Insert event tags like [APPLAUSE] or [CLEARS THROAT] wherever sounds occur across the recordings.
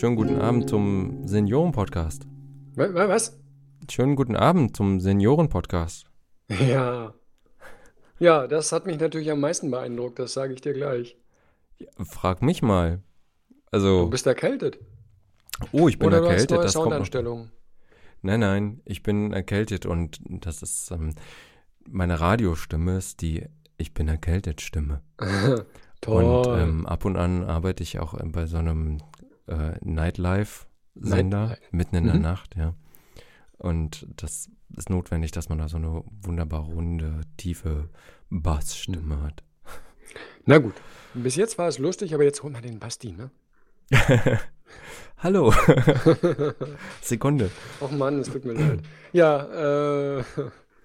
Schönen guten Abend zum Senioren-Podcast. Wa- wa- Was? Schönen guten Abend zum Senioren-Podcast. Ja. Ja, das hat mich natürlich am meisten beeindruckt, das sage ich dir gleich. Frag mich mal. Du Also, bist erkältet. oh, ich bin Oder du hast erkältet. neue Das. Nein, nein, ich bin erkältet und das ist ähm, meine Radiostimme ist die Ich bin erkältet Stimme. [LAUGHS] Toll. Und ähm, ab und an arbeite ich auch bei so einem äh, Nightlife-Sender Nightlife. mitten in der Mhm. Nacht, ja. Und das ist notwendig, dass man da so eine wunderbar runde, tiefe Bassstimme Mhm. hat. Na gut, bis jetzt war es lustig, aber jetzt holen wir den Basti, ne? [LAUGHS] Hallo. [LAUGHS] Sekunde. Och Mann, es tut mir leid. Ja, äh,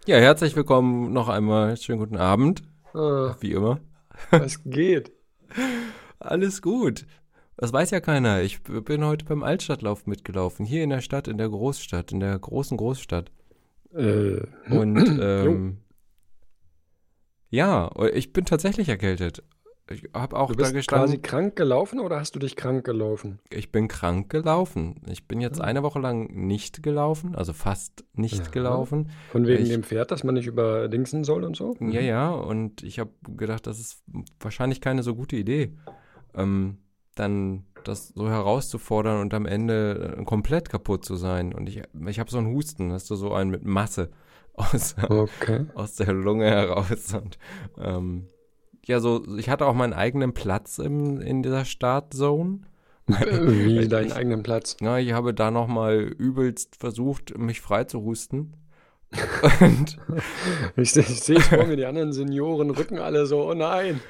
Ja, herzlich willkommen noch einmal. Schönen guten Abend, äh, wie immer. was geht? [LAUGHS] Alles gut. Das weiß ja keiner. Ich bin heute beim Altstadtlauf mitgelaufen. Hier in der Stadt, in der Großstadt, in der großen Großstadt. Äh, Und [CLEARS THROAT] ähm, ja, ich bin tatsächlich erkältet. Ich habe auch du da bist gestanden. quasi krank gelaufen oder hast du dich krank gelaufen? Ich bin krank gelaufen. Ich bin jetzt Ah. eine Woche lang nicht gelaufen, also fast nicht Ja. gelaufen. Von wegen Ich- dem Pferd, dass man nicht überdingsen soll und so? Ja, ja, und ich habe gedacht, das ist wahrscheinlich keine so gute Idee, ähm, dann das so herauszufordern und am Ende äh, komplett kaputt zu sein. Und ich, ich habe so einen Husten, hast du so einen mit Masse [LAUGHS] aus, Okay. aus der Lunge heraus. Und ähm, ja, so, ich hatte auch meinen eigenen Platz im, in dieser Startzone. Wie [LAUGHS] deinen ich- eigenen Platz. Ja, ich habe da nochmal übelst versucht, mich frei zu husten. Und [LAUGHS] Ich, ich sehe es vor mir, die anderen Senioren rücken alle so, oh nein.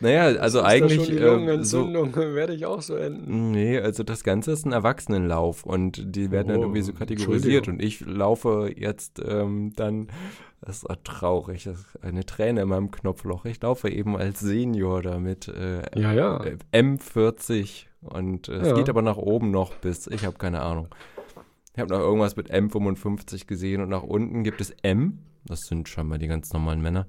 naja, also eigentlich schon die äh, so, Lungenentzündung, [LAUGHS] werde ich auch so enden. Nee, also das Ganze ist ein Erwachsenenlauf und die werden dann Oh, irgendwie so kategorisiert und ich laufe jetzt ähm, dann, das ist traurig, das ist eine Träne in meinem Knopfloch. Ich laufe eben als Senior damit äh, Ja, ja. äh, M40 und äh, es Ja. geht aber nach oben noch bis, ich habe keine Ahnung. Ich habe noch irgendwas mit M55 gesehen und nach unten gibt es M, das sind scheinbar die ganz normalen Männer.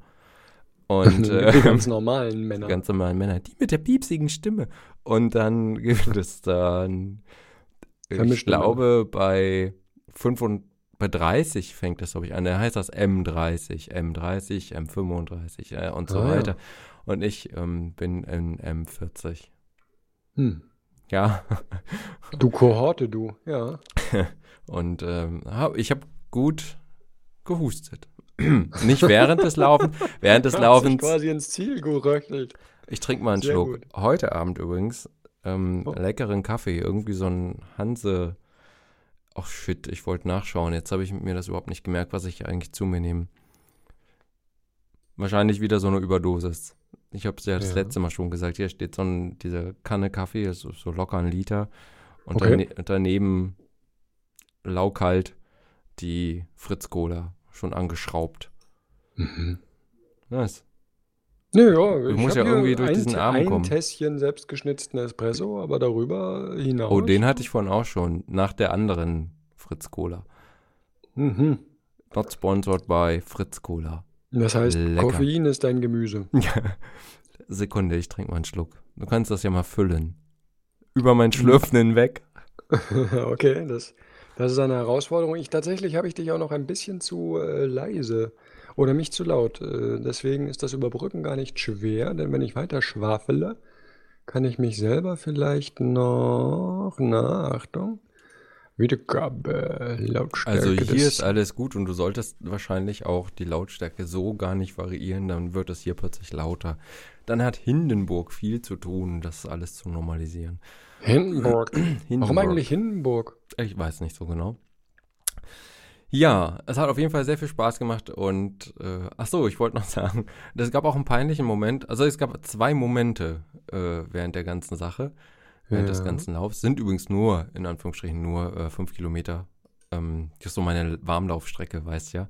Und [LAUGHS] die äh, ganz normalen [LAUGHS] Männer. ganz normalen Männer, die mit der piepsigen Stimme. Und dann [LAUGHS] gibt es dann, ich Vermischte glaube, bei 5 und bei 30 fängt das, glaube ich, an. Da heißt das M30, M30, M35 äh, und so Ah, ja. weiter. Und ich ähm, bin in M40. Hm. Ja. Du Kohorte, du. Ja. [LAUGHS] Und ähm, hab, ich habe gut gehustet. [CLEARS THROAT] Nicht während des Laufens. Während des Laufens quasi ins Ziel geröchelt. Ich trinke mal einen Sehr Schluck. gut. Heute Abend übrigens ähm, Oh. leckeren Kaffee. Irgendwie so ein Hanse. Ach shit, ich wollte nachschauen. Jetzt habe ich mir das überhaupt nicht gemerkt, was ich eigentlich zu mir nehme. Wahrscheinlich wieder so eine Überdosis. Ich habe es ja das Ja. letzte Mal schon gesagt. Hier steht so ein, diese Kanne Kaffee, so, so locker ein Liter. Und Okay. dane daneben laukalt die Fritz Cola schon angeschraubt. Mhm. Nice. Nee, ja, Du ich musst hab ja irgendwie durch ein, diesen ein kommen. Tässchen selbstgeschnitzten Espresso, aber darüber hinaus. Oh, den hatte ich vorhin auch schon. Nach der anderen Fritz Cola. Mhm. Not sponsored by Fritz Cola. Das heißt, Lecker. Koffein ist dein Gemüse. [LAUGHS] Sekunde, ich trinke mal einen Schluck. Du kannst das ja mal füllen. Über mein Schlürfen hinweg. [LAUGHS] okay, das, das ist eine Herausforderung. Ich tatsächlich habe ich dich auch noch ein bisschen zu äh, leise oder nicht zu laut. Äh, deswegen ist das Überbrücken gar nicht schwer, denn wenn ich weiter schwafele, kann ich mich selber vielleicht noch, na, Achtung, Wiedergabe, Lautstärke Also hier ist alles gut und du solltest wahrscheinlich auch die Lautstärke so gar nicht variieren, dann wird es hier plötzlich lauter. Dann hat Hindenburg viel zu tun, das alles zu normalisieren. Hindenburg. [CLEARS THROAT] Warum Hindenburg. eigentlich Hindenburg? Ich weiß nicht so genau. Ja, es hat auf jeden Fall sehr viel Spaß gemacht und äh, ach so, ich wollte noch [LAUGHS] sagen, es gab auch einen peinlichen Moment. Also es gab zwei Momente äh, während der ganzen Sache, während des Ja. ganzen Laufs. Sind übrigens nur, in Anführungsstrichen, nur äh, fünf Kilometer. Ähm, das ist so meine Warmlaufstrecke, weißt ja.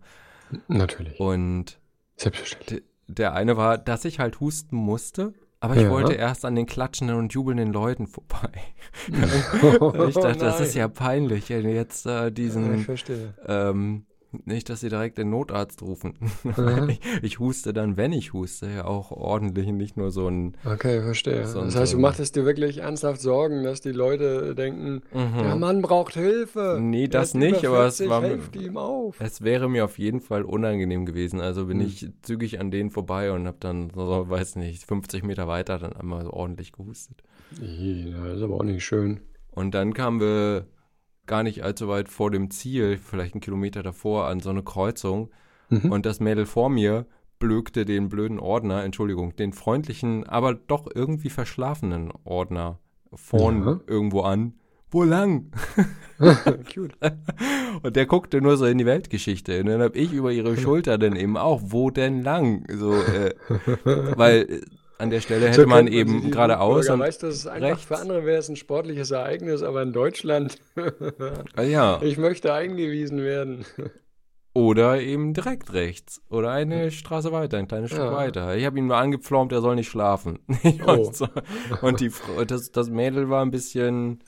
Natürlich. Und Selbstverständlich. der eine war, dass ich halt husten musste, aber ich Ja. wollte erst an den klatschenden und jubelnden Leuten vorbei. [LAUGHS] [LAUGHS] Oh, ich dachte, das ist nein. ja peinlich, wenn jetzt äh, Ja, diesen ich verstehe. ähm, Nicht, dass sie direkt den Notarzt rufen. Aha. [LAUGHS] ich, ich huste dann, wenn ich huste, ja auch ordentlich nicht nur so ein. Okay, verstehe. So ein- Das heißt, du ein- machtest dir wirklich ernsthaft Sorgen, dass die Leute denken, der Mhm. Mann braucht Hilfe. Nee, das nicht, aber es 40, war mir- auf. Es wäre mir auf jeden Fall unangenehm gewesen. Also bin Hm. ich zügig an denen vorbei und habe dann, so, weiß nicht, 50 Meter weiter dann einmal so ordentlich gehustet. Ih, Das ist aber auch nicht schön. Und dann kamen wir gar nicht allzu weit vor dem Ziel, vielleicht einen Kilometer davor, an so eine Kreuzung. Mhm. Und das Mädel vor mir blökte den blöden Ordner, Entschuldigung, den freundlichen, aber doch irgendwie verschlafenen Ordner vorn Ja. irgendwo an. Wo lang? [LAUGHS] [LAUGHS] Cute. Und der guckte nur so in die Weltgeschichte. Und dann habe ich über ihre Schulter dann eben auch, wo denn lang? So, äh, weil an der Stelle hätte So man sie eben geradeaus Bürger. und Weißt du, das ist einfach rechts. für andere wäre es ein sportliches Ereignis, aber in Deutschland, Ah, ja, [LAUGHS] ich möchte eingewiesen werden. oder eben direkt rechts oder eine Straße weiter, ein kleines Stück Ja. weiter. Ich habe ihn nur angepflaumt, er soll nicht schlafen. [LAUGHS] Oh. und die, Frau- das, das Mädel war ein bisschen,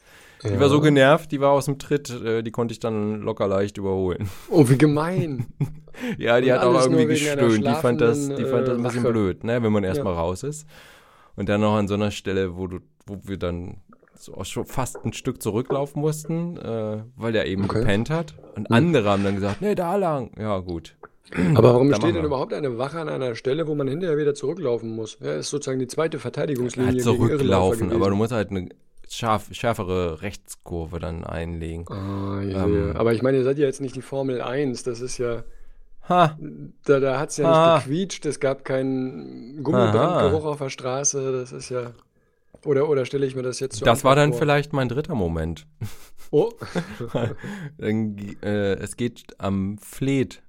die Ja. war so genervt, die war aus dem Tritt, äh, die konnte ich dann locker leicht überholen. Oh, wie gemein. [LAUGHS] Ja, die Und hat auch irgendwie gestöhnt. Die fand das, die fand das ein äh, bisschen Wache. blöd, ne, wenn man erstmal Ja. raus ist. Und dann noch an so einer Stelle, wo du, wo wir dann so auch schon fast ein Stück zurücklaufen mussten, äh, weil der eben Okay. gepennt hat. Und Hm. andere haben dann gesagt, nee, da lang. Ja, gut. Aber warum Da steht denn überhaupt eine Wache an einer Stelle, wo man hinterher wieder zurücklaufen muss? Ja, ist sozusagen die zweite Verteidigungslinie Halt gegen Irrläufer zurücklaufen, aber du musst halt eine scharf, schärfere Rechtskurve dann einlegen. Ah, ich Ähm. sehe. Aber ich meine, ihr seid ja jetzt nicht die Formel 1. Das ist ja, Ha, da, da hat es ja nicht Ah. gequietscht. Es gab keinen Gummibrandgeruch auf der Straße. Das ist ja. Oder, oder stelle ich mir das jetzt so das war dann vor? vielleicht mein dritter Moment. Oh, [LAUGHS] dann, äh, es geht am Fleet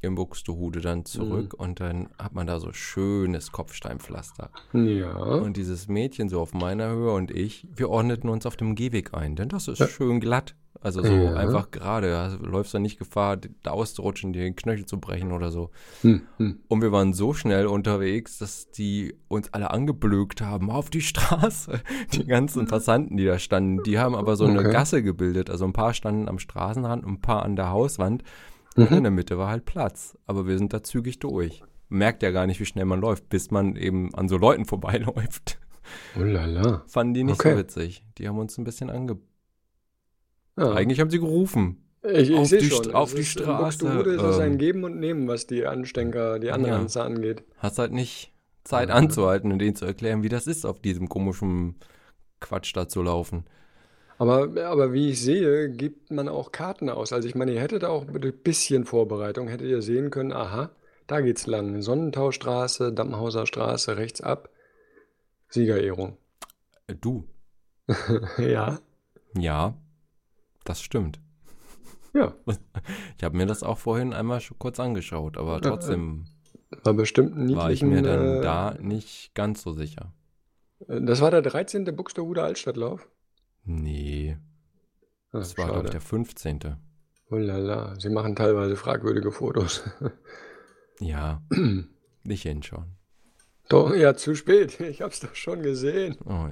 im Buxtehude dann zurück Mhm. und dann hat man da so schönes Kopfsteinpflaster. ja. Und dieses Mädchen so auf meiner Höhe und ich, wir ordneten uns auf dem Gehweg ein, denn das ist Ja. schön glatt. Also so Ja. einfach gerade, also läufst da nicht Gefahr, da auszurutschen, dir den Knöchel zu brechen oder so. Hm, hm. Und wir waren so schnell unterwegs, dass die uns alle angeblökt haben auf die Straße. [LAUGHS] Die ganzen Passanten, die da standen, die haben aber so eine Okay. Gasse gebildet. Also ein paar standen am Straßenrand, ein paar an der Hauswand. Und in Mhm. der Mitte war halt Platz. Aber wir sind da zügig durch. Merkt ja gar nicht, wie schnell man läuft, bis man eben an so Leuten [LAUGHS] vorbeiläuft. Oh la la. Fanden die nicht Okay. so witzig. Die haben uns ein bisschen ange... Ja. Eigentlich haben sie gerufen. Ich, ich auf sehe die schon. Auf es die ist, in Straße, Buxtehude ist es ein ähm, Geben und Nehmen, was die Anstänker, die anderen Ja. angeht. Hast halt nicht Zeit Ja. anzuhalten und denen zu erklären, wie das ist, auf diesem komischen Quatsch da zu laufen. Aber, aber wie ich sehe, gibt man auch Karten aus. Also ich meine, ihr hättet auch mit ein bisschen Vorbereitung, hättet ihr sehen können, aha, da geht's lang. Sonnentaustraße, Dammhauser Straße, rechts ab. Siegerehrung. Äh, Du, [LAUGHS] Ja, ja, das stimmt. ja. [LAUGHS] Ich habe mir das auch vorhin einmal schon kurz angeschaut, aber trotzdem War bestimmt war ich niedlichen. mir dann äh, da nicht ganz so sicher. Das war der 13. Buxtehuder Altstadtlauf. Nee, Ah, das war, glaube ich, der 15. Oh la la, sie machen teilweise fragwürdige Fotos. [LAUGHS] Ja, nicht hinschauen. Doch, ja, zu spät. Ich hab's doch schon gesehen. Oh,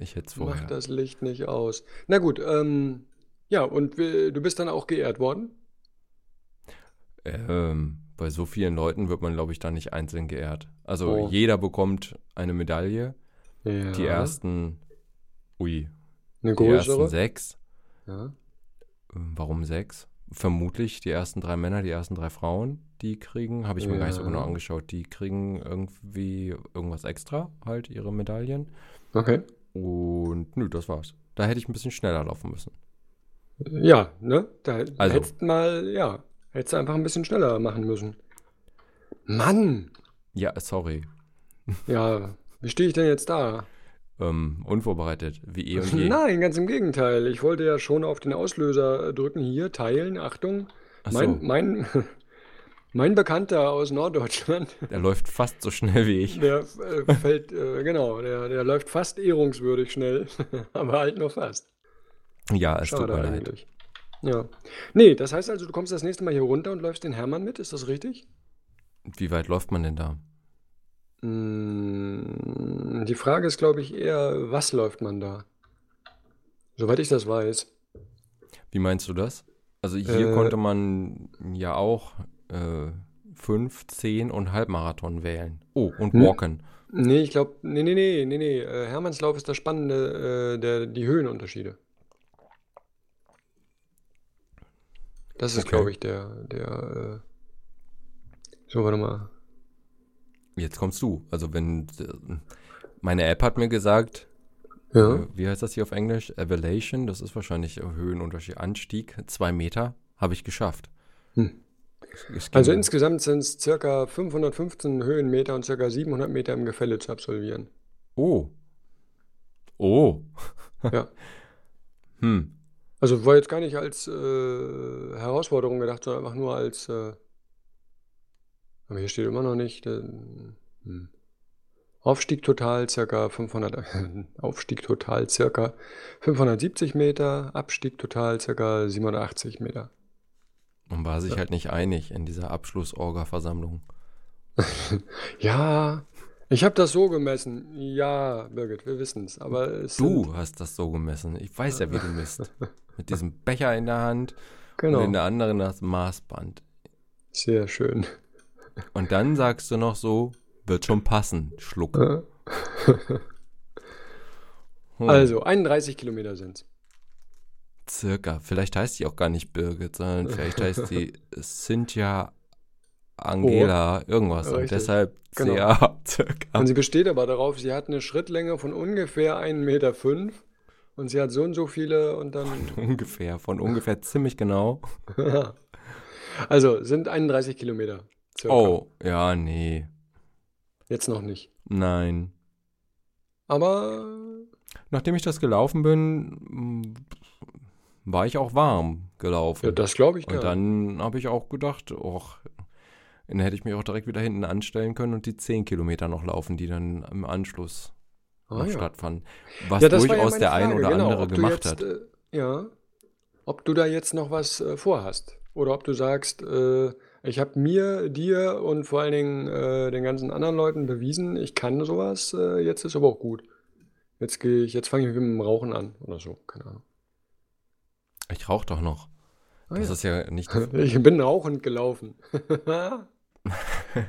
ich hätte es vorher. Mach das Licht nicht aus. Na gut, ähm, ja, und du bist dann auch geehrt worden? Ähm, bei so vielen Leuten wird man, glaube ich, da nicht einzeln geehrt. Also Oh. jeder bekommt eine Medaille. Ja. Die ersten, ui, Eine die ersten sechs. Ja. Warum sechs? Vermutlich die ersten drei Männer, die ersten drei Frauen, die kriegen, habe ich mir gar nicht so Ja. genau angeschaut, die kriegen irgendwie irgendwas extra, halt ihre Medaillen. Okay. Und nö, das war's. Da hätte ich ein bisschen schneller laufen müssen. Ja, ne? Da Also- hättest mal, ja, hättest du einfach ein bisschen schneller machen müssen. Mann! Ja, sorry. Ja, wie stehe ich denn jetzt da? Ähm, unvorbereitet, wie eh und [LAUGHS] je. Nein, ganz im Gegenteil. Ich wollte ja schon auf den Auslöser äh, drücken. Hier, teilen, Achtung. Ach so, Mein, mein, [LAUGHS] mein Bekannter aus Norddeutschland, [LAUGHS] der läuft fast so schnell wie ich. der äh, fällt, äh, genau, der, der läuft fast ehrungswürdig schnell, aber halt nur fast. Ja, es tut Schade mir leid. eigentlich. Ja. Nee, das heißt also, du kommst das nächste Mal hier runter und läufst den Hermann mit, ist das richtig? Wie weit läuft man denn da? Mm, Die Frage ist, glaube ich, eher, was läuft man da? Soweit ich das weiß. Wie meinst du das? Also hier Äh, konnte man ja auch äh, 5, 10 und Halbmarathon wählen. Oh, und Hm? Walken. Nee, ich glaube, nee, nee, nee, nee, nee. Äh, Hermannslauf ist das Spannende, äh, der, die Höhenunterschiede. Das ist, Okay. glaube ich, der, der, äh, so, warte mal. Jetzt kommst du. Also wenn meine App hat mir gesagt, Ja, äh, wie heißt das hier auf Englisch? Elevation, das ist wahrscheinlich Höhenunterschied. Anstieg, zwei Meter, habe ich geschafft. Hm. Also insgesamt sind es circa 515 Höhenmeter und circa 700 Meter im Gefälle zu absolvieren. Oh. Oh. Ja. [LAUGHS] Hm. Also war jetzt gar nicht als äh, Herausforderung gedacht, sondern einfach nur als, äh, aber hier steht immer noch nicht, äh, hm. Aufstieg total circa 500, [LAUGHS] Aufstieg total circa 570 Meter, Abstieg total circa 780 Meter. Man war sich Ja. halt nicht einig in dieser Abschluss-Orga-Versammlung. [LAUGHS] Ja, ich habe das so gemessen. Ja, Birgit, wir wissen es. Aber es Du hast das so gemessen. Ich weiß ja, wie du misst. [LAUGHS] Mit diesem Becher in der Hand und genau, in der anderen das Maßband. sehr schön. Und dann sagst du noch so, wird schon passen. Schluck. Äh, Hm. Also, 31 Kilometer sind's. Circa. Vielleicht heißt die auch gar nicht Birgit, sondern vielleicht heißt die Cynthia Angela irgendwas. Und deshalb Genau. CA circa. Und sie besteht aber darauf, sie hat eine Schrittlänge von ungefähr 1,5 Meter fünf und sie hat so und so viele und dann. Ungefähr, von ungefähr ziemlich genau. [LAUGHS] Also sind 31 Kilometer. Circa. Oh, ja, nee. Jetzt noch nicht. Nein. Aber Nachdem ich das gelaufen bin, m, war ich auch warm gelaufen. ja, das glaube ich Und gern. dann habe ich auch gedacht, och, dann hätte ich mich auch direkt wieder hinten anstellen können und die 10 Kilometer noch laufen, die dann im Anschluss Ah, noch ja. stattfanden. Was Ja, ja durchaus meine der ein Frage, oder genau, andere gemacht jetzt, hat. Äh, ja, ob du da jetzt noch was äh, vorhast. Oder ob du sagst, äh, ich habe mir, dir und vor allen Dingen äh, den ganzen anderen Leuten bewiesen, ich kann sowas, äh, jetzt ist aber auch gut. Jetzt gehe ich, jetzt fange ich mit dem Rauchen an oder so, keine Ahnung. Ich rauche doch noch. Ah, Das ja. ist ja nicht. [LAUGHS] Ich bin rauchend gelaufen. [LAUGHS]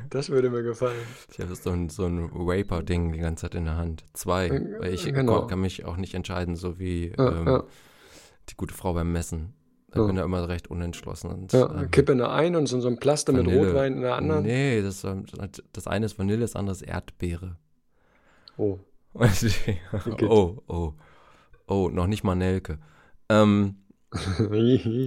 Das würde mir gefallen. Ich habe so ein, so ein Vapor-Ding die ganze Zeit in der Hand. Zwei. Äh, Weil ich genau. kann mich auch nicht entscheiden, so wie Ja, ähm, ja, die gute Frau beim Messen. Ich Ja. bin da immer recht unentschlossen. Und, ja. ähm, Kippe in der einen und so, so ein Plaster mit Vanille. Rotwein in der anderen. Nee, das, das eine ist Vanille, das andere ist Erdbeere. Oh. [LAUGHS] Oh, oh. Oh, noch nicht mal Nelke. Ähm, [LAUGHS]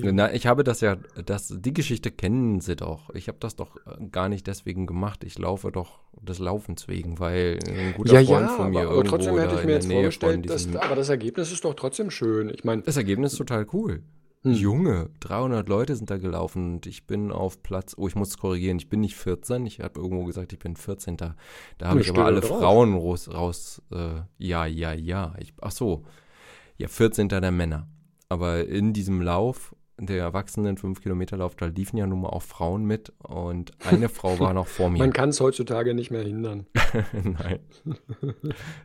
na, ich habe das ja, das, die Geschichte kennen sie doch. Ich habe das doch äh, gar nicht deswegen gemacht. Ich laufe doch des Laufens wegen, weil ein guter Ja, Freund ja, von mir aber, aber trotzdem hätte ich mir jetzt Nähe vorgestellt, dass, aber das Ergebnis ist doch trotzdem schön. Ich meine, Das Ergebnis ist total cool. Hm. Junge, 300 Leute sind da gelaufen und ich bin auf Platz, oh, ich muss es korrigieren, ich bin nicht 14, ich habe irgendwo gesagt, ich bin 14. Da, da habe ich aber alle drauf. Frauen raus, raus äh, ja, ja, ja. Ich, ach so, ja, 14. der Männer. Aber in diesem Lauf, der Erwachsenen 5 Kilometer Lauf, da liefen ja nun mal auch Frauen mit und eine Frau war noch vor [LAUGHS] mir. man kann es heutzutage nicht mehr hindern. [LAUGHS] Nein.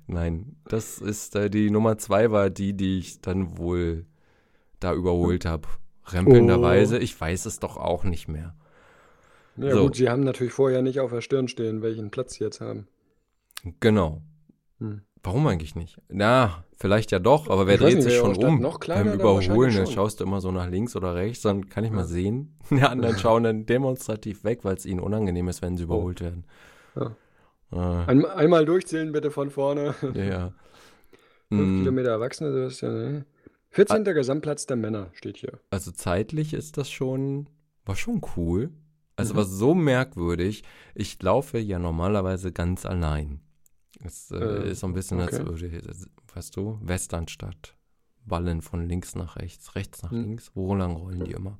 Nein, das ist äh, die Nummer zwei war die, die ich dann wohl da überholt habe. Rempelnderweise, oh. ich weiß es doch auch nicht mehr. Ja so. gut, sie haben natürlich vorher nicht auf der Stirn stehen, welchen Platz sie jetzt haben. Genau. Hm. Warum eigentlich nicht? Na, vielleicht ja doch, aber wer dreht nicht, sich schon um? Noch kleiner, Beim Überholen dann schaust du immer so nach links oder rechts, dann kann ich mal sehen. [LAUGHS] Die anderen [LAUGHS] schauen dann demonstrativ weg, weil es ihnen unangenehm ist, wenn sie überholt werden. Ja. Äh. Einmal durchzählen bitte von vorne. Ja. ja. Fünf hm. Kilometer Erwachsene, Sebastian. 14. Ah, Gesamtplatz der Männer steht hier. Also zeitlich ist das schon, war schon cool. Also mhm. war so merkwürdig. Ich laufe ja normalerweise ganz allein. Es äh, äh, ist so ein bisschen, okay. als weißt du, Westernstadt. Ballen von links nach rechts, rechts nach mhm. links. Wo lang rollen die immer?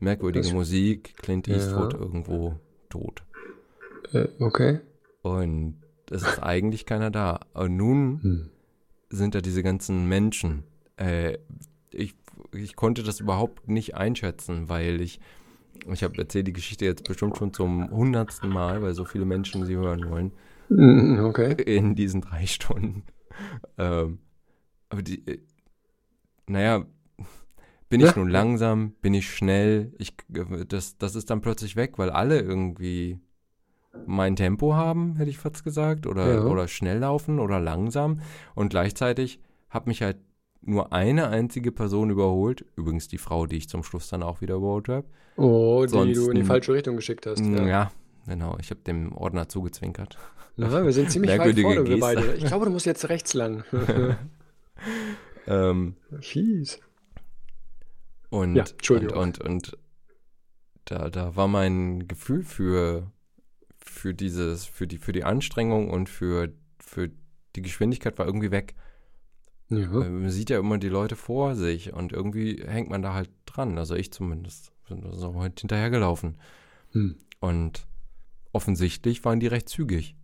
Merkwürdige das Musik, Clint Eastwood ja. irgendwo tot. Äh, okay. Und es ist eigentlich keiner da. Und nun hm. sind da diese ganzen Menschen äh, ich, ich konnte das überhaupt nicht einschätzen, weil ich, ich habe erzählt die Geschichte jetzt bestimmt schon zum hundertsten Mal, weil so viele Menschen sie hören wollen, Hm, Okay. in diesen drei Stunden. Ähm, aber die, äh, naja, bin ich nun langsam, bin ich schnell, ich, das, das ist dann plötzlich weg, weil alle irgendwie mein Tempo haben, hätte ich fast gesagt, oder, Ja. oder schnell laufen oder langsam. Und gleichzeitig hat mich halt nur eine einzige Person überholt, übrigens die Frau, die ich zum Schluss dann auch wieder überholt habe. Oh, die du in die falsche Richtung geschickt hast. Ja. Ja. genau, ich habe dem Ordner zugezwinkert. Ja, wir sind ziemlich weit vorne, wir beide. Ich glaube, du musst jetzt rechts lang. [LAUGHS] Ähm, Fies. und, Ja, Entschuldigung. und, und, und da, da war mein Gefühl für, für dieses, für die, für die Anstrengung und für, für die Geschwindigkeit war irgendwie weg. Ja. Man sieht ja immer die Leute vor sich und irgendwie hängt man da halt dran. Also ich zumindest. Bin so halt hinterhergelaufen. Hm. Und offensichtlich waren die recht zügig.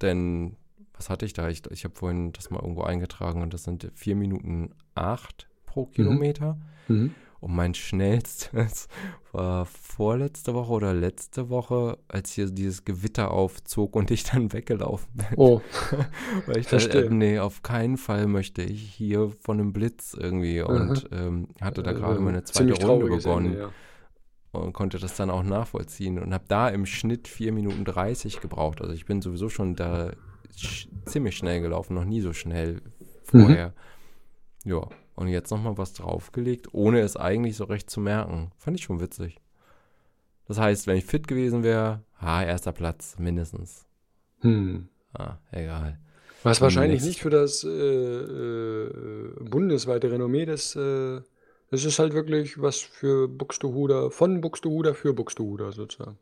Denn was hatte ich da? Ich, ich habe vorhin das mal irgendwo eingetragen und das sind 4 Minuten 8 pro Kilometer. Mhm. Und mein schnellstes [LAUGHS] war vorletzte Woche oder letzte Woche, als hier dieses Gewitter aufzog und ich dann [LAUGHS] weggelaufen bin. Oh, [LAUGHS] Weil ich dachte, äh, nee, auf keinen Fall möchte ich hier von einem Blitz irgendwie. Und ähm, hatte da gerade äh, meine zweite Runde begonnen Ende, ja. und konnte das dann auch nachvollziehen und habe da im Schnitt 4 Minuten 30 gebraucht. Also ich bin sowieso schon da sch ziemlich schnell gelaufen, noch nie so schnell vorher. Ja, und jetzt nochmal was draufgelegt, ohne es eigentlich so recht zu merken. Fand ich schon witzig. Das heißt, wenn ich fit gewesen wäre, ha, erster Platz, mindestens. Hm. Ah, egal. Was wahrscheinlich nicht für das äh, äh, bundesweite Renommee des, äh, das ist halt wirklich was für Buxtehuder, von Buxtehuder für Buxtehuder sozusagen.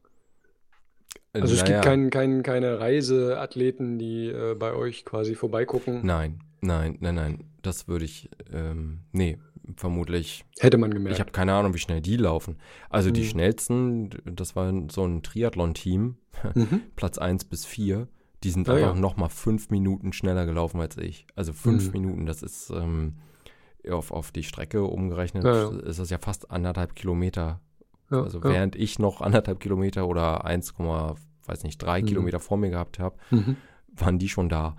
Also es Naja, gibt kein, kein, keine Reiseathleten, die äh, bei euch quasi vorbeigucken. Nein, nein, nein, nein. Das würde ich, ähm, nee, vermutlich Hätte man gemerkt. Ich habe keine Ahnung, wie schnell die laufen. Also die Mhm. schnellsten, das war so ein Triathlon-Team, [LAUGHS] mhm. Platz 1 bis 4. Die sind Ah, einfach ja. noch mal fünf Minuten schneller gelaufen als ich. Also fünf Mhm. Minuten, das ist ähm, auf, auf die Strecke umgerechnet, Ja, ja. ist das ja fast anderthalb Kilometer. Also während ich noch anderthalb Kilometer oder 1, weiß nicht, drei Mhm. Kilometer vor mir gehabt habe, Mhm. waren die schon da.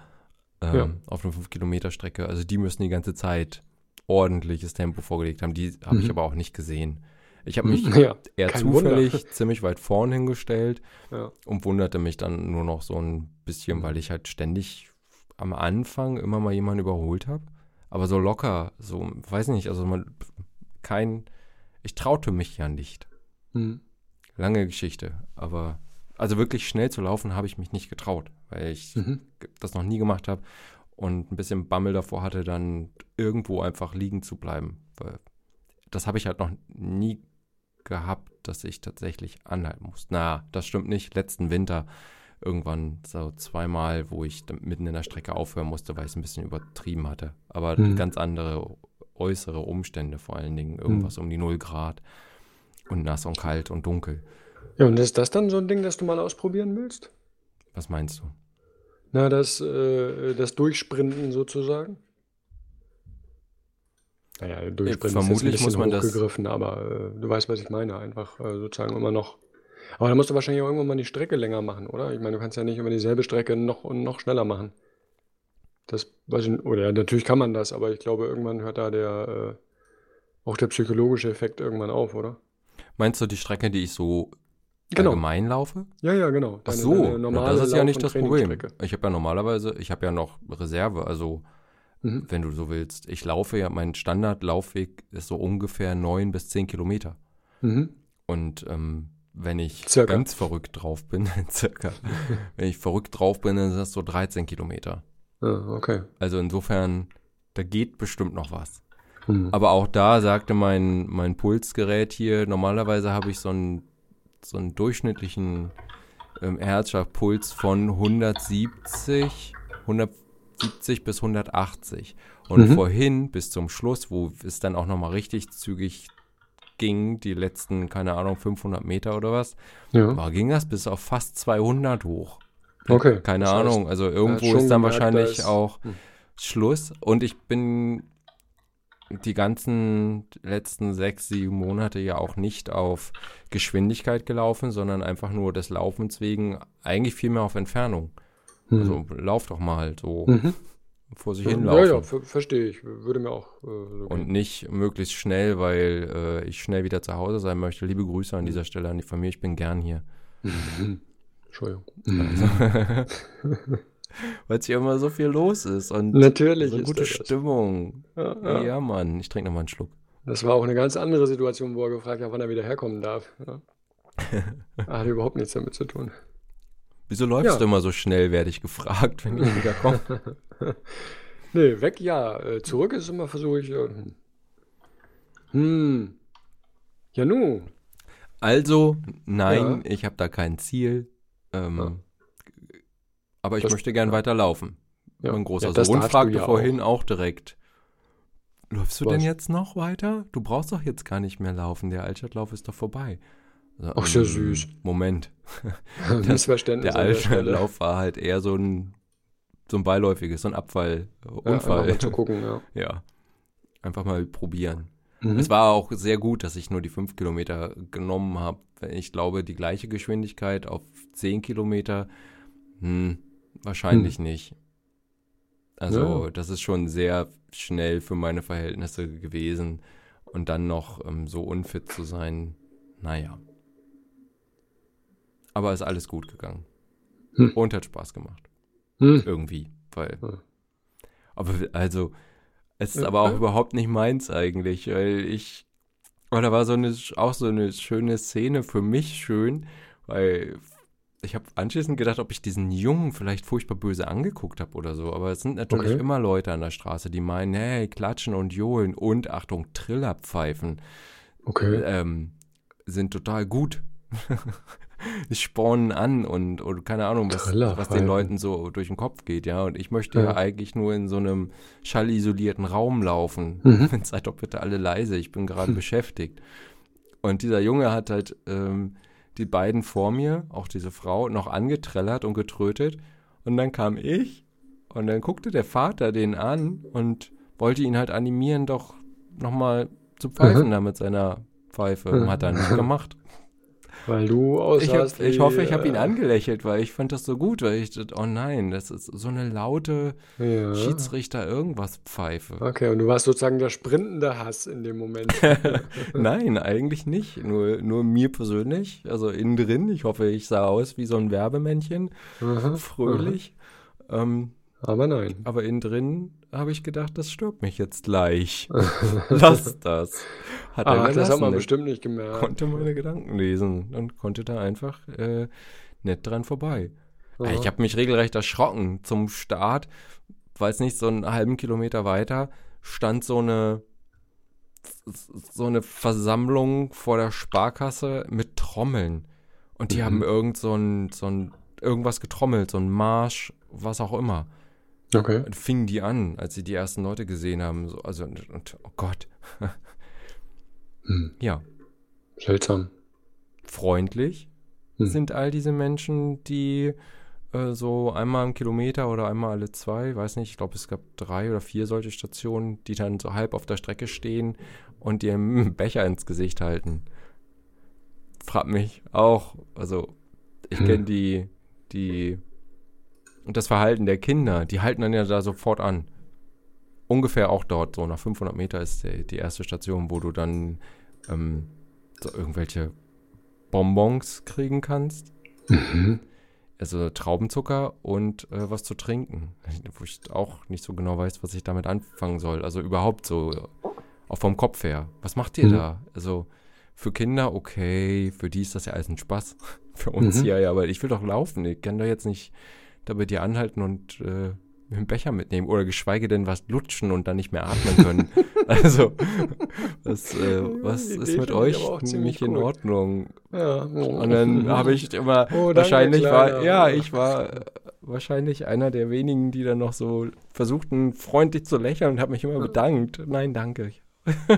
Ähm, Ja. Auf einer 5-Kilometer-Strecke. Also die müssen die ganze Zeit ordentliches Tempo vorgelegt haben. Die habe ich Mhm. aber auch nicht gesehen. Ich habe mich [LAUGHS] Ja, eher zufällig ziemlich weit vorn hingestellt ja. und wunderte mich dann nur noch so ein bisschen, weil ich halt ständig am Anfang immer mal jemanden überholt habe. Aber so locker, so, weiß nicht, also man, kein, ich traute mich ja nicht. Mhm. Lange Geschichte, aber also wirklich schnell zu laufen habe ich mich nicht getraut, weil ich Mhm. das noch nie gemacht habe und ein bisschen Bammel davor hatte, dann irgendwo einfach liegen zu bleiben. Weil das habe ich halt noch nie gehabt, dass ich tatsächlich anhalten muss. Na, das stimmt nicht. Letzten Winter irgendwann so zweimal, wo ich mitten in der Strecke aufhören musste, weil ich es ein bisschen übertrieben hatte. Aber Mhm. ganz andere äußere Umstände, vor allen Dingen irgendwas um die 0 Grad und nass und kalt und dunkel. Ja, und ist das dann so ein Ding, das du mal ausprobieren willst? Was meinst du? Na, das, äh, das Durchsprinten sozusagen? Naja, Durchsprinten ist vermutlich jetzt ein muss bisschen man das- aber äh, du weißt, was ich meine. Einfach äh, sozusagen immer noch. Aber da musst du wahrscheinlich auch irgendwann mal die Strecke länger machen, oder? Ich meine, du kannst ja nicht immer dieselbe Strecke noch und noch schneller machen. Das weiß ich. Oder ja, natürlich kann man das, aber ich glaube, irgendwann hört da der äh, auch der psychologische Effekt irgendwann auf, oder? Meinst du die Strecke, die ich so Genau. allgemein laufe? Ja, ja, genau. Ach Deine- so, deine na, das ist ja nicht das Problem. Ich habe ja normalerweise, ich habe ja noch Reserve, also Mhm. wenn du so willst. Ich laufe ja, mein Standardlaufweg ist so ungefähr neun bis zehn Kilometer. Mhm. Und ähm, wenn ich Circa. ganz verrückt drauf bin, [LAUGHS] circa, wenn ich verrückt drauf bin, dann sind das so 13 Kilometer. Ah, okay. Also insofern, da geht bestimmt noch was. Mhm. Aber auch da sagte mein, mein Pulsgerät hier, normalerweise habe ich so einen, so einen durchschnittlichen ähm, Herzschlagpuls von 170, 170 bis 180. Und Mhm. vorhin bis zum Schluss, wo es dann auch nochmal richtig zügig ging, die letzten, keine Ahnung, 500 Meter oder was, Ja. war, ging das bis auf fast 200 hoch. Okay. Keine Das heißt, Ahnung, also irgendwo ist dann gemerkt, wahrscheinlich ist- auch Hm. Schluss. Und ich bin die ganzen letzten sechs, sieben Monate ja auch nicht auf Geschwindigkeit gelaufen, sondern einfach nur des Laufens wegen, eigentlich viel mehr auf Entfernung. Mhm. Also lauf doch mal so. Mhm. vor sich Ja, hinlaufen. ja, ver verstehe ich. Würde mir auch äh, so Und nicht möglichst schnell, weil äh, ich schnell wieder zu Hause sein möchte. Liebe Grüße an dieser Stelle an die Familie. Ich bin gern hier. Entschuldigung. [LAUGHS] [LAUGHS] [LAUGHS] weil es hier immer so viel los ist und Natürlich so ist gute. Stimmung. Ja, Ja, ja. Mann. Ich trinke nochmal einen Schluck. Das war auch eine ganz andere Situation, wo er gefragt hat, wann er wieder herkommen darf. Ja. [LAUGHS] Hat überhaupt nichts damit zu tun. Wieso läufst du immer so schnell, werde ich gefragt, wenn ich wieder komme. [LAUGHS] Nee, weg ja. Äh, Zurück ist immer, versuche ich. äh, Hm. Ja, nu. Also, nein, ich habe da kein Ziel. Ähm. Aber ich Das- möchte gern ja. weiterlaufen. Ja. Mein großer Ja, das Sohn fragte ja vorhin auch. direkt, läufst du denn Was? jetzt noch weiter? Du brauchst doch jetzt gar nicht mehr laufen. Der Altstadtlauf ist doch vorbei. Also, Ach, ja ähm, süß. Moment. [LAUGHS] Missverständnis Der. Altstadtlauf war halt eher so ein, so ein beiläufiges, so ein Abfall, Ja, Unfall. einfach mal zu gucken, ja. [LAUGHS] Ja. Einfach mal probieren. Mhm. Es war auch sehr gut, dass ich nur die 5 Kilometer genommen habe. Ich glaube, die gleiche Geschwindigkeit auf 10 Kilometer, hm, wahrscheinlich nicht. Also, Ja. das ist schon sehr schnell für meine Verhältnisse gewesen. Und dann noch ähm, so unfit zu sein, naja. Aber ist alles gut gegangen. Hm. Und hat Spaß gemacht. Hm. Irgendwie. Weil. Ja. Aber also, es ist Ja, aber auch ja. überhaupt nicht meins eigentlich, weil ich. Da war so eine, auch so eine schöne Szene für mich schön, weil ich habe anschließend gedacht, ob ich diesen Jungen vielleicht furchtbar böse angeguckt habe oder so. Aber es sind natürlich Okay. immer Leute an der Straße, die meinen, hey, klatschen und johlen und Achtung, Trillerpfeifen Okay. ähm, sind total gut. [LAUGHS] Die spornen an und, und keine Ahnung, was, was den Leuten so durch den Kopf geht, ja. Und ich möchte ja, Ja. eigentlich nur in so einem schallisolierten Raum laufen. Mhm. [LAUGHS] Seid doch bitte alle leise, ich bin gerade [LAUGHS] beschäftigt. Und dieser Junge hat halt ähm, die beiden vor mir, auch diese Frau, noch angetrellert und getrötet. Und dann kam ich und dann guckte der Vater den an und wollte ihn halt animieren, doch nochmal zu pfeifen Mhm. da mit seiner Pfeife. Und hat er [LAUGHS] nicht gemacht. Weil du Ich, aussahst hab, ich hoffe, ich habe ihn äh, angelächelt, weil ich fand das so gut, weil ich dachte, oh nein, das ist so eine laute Ja. Schiedsrichter irgendwas Pfeife. Okay, und du warst sozusagen der sprintende Hass in dem Moment. [LAUGHS] Nein, eigentlich nicht. Nur, nur mir persönlich, also innen drin. Ich hoffe, ich sah aus wie so ein Werbemännchen, Aha, fröhlich. Ähm, aha. Aber nein. aber innen drin habe ich gedacht, das stört mich jetzt gleich. [LAUGHS] Lass das. Hat er Ach, das hat man bestimmt nicht Er gemerkt. konnte meine Gedanken lesen und konnte da einfach äh, nett dran vorbei. Aha. Ich habe mich regelrecht erschrocken. Zum Start, weiß nicht, so einen halben Kilometer weiter stand so eine so eine Versammlung vor der Sparkasse mit Trommeln. Und die Mhm. haben irgend so ein, so ein irgendwas getrommelt, so ein Marsch, was auch immer. Okay. Und fingen die an, als sie die ersten Leute gesehen haben. So, also, und, oh Gott. [LAUGHS] Hm. Ja, Seltsam. freundlich Hm. sind all diese Menschen, die äh, so einmal im Kilometer oder einmal alle zwei, weiß nicht, ich glaube, es gab drei oder vier solche Stationen, die dann so halb auf der Strecke stehen und dir einen [LAUGHS] Becher ins Gesicht halten. Frag mich auch, also ich Hm. kenne die, die und das Verhalten der Kinder, die halten dann ja da sofort an. Ungefähr auch dort, so nach 500 Meter ist die, die erste Station, wo du dann ähm, so irgendwelche Bonbons kriegen kannst. Mhm. Also Traubenzucker und äh, was zu trinken. [LAUGHS] Wo ich auch nicht so genau weiß, was ich damit anfangen soll. Also überhaupt so, auch vom Kopf her. Was macht ihr Mhm. da? Also für Kinder okay, für die ist das ja alles ein Spaß. [LAUGHS] Für uns Mhm. hier ja, aber ich will doch laufen. Ich kann doch jetzt nicht da bei dir anhalten und äh, einen Becher mitnehmen oder geschweige denn was lutschen und dann nicht mehr atmen können. [LAUGHS] also, was, äh, was ist Idee mit euch nicht in. Ordnung? Ja. Und dann habe ich immer, Oh, danke, wahrscheinlich war, ja, ich war äh, wahrscheinlich einer der wenigen, die dann noch so versuchten, freundlich zu lächeln und habe mich immer bedankt. Nein, danke. [LAUGHS]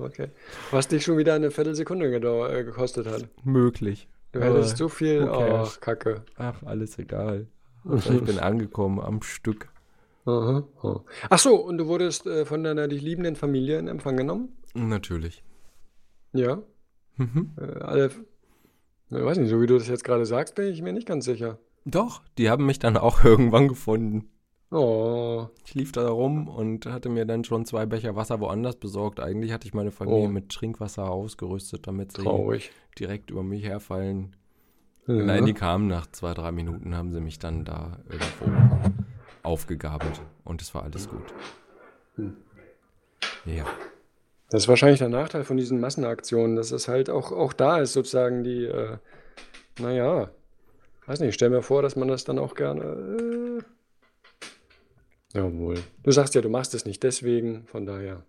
okay. Was dich schon wieder eine Viertelsekunde gedau äh, gekostet hat. Möglich. Du hättest so viel. cares? Ach, Kacke. Ach, alles egal. Also ich bin [LAUGHS] angekommen am Stück. Aha. Ach so, und du wurdest äh, von deiner dich liebenden Familie in Empfang genommen? Natürlich. Ja. Mhm. Äh, alle. Ich weiß nicht, so wie du das jetzt gerade sagst, bin ich mir nicht ganz sicher. Doch, die haben mich dann auch [LAUGHS] irgendwann gefunden. Oh, Ich lief da rum und hatte mir dann schon zwei Becher Wasser woanders besorgt. Eigentlich hatte ich meine Familie Oh. mit Trinkwasser ausgerüstet, damit sie direkt über mich herfallen. Ja. Nein, die kamen nach zwei, drei Minuten, haben sie mich dann da irgendwo aufgegabelt. Und es war alles gut. Hm. Ja. Das ist wahrscheinlich der Nachteil von diesen Massenaktionen, dass es halt auch, auch da ist, sozusagen die, äh, naja, weiß nicht, ich stell mir vor, dass man das dann auch gerne. Äh, jawohl. Du sagst ja, du machst es nicht deswegen, von daher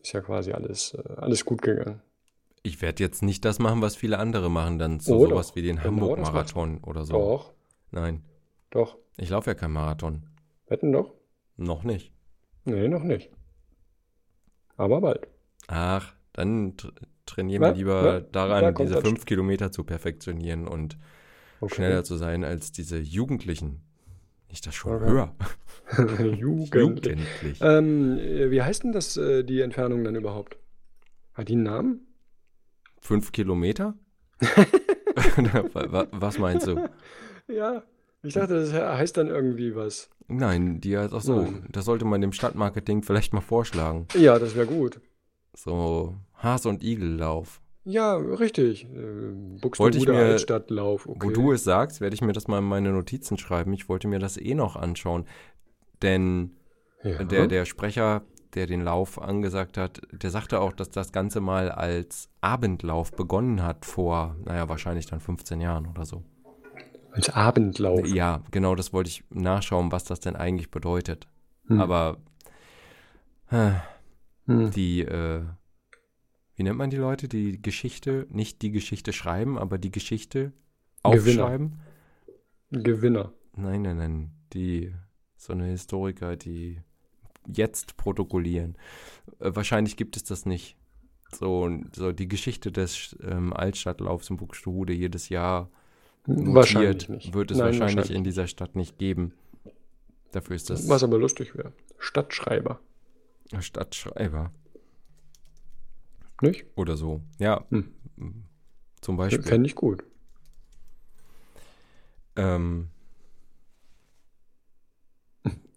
ist ja quasi alles, äh, alles gut gegangen. Ich werde jetzt nicht das machen, was viele andere machen, dann so Oh, sowas doch. wie den Hamburg-Marathon oder so. Doch, Nein, doch. ich laufe ja kein Marathon. Wetten doch? Noch nicht. Nee, noch nicht. Aber bald. Ach, dann tra trainieren wir Na, lieber na, daran, da kommt diese fünf Kilometer zu perfektionieren und Okay. schneller zu sein als diese Jugendlichen. Nicht das schon Okay. höher. [LAUGHS] Jugend. Jugendlich. Ähm, äh, wie heißt denn das, äh, die Entfernung dann überhaupt? Hat die einen Namen? Fünf Kilometer? Wa- [LAUGHS] wa- [LAUGHS] was meinst du? Ja. Ich dachte, das he- heißt dann irgendwie was. Nein, die heißt auch so. Nein. Das sollte man dem Stadtmarketing vielleicht mal vorschlagen. Ja, das wäre gut. So Has- und Igellauf. Ja, richtig. Äh, Wollte ich mir- Altstadtlauf. Okay. Wo du es sagst, werde ich mir das mal in meine Notizen schreiben. Ich wollte mir das eh noch anschauen. Denn ja. der, der Sprecher, der den Lauf angesagt hat, der sagte auch, dass das Ganze mal als Abendlauf begonnen hat vor, naja, wahrscheinlich dann 15 Jahren oder so. Als Abendlauf. Ja, genau, das wollte ich nachschauen, was das denn eigentlich bedeutet. Hm. Aber äh, Hm. die, äh, wie nennt man die Leute, die Geschichte, nicht die Geschichte schreiben, aber die Geschichte Gewinner. aufschreiben? Gewinner. Nein, nein, nein, die, so eine Historiker, die jetzt protokollieren. Äh, wahrscheinlich gibt es das nicht. So, so die Geschichte des ähm, Altstadtlaufs in Buxtehude jedes Jahr Wahrscheinlich notiert, wird es Nein, wahrscheinlich, in dieser Stadt nicht geben. Dafür ist das Was aber lustig wäre. Stadtschreiber. Stadtschreiber Nicht? oder so. Ja, Hm. zum Beispiel. Fände ich gut. Ähm,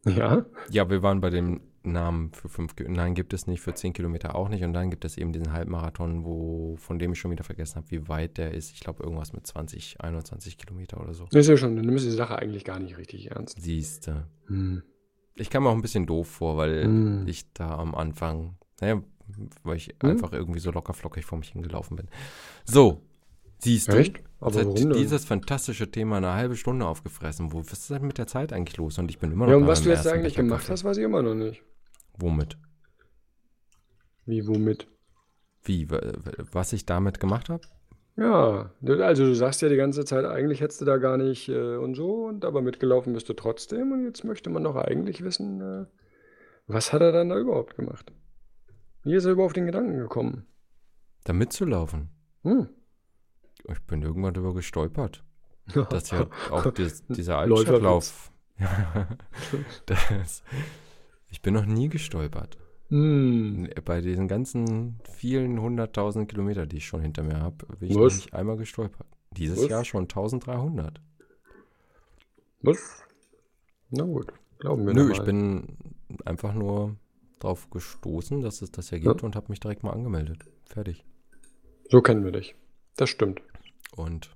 Ja? ja, wir waren bei dem Namen für fünf Ki- Nein, gibt es nicht, für zehn Kilometer auch nicht. Und dann gibt es eben diesen Halbmarathon, wo, von dem ich schon wieder vergessen habe, wie weit der ist. Ich glaube, irgendwas mit 20, 21 Kilometer oder so. Das ist ja schon, dann nimmst du die Sache eigentlich gar nicht richtig ernst. Siehste. Hm. Ich kam mir auch ein bisschen doof vor, weil Hm. ich da am Anfang, naja, weil ich Hm? einfach irgendwie so locker flockig vor mich hingelaufen bin. So, siehst du. Aber Jetzt hat warum denn? dieses fantastische Thema eine halbe Stunde aufgefressen. Wo was ist denn mit der Zeit eigentlich los? Und ich bin immer noch Ja, und was du jetzt eigentlich gemacht Kaffee. hast, weiß ich immer noch nicht. Womit? Wie, womit? Wie? wa- wa- Was ich damit gemacht habe? Ja, also du sagst ja die ganze Zeit, eigentlich hättest du da gar nicht äh, und so, und aber mitgelaufen bist du trotzdem. Und jetzt möchte man doch eigentlich wissen, äh, was hat er dann da überhaupt gemacht? Wie ist er überhaupt auf den Gedanken gekommen? Da mitzulaufen. Hm. Ich bin irgendwann darüber gestolpert. dass ja auch [LAUGHS] dies, dieser. Altstadtlauf. [LAUGHS] das, ich bin noch nie gestolpert. Hm. Bei diesen ganzen vielen hunderttausend Kilometer, die ich schon hinter mir habe, bin ich noch nicht einmal gestolpert. Dieses Was? Jahr schon 1300. Was? Na gut, glauben wir Nö, ich bin einfach nur drauf gestoßen, dass es das ja gibt Ja. und habe mich direkt mal angemeldet. Fertig. So kennen wir dich. Das stimmt. Und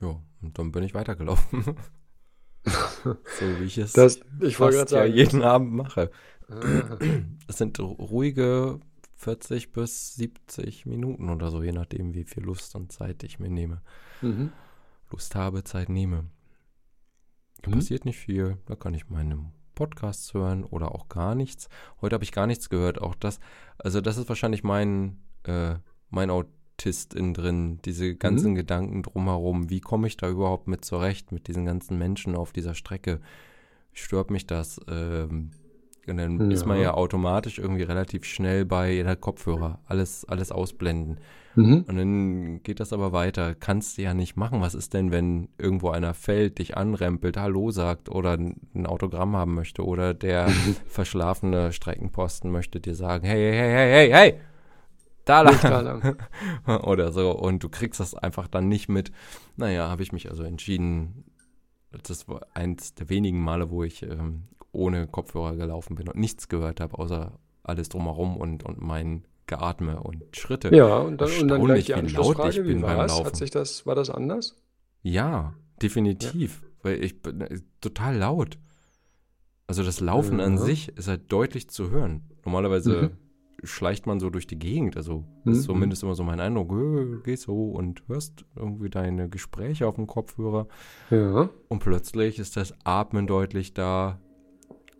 ja, und dann bin ich weitergelaufen. [LAUGHS] so wie ich es Das, ich fast ja jeden Abend mache. [CLEARS THROAT] Es sind ruhige 40 bis 70 Minuten oder so, je nachdem, wie viel Lust und Zeit ich mir nehme. mhm. Lust habe, Zeit nehme. Da Mhm. passiert nicht viel. Da kann ich meine Podcasts hören oder auch gar nichts. Heute habe ich gar nichts gehört. Auch das, also das ist wahrscheinlich mein, äh, mein Autist in drin. Diese ganzen Mhm. Gedanken drumherum. Wie komme ich da überhaupt mit zurecht, mit diesen ganzen Menschen auf dieser Strecke? Stört mich das? Ähm, und dann ist man Ja. ja automatisch irgendwie relativ schnell bei jeder Kopfhörer. Alles, alles ausblenden. Mhm. Und dann geht das aber weiter. Kannst du ja nicht machen. Was ist denn, wenn irgendwo einer fällt, dich anrempelt, Hallo sagt oder ein Autogramm haben möchte oder der [LAUGHS] verschlafene Streckenposten möchte dir sagen, hey, hey, hey, hey, hey, hey, da Nicht da lang. lang. [LAUGHS] oder so. Und du kriegst das einfach dann nicht mit. Naja, habe ich mich also entschieden, das war eins der wenigen Male, wo ich ähm, ohne Kopfhörer gelaufen bin und nichts gehört habe, außer alles drumherum und, und mein Geatme und Schritte. Ja, und dann, und dann gleich die Erstaunlich, wie laut Anschlussfrage, ich bin wie beim war's? Laufen. Hat sich das, war das anders? Ja, definitiv. Weil ich bin äh, total laut. Also das Laufen an Ja. sich ist halt deutlich zu hören. Normalerweise Mhm. Schleicht man so durch die Gegend. Also Mhm. ist zumindest immer so mein Eindruck. Äh, gehst so und hörst irgendwie deine Gespräche auf dem Kopfhörer. Ja. Und plötzlich ist das Atmen deutlich da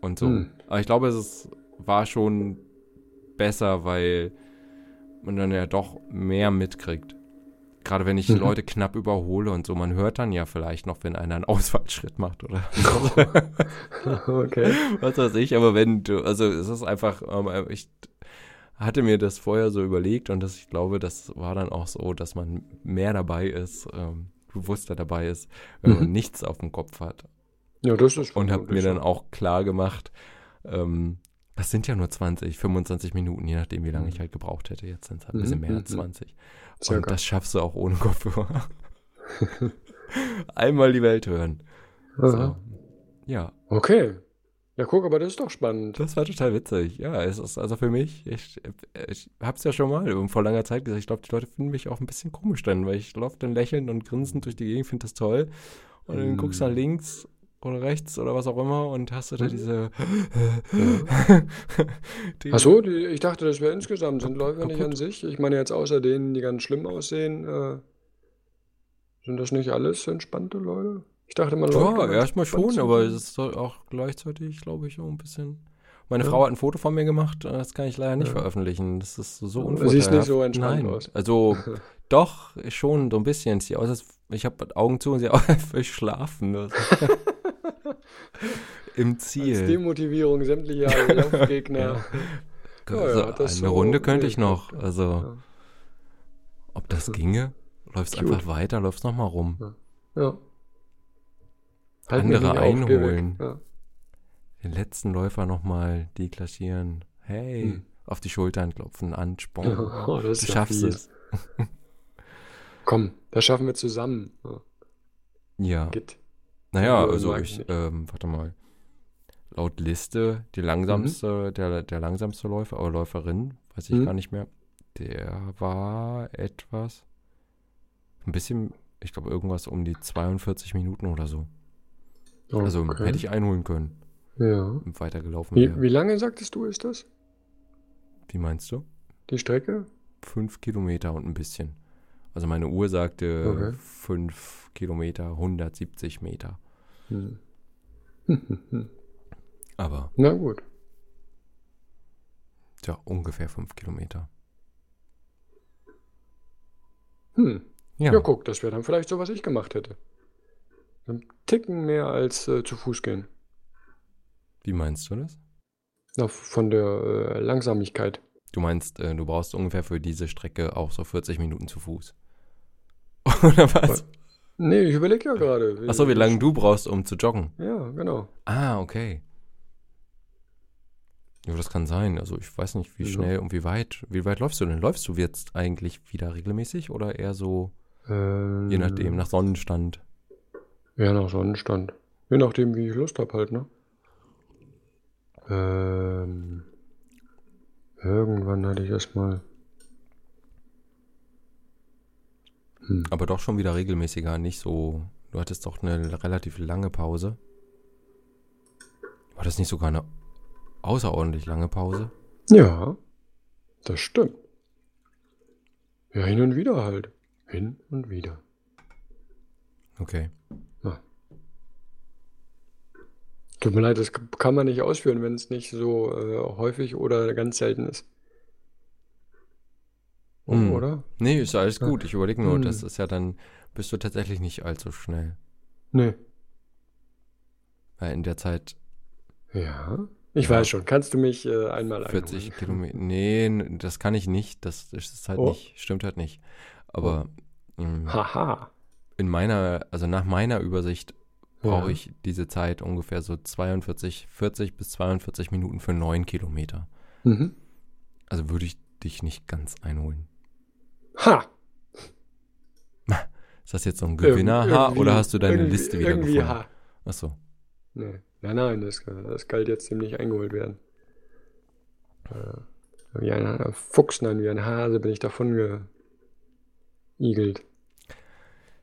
und so. Hm. Aber ich glaube, es ist, war schon besser, weil man dann ja doch mehr mitkriegt. Gerade wenn ich Mhm. Leute knapp überhole und so, man hört dann ja vielleicht noch, wenn einer einen Ausfallschritt macht oder [LAUGHS] Okay. was weiß ich, aber wenn du, also es ist einfach, ähm, ich hatte mir das vorher so überlegt und das, ich glaube, das war dann auch so, dass man mehr dabei ist, ähm, bewusster dabei ist, wenn man Mhm. nichts auf dem Kopf hat. Ja, das ist Und habe mir dann auch klar gemacht, ähm, das sind ja nur 20, 25 Minuten, je nachdem, wie lange ich halt gebraucht hätte. Jetzt sind es halt ein bisschen Mhm, mehr als mhm. 20. Und das schaffst du auch ohne Kopfhörer. [LAUGHS] Einmal die Welt hören. So. Ja, Okay. Ja, guck, aber das ist doch spannend. das war total witzig. Ja, es ist also für mich, ich, ich habe es ja schon mal vor langer Zeit gesagt, ich glaube, die Leute finden mich auch ein bisschen komisch dann, weil ich laufe dann lächelnd und grinsend durch die Gegend, finde das toll. Und dann Mm. guckst du nach links oder rechts oder was auch immer und hast du da Mhm. diese. [LAUGHS] die- Ach so, die, ich dachte, das wäre insgesamt. Sind Läufer nicht an sich? Ich meine jetzt außer denen, die ganz schlimm aussehen, äh, sind das nicht alles entspannte Leute? Ich dachte, läuft Ja, erstmal schon, aber es ist auch gleichzeitig, glaube ich, auch ein bisschen. Meine Ja. Frau hat ein Foto von mir gemacht, äh, das kann ich leider nicht Ja. veröffentlichen. Das ist so unvorteilhaft. siehst nicht so entspannt Nein. aus. Also [LAUGHS] doch, schon so ein bisschen. Sieht aus, als ich habe Augen zu und sie [LAUGHS] auch völlig schlafen. Also. [LAUGHS] Im Als Ziel. Demotivierung sämtlicher Laufgegner. Ja. Also, eine so Runde könnte ich noch. Also, ob das ginge? Läufst Cute. einfach weiter, läufst nochmal rum. Ja. Andere einholen. Ja. Den letzten Läufer nochmal deklassieren. Hey, Hm. auf die Schultern klopfen, Ansporn. [LAUGHS] Oh, du schaffst es. [LAUGHS] Komm, das schaffen wir zusammen. Ja, geht. Naja, Ja, also ich, ähm, warte mal. Laut Liste, die langsamste, Mhm. der, der langsamste Läufer oder Läuferin, weiß ich Mhm. gar nicht mehr, der war etwas, ein bisschen, ich glaube irgendwas um die 42 Minuten oder so. Also Okay. hätte ich einholen können, Ja. weitergelaufen Wie, wie lange sagtest du, ist das? Wie meinst du? Die Strecke? Fünf Kilometer und ein bisschen. Also meine Uhr sagte Okay. fünf Kilometer, 170 Meter. Hm. [LAUGHS] Aber Na gut. ja, ungefähr fünf Kilometer. Hm. Ja, Ja, guck, das wäre dann vielleicht so, was ich gemacht hätte. Ein Ticken mehr als äh, zu Fuß gehen. wie meinst du das? Na, von der äh, Langsamigkeit. Du meinst, äh, du brauchst ungefähr für diese Strecke auch so 40 Minuten zu Fuß. [LAUGHS] Oder was? Nee, ich überlege ja gerade. Achso, wie lange du brauchst, um zu joggen? Ja, genau. Ah, okay. Ja, das kann sein. Also ich weiß nicht, wie Ja. schnell und wie weit. Wie weit läufst du denn? Läufst du jetzt eigentlich wieder regelmäßig oder eher so, Ähm, je nachdem, nach Sonnenstand? Ja, nach Sonnenstand. Je nachdem, wie ich Lust habe halt, ne? Ähm, irgendwann hatte ich das mal. Hm. Aber doch schon wieder regelmäßiger, nicht so. Du hattest doch eine relativ lange Pause. War das nicht sogar eine außerordentlich lange Pause? Ja, das stimmt. Ja, hin und wieder halt. Hin und wieder. Okay. Tut mir leid, das kann man nicht ausführen, wenn es nicht so äh, häufig oder ganz selten ist. Oh, Hm. Oder? Nee, ist ja alles Ja. gut. Ich überlege nur, Hm. das ist ja dann, bist du tatsächlich nicht allzu schnell. Nee. Weil in der Zeit Ja. Ich Ja. weiß schon. Kannst du mich äh, einmal 40 einholen? Kilometer. Nee, n- das kann ich nicht. Das ist halt Oh. nicht, stimmt halt nicht. Aber ähm, Haha. in meiner, also nach meiner Übersicht brauche Ja. ich diese Zeit ungefähr so 42, 40 bis 42 Minuten für 9 Kilometer. Mhm. Also würde ich dich nicht ganz einholen. Ha! [LAUGHS] Ist das jetzt so ein Gewinner-H Irgendwie- oder hast du deine Liste wieder irgendwie gefunden? ha. Achso. Nee. Nein, nein, das, das galt jetzt dem nicht eingeholt werden. Äh, wie ein Fuchs, nein, wie ein Hase bin ich davon geigelt.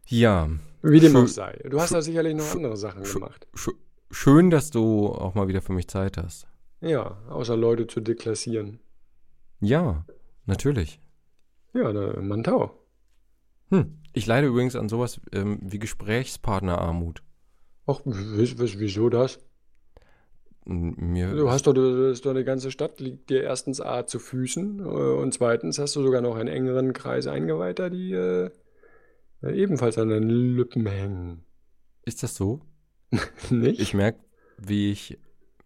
Ja. Wie dem Schön- auch sei. Du hast da sicherlich noch andere Sachen gemacht. Sch schön, dass du auch mal wieder für mich Zeit hast. Ja, außer Leute zu deklassieren. Ja, natürlich. Ja, da, Mantau. Hm. Ich leide übrigens an sowas ähm, wie Gesprächspartnerarmut. Ach, wieso das? Mir Du hast doch, das ist doch eine ganze Stadt, liegt dir erstens A zu Füßen äh, und zweitens hast du sogar noch einen engeren Kreis Eingeweihter, die äh, ebenfalls an den Lippen hängen. ist das so? [LAUGHS] Nicht? Ich merke, wie ich,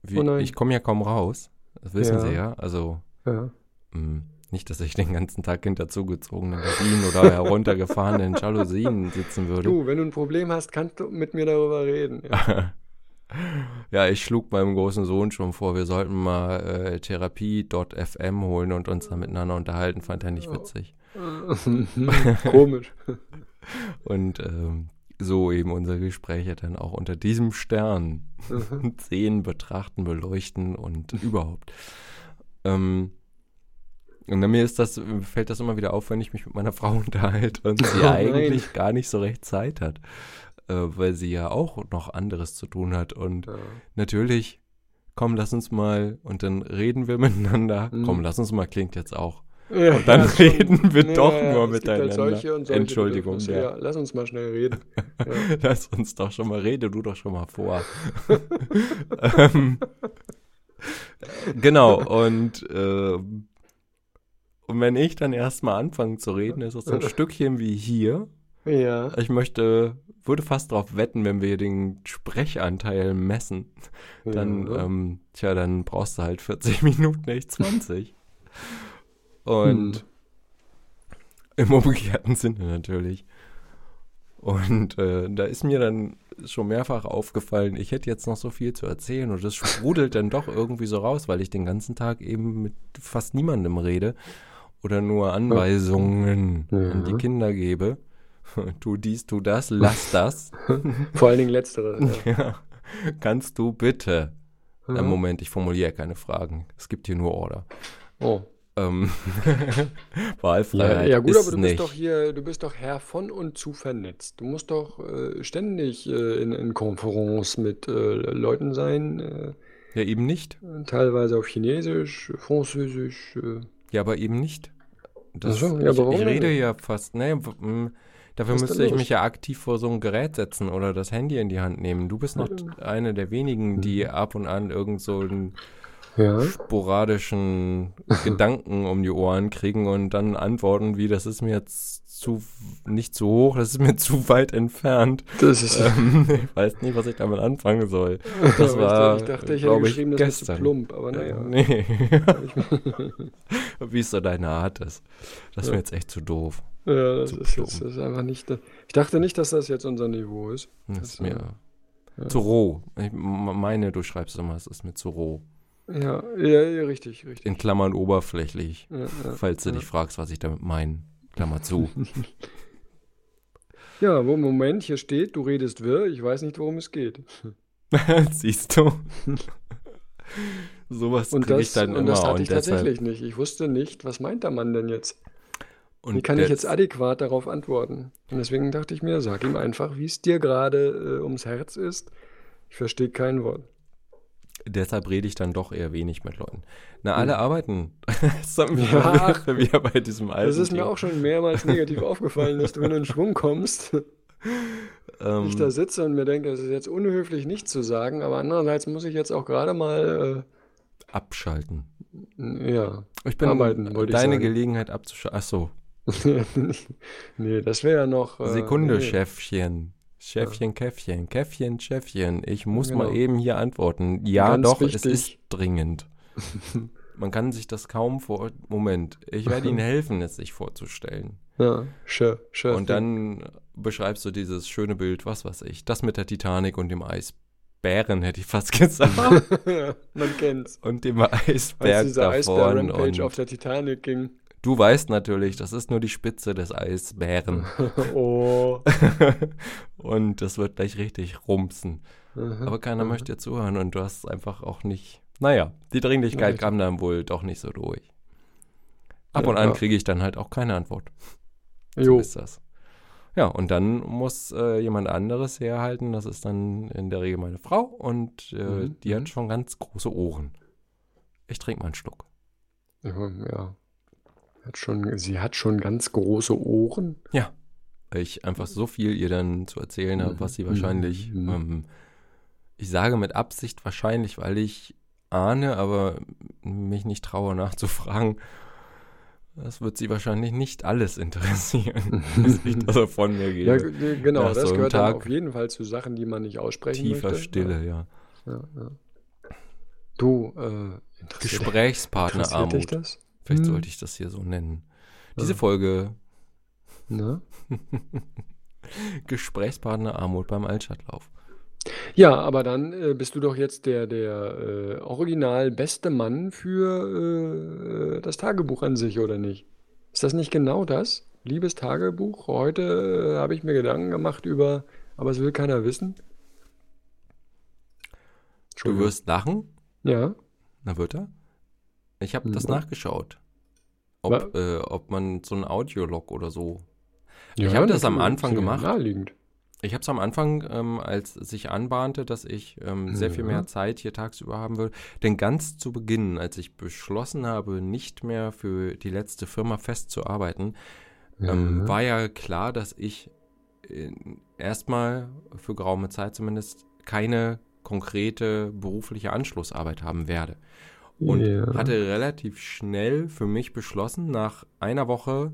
wie, Oh ich komme ja kaum raus. Das wissen Ja. Sie ja. Also ja. mh, nicht, dass ich den ganzen Tag hinter zugezogenen Gardinen oder heruntergefahrenen [LAUGHS] Jalousien sitzen würde. Du, wenn du ein Problem hast, kannst du mit mir darüber reden. Ja. [LAUGHS] Ja, ich schlug meinem großen Sohn schon vor, wir sollten mal äh, Therapie.fm holen und uns da miteinander unterhalten. Fand er nicht Oh. witzig. Komisch. Und ähm, so eben unsere Gespräche dann auch unter diesem Stern Mhm. [LAUGHS] sehen, betrachten, beleuchten und überhaupt. Ähm, und mir ist das, fällt das immer wieder auf, wenn ich mich mit meiner [LAUGHS] Frau unterhalte und sie Oh eigentlich gar nicht so recht Zeit hat, äh, weil sie ja auch noch anderes zu tun hat. Und Ja. natürlich, komm, lass uns mal, und dann reden wir [LAUGHS] miteinander. Mhm. Komm, lass uns mal, klingt jetzt auch. Und dann ja, schon. reden wir doch ja, nur miteinander. Halt solche Entschuldigung, ja. Lass uns mal schnell reden. [LAUGHS] Lass uns doch schon mal, rede du doch schon mal vor. [LAUGHS] ähm, genau, und, ähm, und wenn ich dann erstmal anfange zu reden, ist es so ein [LAUGHS] Stückchen wie hier. ja. Ich möchte, würde fast darauf wetten, wenn wir den Sprechanteil messen, dann, ja. ähm, tja, dann brauchst du halt 40 Minuten, nicht 20. Und Hm. im umgekehrten Sinne natürlich. Und äh, da ist mir dann schon mehrfach aufgefallen, ich hätte jetzt noch so viel zu erzählen und das sprudelt dann doch irgendwie so raus, weil ich den ganzen Tag eben mit fast niemandem rede oder nur Anweisungen Ja. an die Kinder gebe. [LAUGHS] Tu dies, tu das, lass das. [LAUGHS] Vor allen Dingen letztere. Ja. [LAUGHS] ja. Kannst du bitte? Mhm. Moment, ich formuliere keine Fragen. Es gibt hier nur Order. Oh. Ähm, [LAUGHS] Ja, Wahlfreiheit ja gut, ist aber du nicht. bist doch hier, du bist doch Herr von und zu vernetzt. Du musst doch äh, ständig äh, in, in Konferenz mit äh, Leuten sein, äh, Ja, eben nicht. teilweise auf Chinesisch, Französisch. Äh. Ja, aber eben nicht. Das, so, ja, ich, warum ich rede ja fast, ne, m, dafür müsste ich los? mich ja aktiv vor so ein Gerät setzen oder das Handy in die Hand nehmen. Du bist noch Ja. eine der wenigen, die ab und an irgend so einen Ja. sporadischen [LAUGHS] Gedanken um die Ohren kriegen und dann antworten wie, das ist mir jetzt zu, nicht zu hoch, das ist mir [LAUGHS] zu weit entfernt. Das ist. Ähm, ich weiß nicht, was ich damit anfangen soll. [LAUGHS] Das war, ich dachte, ich hätte glaube ich, geschrieben, das ist zu gestern. plump, aber naja. Nee. Wie es so deine Art ist. Das ist mir Ja. jetzt echt zu doof. Ja, das Zu ist, jetzt, das ist einfach nicht. Ich dachte nicht, dass das jetzt unser Niveau ist. Das Das, ist mir ja. zu roh. Ich meine, du schreibst immer, es ist mir zu roh. Ja, ja, ja richtig, richtig. In Klammern oberflächlich, Ja, falls du dich fragst, was ich damit meine. Klammer zu. [LAUGHS] Ja, wo Moment hier steht, du redest wirr, ich weiß nicht, worum es geht. [LAUGHS] Siehst du? [LAUGHS] Sowas Und kriege ich das, dann und immer. das hatte ich tatsächlich nicht. Ich wusste nicht, was meint der Mann denn jetzt? und Wie kann ich jetzt adäquat darauf antworten? Und deswegen dachte ich mir, sag ihm einfach, wie es dir gerade äh, ums Herz ist. Ich verstehe kein Wort. Deshalb rede ich dann doch eher wenig mit Leuten. Na, alle arbeiten. [LAUGHS] das haben wir Ja. [LAUGHS] wieder, wieder bei diesem alten Das ist mir Thema. auch schon mehrmals negativ [LAUGHS] aufgefallen, dass du, wenn du in Schwung kommst, ähm, ich da sitze und mir denke, es ist jetzt unhöflich, nichts zu sagen, aber andererseits muss ich jetzt auch gerade mal, abschalten. äh, ja, Ich bin Arbeiten, wollte ich deine sagen. Gelegenheit abzuschalten. Ach so. nee, das wäre ja noch. äh, Sekunde, nee. Chefchen. Chefchen, Käffchen, Käffchen, Chefchen. Ich muss mal Genau. eben hier antworten. Ja, Ganz doch, es wichtig. ist dringend. [LAUGHS] Man kann sich das kaum vor. Moment, ich werde Ihnen [LAUGHS] helfen, es sich vorzustellen. Ja, sure, sure. Und dann beschreibst du dieses schöne Bild, was weiß ich, das mit der Titanic und dem Eisbären, hätte ich fast gesagt. [LAUGHS] man kennt's. und dem Als Eisberg dieser da vorne Eisbär-Rampage auf der Titanic ging. Du weißt natürlich, das ist nur die Spitze des Eisbären. [LAUGHS] Oh. [LAUGHS] und das wird gleich richtig rumsen. Mhm. Aber keiner Mhm. möchte dir zuhören und du hast einfach auch nicht. Naja, die Dringlichkeit Richtig. kam dann wohl doch nicht so durch. Ab Ja, und an ja. kriege ich dann halt auch keine Antwort. So Jo. ist das. Ja, und dann muss äh, jemand anderes herhalten. Das ist dann in der Regel meine Frau und äh, Mhm, die mhm. hat schon ganz große Ohren. Ich trinke mal einen Schluck. Ja, ja. Hat schon, sie hat schon ganz große Ohren. Weil ich einfach so viel ihr dann zu erzählen habe, Mhm, was sie mhm, wahrscheinlich, mhm. ähm, ich sage mit Absicht wahrscheinlich, weil ich ahne, aber mich nicht traue nachzufragen. Das wird sie wahrscheinlich nicht alles interessieren, [LAUGHS] [LAUGHS] was ich da von mir Ja, gebe. g- genau, Nach das so gehört dann Tag auf jeden Fall zu Sachen, die man nicht aussprechen Tiefer möchte. Stille, ja. Ja, ja. Du, äh, interessiert, interessiert dich das? Vielleicht Hm. sollte ich das hier so nennen. Diese Ja. Folge Ne? [LAUGHS] Gesprächspartnerarmut beim Altstadtlauf. Ja, aber dann äh, bist du doch jetzt der, der äh, original beste Mann für äh, das Tagebuch an sich, oder nicht? Ist das nicht genau das? Liebes Tagebuch, heute äh, habe ich mir Gedanken gemacht über, aber es will keiner wissen. Du wirst lachen, Ja, na wird er? Ich habe das nachgeschaut. Ob, äh, ob man so ein Audiolog oder so. ja, Ich habe das am. Anfang gemacht. Naheliegend. Ich habe es am Anfang, ähm, als sich anbahnte, dass ich ähm, sehr viel Ja. mehr Zeit hier tagsüber haben würde. Denn ganz zu Beginn, als ich beschlossen habe, nicht mehr für die letzte Firma festzuarbeiten, ähm, Ja. war ja klar, dass ich äh, erstmal für geraume Zeit zumindest keine konkrete berufliche Anschlussarbeit haben werde. Und Ja. hatte relativ schnell für mich beschlossen, nach einer Woche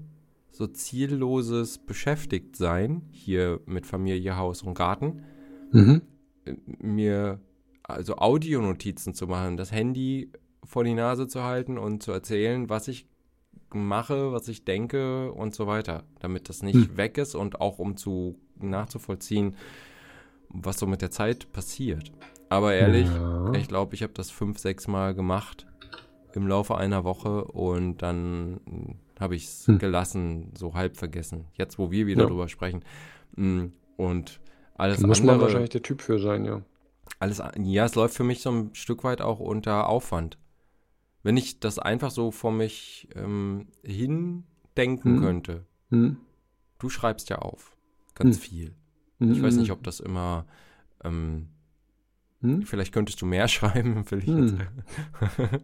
so zielloses Beschäftigtsein, hier mit Familie, Haus und Garten, Mhm. äh, mir also Audionotizen zu machen, das Handy vor die Nase zu halten und zu erzählen, was ich mache, was ich denke und so weiter, damit das nicht Hm. weg ist und auch um zu nachzuvollziehen, was so mit der Zeit passiert. Aber ehrlich, Ja. ich glaube, ich habe das fünf, sechs Mal gemacht im Laufe einer Woche und dann habe ich es Hm. gelassen, so halb vergessen. Jetzt, wo wir wieder Ja. drüber sprechen. Mm, Und alles Da muss man andere, wahrscheinlich der Typ für sein, ja. alles, ja, es läuft für mich so ein Stück weit auch unter Aufwand. Wenn ich das einfach so vor mich ähm, hindenken Hm. könnte. Hm. Du schreibst ja auf. Ganz Hm. viel. Hm. Ich weiß nicht, ob das immer ähm, Hm? Vielleicht könntest du mehr [LAUGHS] schreiben, will ich Hm. jetzt. [LAUGHS]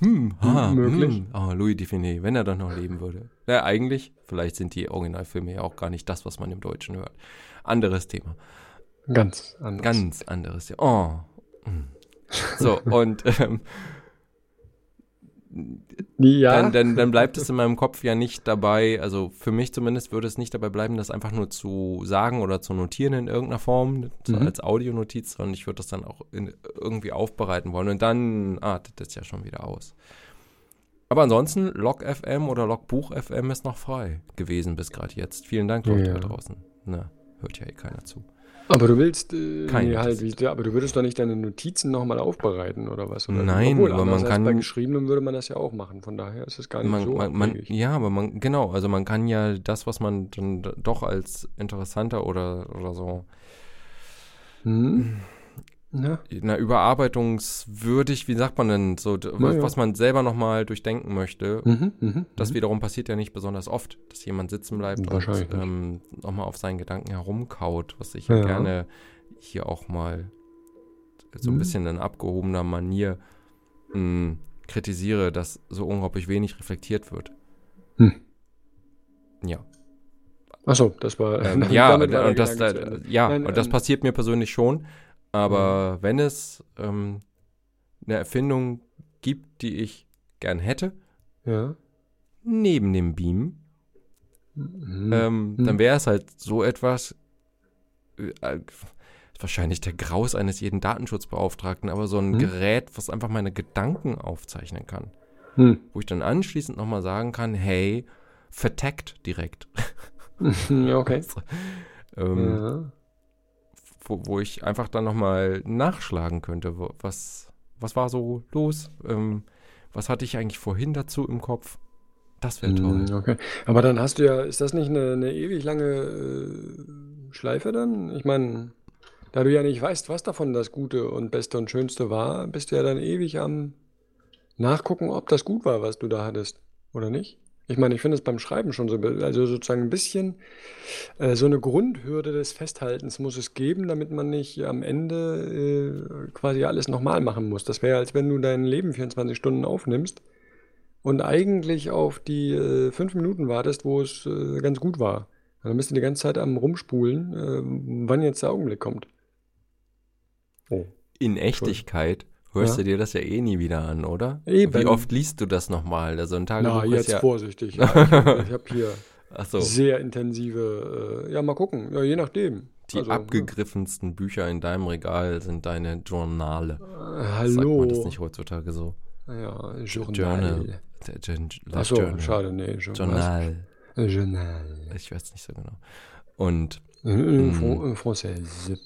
hm, ha, möglich. Mhm. Hm. Oh, Louis Dufiné, wenn er doch noch leben würde. Ja, eigentlich, vielleicht sind die Originalfilme ja auch gar nicht das, was man im Deutschen hört. Anderes Thema. Ganz anders. Ganz anderes Thema. Oh. Hm. So, und [LAUGHS] ähm, Ja. dann, dann, dann bleibt es in meinem Kopf ja nicht dabei, also für mich zumindest würde es nicht dabei bleiben, das einfach nur zu sagen oder zu notieren in irgendeiner Form, so Mhm. als Audionotiz, sondern ich würde das dann auch in, irgendwie aufbereiten wollen und dann artet das ja schon wieder aus. Aber ansonsten, Log FM oder Logbuch FM ist noch frei gewesen bis gerade jetzt. Vielen Dank, Leute Ja. da draußen. Na, hört ja eh keiner zu. Aber du willst, äh, Kein nee, halt, wie, aber du würdest doch nicht deine Notizen nochmal aufbereiten oder was? Oder? Nein, Obwohl, aber man kann- Bei geschriebenem würde man das ja auch machen, von daher ist es gar nicht Man, so man, man, ja, aber man, genau, also man kann ja das, was man dann doch als interessanter oder, oder so Hm? Na? na, überarbeitungswürdig, wie sagt man denn, so, was, ja. was man selber nochmal durchdenken möchte. Mhm, mhm, Das mhm. wiederum passiert ja nicht besonders oft, dass jemand sitzen bleibt und ähm, nochmal auf seinen Gedanken herumkaut, was ich Ja. gerne hier auch mal so ein Mhm. bisschen in abgehobener Manier mh, kritisiere, dass so unglaublich wenig reflektiert wird. Hm. Ja. Achso, das war. Ähm, [LAUGHS] ja, und das, Ende. ja Nein, und das ähm, passiert mir persönlich schon. Aber wenn es ähm, eine Erfindung gibt, die ich gern hätte, Ja. neben dem Beam, Mhm. ähm, Hm. dann wäre es halt so etwas, äh, äh, wahrscheinlich der Graus eines jeden Datenschutzbeauftragten, aber so ein Hm. Gerät, was einfach meine Gedanken aufzeichnen kann. Hm. Wo ich dann anschließend nochmal sagen kann, hey, verteckt direkt. [LAUGHS] okay. [LAUGHS] ähm, Ja. Wo, wo ich einfach dann nochmal nachschlagen könnte. Was, was war so los? Ähm, was hatte ich eigentlich vorhin dazu im Kopf? Das wäre toll. Hm, okay. Aber dann hast du ja, ist das nicht eine, eine ewig lange äh, Schleife dann? Ich meine, da du ja nicht weißt, was davon das Gute und Beste und Schönste war, bist du ja dann ewig am Nachgucken, ob das gut war, was du da hattest, oder nicht? Ich meine, ich finde es beim Schreiben schon so, also sozusagen ein bisschen äh, so eine Grundhürde des Festhaltens muss es geben, damit man nicht am Ende äh, quasi alles nochmal machen muss. Das wäre, als wenn du dein Leben 24 Stunden aufnimmst und eigentlich auf die äh, fünf Minuten wartest, wo es äh, ganz gut war. Dann bist du die ganze Zeit am Rumspulen, äh, wann jetzt der Augenblick kommt. Oh. In Echtigkeit hörst ja? du dir das ja eh nie wieder an, oder? Eben. Wie oft liest du das nochmal? Also ein Tagebuch Na, jetzt ja vorsichtig. Ja, ich habe hab hier [LAUGHS] so. sehr intensive, äh, ja, mal gucken, ja, je nachdem. Die also, abgegriffensten. Bücher in deinem Regal sind deine Journale. Äh, hallo. Sagt man das nicht heutzutage so? Ja, Journal. Journal. Achso, schade, nee. Journal. Journal. Ich weiß nicht so genau. Und. In, in Français.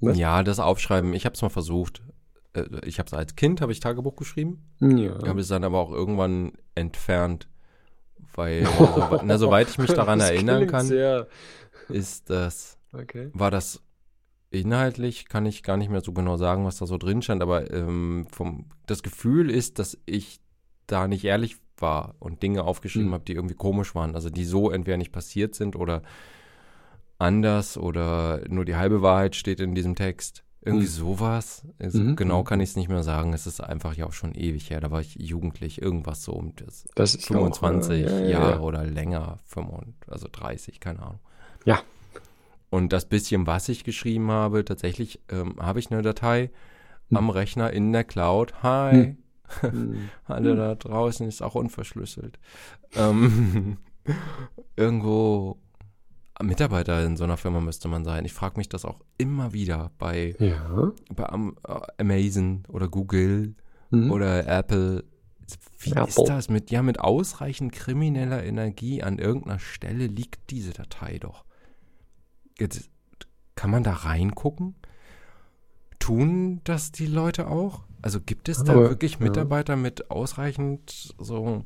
Was? Ja, das Aufschreiben. Ich habe es mal versucht. Äh, ich habe es als Kind, habe ich Tagebuch geschrieben. Ja. Habe es dann aber auch irgendwann entfernt, weil, so, [LAUGHS] na, soweit ich mich daran erinnern kann, sehr. ist das, okay. war das inhaltlich, kann ich gar nicht mehr so genau sagen, was da so drin stand, aber ähm, vom, das Gefühl ist, dass ich da nicht ehrlich war und Dinge aufgeschrieben hm. habe, die irgendwie komisch waren, also die so entweder nicht passiert sind oder anders oder nur die halbe Wahrheit steht in diesem Text. Irgendwie mhm. sowas. Also mhm. Genau kann ich es nicht mehr sagen. Es ist einfach ja auch schon ewig her. Da war ich jugendlich, irgendwas so um das, das 25 auch, äh, ja, ja, Jahre ja. oder länger, 35, also 30, keine Ahnung. Ja. Und das bisschen, was ich geschrieben habe, tatsächlich ähm, habe ich eine Datei mhm. am Rechner in der Cloud. Hi. Mhm. [LAUGHS] Alle da draußen ist auch unverschlüsselt. Ähm, [LAUGHS] irgendwo Mitarbeiter in so einer Firma müsste man sein. Ich frage mich das auch immer wieder bei, ja. bei uh, Amazon oder Google Mhm. oder Apple. Wie Apple. ist das mit, ja, mit ausreichend krimineller Energie an irgendeiner Stelle liegt diese Datei doch. Jetzt, kann man da reingucken? Tun das die Leute auch? Also gibt es da Aber, wirklich ja. Mitarbeiter mit ausreichend so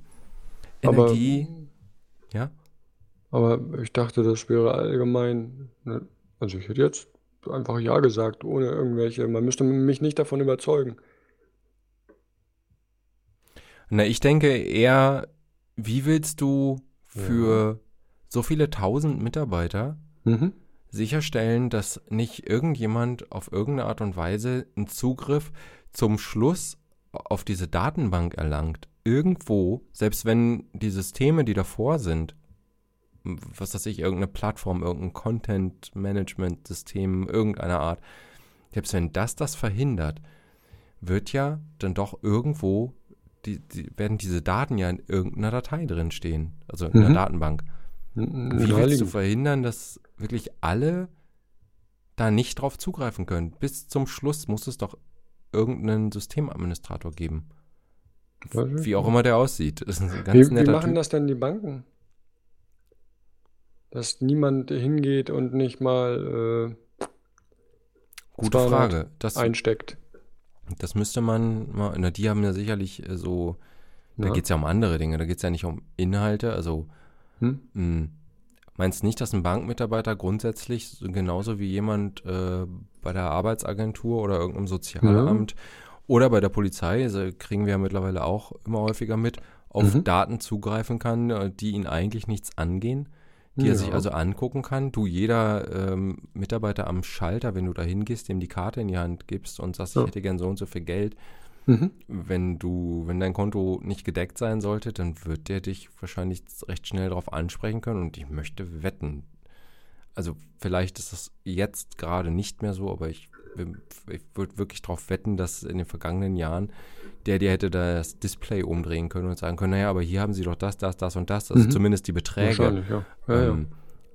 Aber- Energie? ja? Aber ich dachte, das wäre allgemein. Ne? Also ich hätte jetzt einfach Ja gesagt, ohne irgendwelche. Man müsste mich nicht davon überzeugen. Na, ich denke eher, wie willst du für so viele tausend Mitarbeiter Mhm. sicherstellen, dass nicht irgendjemand auf irgendeine Art und Weise einen Zugriff zum Schluss auf diese Datenbank erlangt? Irgendwo, selbst wenn die Systeme, die davor sind, was weiß ich, irgendeine Plattform, irgendein Content-Management-System irgendeiner Art, selbst wenn das das verhindert, wird ja dann doch irgendwo, die, die, werden diese Daten ja in irgendeiner Datei drin stehen, also in einer Mhm. Datenbank. Wie willst du verhindern, dass wirklich alle da nicht drauf zugreifen können? Bis zum Schluss muss es doch irgendeinen Systemadministrator geben. Wie auch immer der aussieht. Das ist ein Wie, ganz wie netter machen Typ. das denn die Banken? Dass niemand hingeht und nicht mal Gute 200 Frage. Das, äh, einsteckt. das müsste man mal, na, die haben ja sicherlich äh, so, da Ja. geht es ja um andere Dinge, da geht es ja nicht um Inhalte, also Hm? mh, meinst nicht, dass ein Bankmitarbeiter grundsätzlich so- genauso wie jemand äh, bei der Arbeitsagentur oder irgendeinem Sozialamt oder bei der Polizei, also kriegen wir ja mittlerweile auch immer häufiger mit, auf Mhm. Daten zugreifen kann, äh, die ihn eigentlich nichts angehen, die er sich Ja. also angucken kann. Du, jeder ähm, Mitarbeiter am Schalter, wenn du da hingehst, dem die Karte in die Hand gibst und sagst, Ja. ich hätte gern so und so viel Geld, Mhm. wenn du, wenn dein Konto nicht gedeckt sein sollte, dann wird der dich wahrscheinlich recht schnell darauf ansprechen können und ich möchte wetten. Also vielleicht ist das jetzt gerade nicht mehr so, aber ich, ich würde wirklich darauf wetten, dass in den vergangenen Jahren der dir hätte das Display umdrehen können und sagen können, naja, aber hier haben sie doch das, das, das und das, also Mhm. zumindest die Beträge ja. Ja, ja. ähm,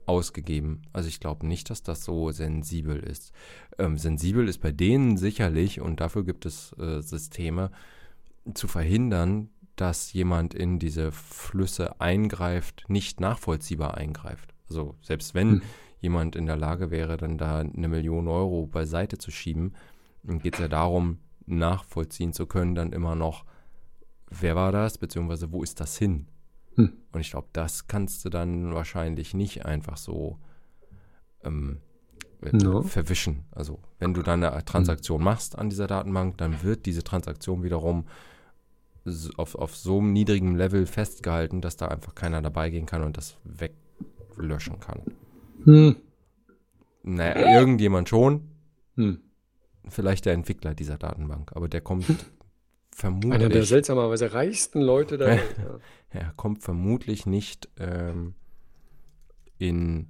ausgegeben. Also ich glaube nicht, dass das so sensibel ist. Ähm, sensibel ist bei denen sicherlich, und dafür gibt es äh, Systeme, zu verhindern, dass jemand in diese Flüsse eingreift, nicht nachvollziehbar eingreift. Also selbst wenn Hm. jemand in der Lage wäre, dann da eine Million Euro beiseite zu schieben, geht es ja darum, nachvollziehen zu können, dann immer noch, wer war das, beziehungsweise wo ist das hin? Hm. Und ich glaube, das kannst du dann wahrscheinlich nicht einfach so ähm, äh, No. verwischen. Also wenn du dann eine Transaktion machst an dieser Datenbank, dann wird diese Transaktion wiederum auf, auf so einem niedrigem Level festgehalten, dass da einfach keiner dabei gehen kann und das weglöschen kann. Hm. Naja, irgendjemand schon, Hm. Vielleicht der Entwickler dieser Datenbank, aber der kommt Einer der vermutlich, seltsamerweise reichsten Leute der Welt. [LAUGHS] Ja. er kommt vermutlich nicht ähm, in,